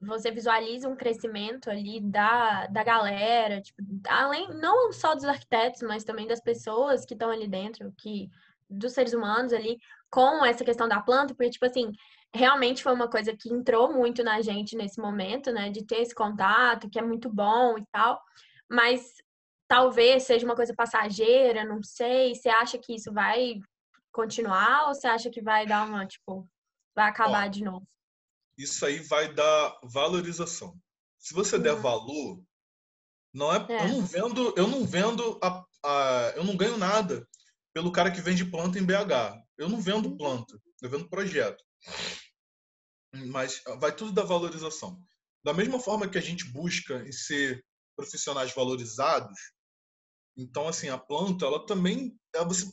você visualiza um crescimento ali da, da galera, tipo, além não só dos arquitetos, mas também das pessoas que estão ali dentro, que dos seres humanos ali, com essa questão da planta, porque tipo assim, realmente foi uma coisa que entrou muito na gente nesse momento, né, de ter esse contato, que é muito bom e tal, mas talvez seja uma coisa passageira, não sei, você acha que isso vai continuar ou você acha que vai dar uma, tipo, vai acabar de novo? isso aí vai dar valorização. Se você der uhum. valor, não é, é, eu não vendo, eu não vendo a, a, eu não ganho nada pelo cara que vende planta em BH. Eu não vendo uhum. planta, eu vendo projeto. Mas vai tudo da valorização. Da mesma forma que a gente busca em ser profissionais valorizados, então assim, a planta, ela também,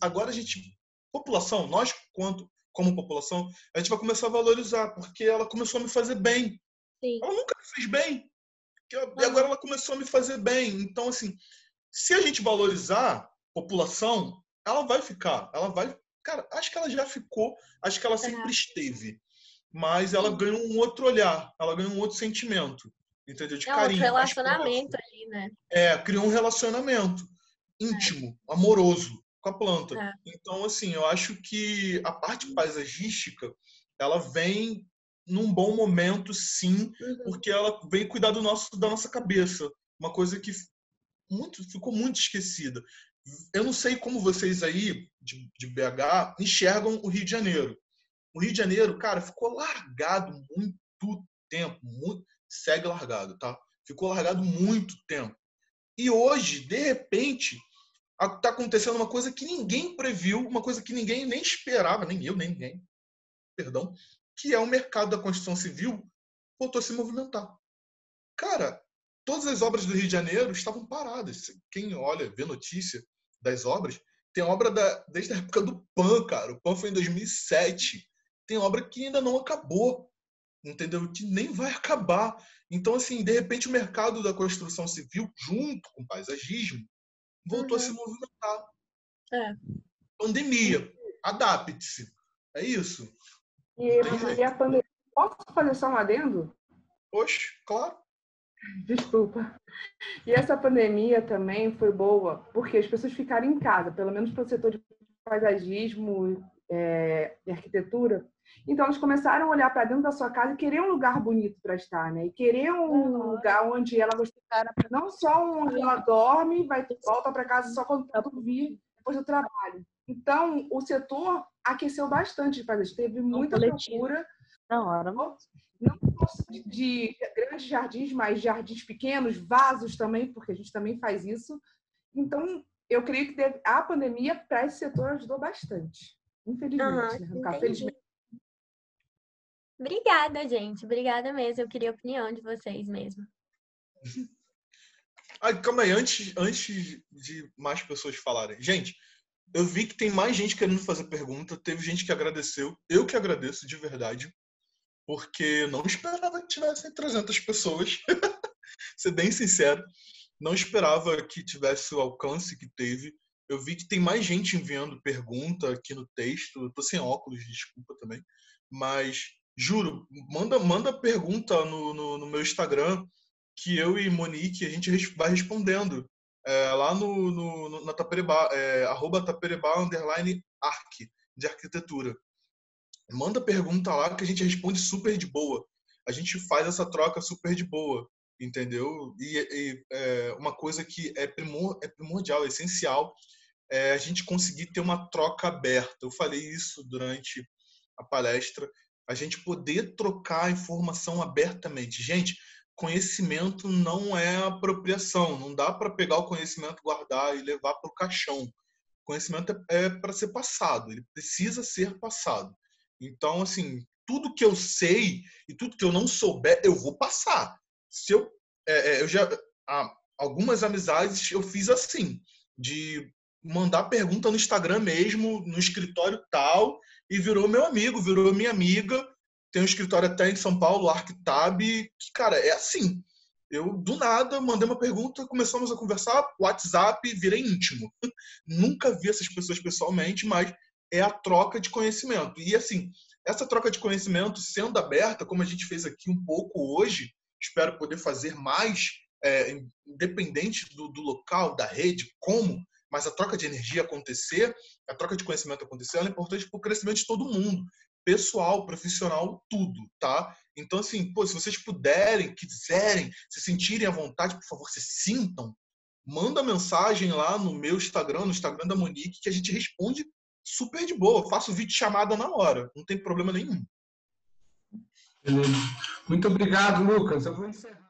agora a gente população, nós quanto como população, a gente vai começar a valorizar, porque ela começou a me fazer bem. Sim. Ela nunca me fez bem. E agora ela começou a me fazer bem. Então, assim, se a gente valorizar a população, ela vai ficar. Ela vai. Cara, acho que ela já ficou, acho que ela sempre esteve. Mas ela ganhou um outro olhar, ela ganhou um outro sentimento. Entendeu? De É carinho. mais relacionamento ali, né? É, criou um relacionamento íntimo, amoroso com a planta. É. Então, assim, eu acho que a parte paisagística, ela vem num bom momento, sim, Uhum. porque ela vem cuidar do nosso, da nossa cabeça. Uma coisa que muito, ficou muito esquecida. Eu não sei como vocês aí, de, de BH, enxergam o Rio de Janeiro. O Rio de Janeiro, cara, ficou largado muito tempo. Muito, segue largado, tá? Ficou largado muito tempo. E hoje, de repente, está acontecendo uma coisa que ninguém previu, uma coisa que ninguém nem esperava, nem eu, nem ninguém, perdão, que é o mercado da construção civil voltou a se movimentar. Cara, todas as obras do Rio de Janeiro estavam paradas. Quem olha, vê notícia das obras, tem obra da, desde a época do PAN, cara. O PAN foi em 2007. Tem obra que ainda não acabou, entendeu? Que nem vai acabar. Então, assim, de repente o mercado da construção civil, junto com o paisagismo, voltou a se movimentar. É. Pandemia. Adapte-se. É isso. E, e a pandemia. Posso fazer só um adendo? Oxe, claro. Desculpa. E essa pandemia também foi boa, porque as pessoas ficaram em casa, pelo menos para o setor de paisagismo é, e arquitetura. Então, elas começaram a olhar para dentro da sua casa e querer um lugar bonito para estar, né? E querer um Uhum. lugar onde ela gostaria, não só onde ela dorme, vai volta para casa só quando tá vir depois do trabalho. Então, o setor aqueceu bastante paisagismo. Teve muita procura Na hora. não só de, de grandes jardins, mas jardins pequenos, vasos também, porque a gente também faz isso. Então, eu creio que deve- a pandemia para esse setor ajudou bastante. Infelizmente, Aham, né? Felizmente. Obrigada, gente. Obrigada mesmo. Eu queria a opinião de vocês mesmo. Ai, calma aí, antes, antes de mais pessoas falarem. Gente, eu vi que tem mais gente querendo fazer pergunta. Teve gente que agradeceu. Eu que agradeço de verdade. Porque não esperava que tivessem 300 pessoas. Ser bem sincero. Não esperava que tivesse o alcance que teve. Eu vi que tem mais gente enviando pergunta aqui no texto. Eu tô sem óculos, desculpa também. Mas, juro, manda, manda pergunta no, no, no meu Instagram que eu e Monique a gente vai respondendo é, lá no, no- na Tapereba, é, arroba Tapereba underline arc, de arquitetura. Manda pergunta lá que a gente responde super de boa. A gente faz essa troca super de boa, entendeu? E, e, é, uma coisa que é, primor, é primordial, é essencial, é a gente conseguir ter uma troca aberta. Eu falei isso durante a palestra, a gente poder trocar informação abertamente. Gente, conhecimento não é apropriação. Não dá para pegar o conhecimento, guardar e levar para o caixão. Conhecimento é, é para ser passado. Ele precisa ser passado. Então, assim, tudo que eu sei e tudo que eu não souber, eu vou passar. Se eu, é, é, eu já algumas amizades eu fiz assim, de mandar pergunta no Instagram mesmo, no escritório tal, e virou meu amigo, virou minha amiga tem um escritório até em São Paulo, Arctab, que, cara, é assim. Eu, do nada, mandei uma pergunta, começamos a conversar, WhatsApp, virei íntimo. Nunca vi essas pessoas pessoalmente, mas é a troca de conhecimento. E, assim, essa troca de conhecimento sendo aberta, como a gente fez aqui um pouco hoje, espero poder fazer mais, é, independente do, do local, da rede, como, mas a troca de energia acontecer, a troca de conhecimento acontecer, ela é importante para o crescimento de todo mundo pessoal, profissional, tudo, tá? Então, assim, pô, se vocês puderem, quiserem, se sentirem à vontade, por favor, se sintam, manda mensagem lá no meu Instagram, no Instagram da Monique, que a gente responde super de boa. Faço vídeo chamada na hora, não tem problema nenhum. Muito obrigado, Lucas. Eu vou encerrar.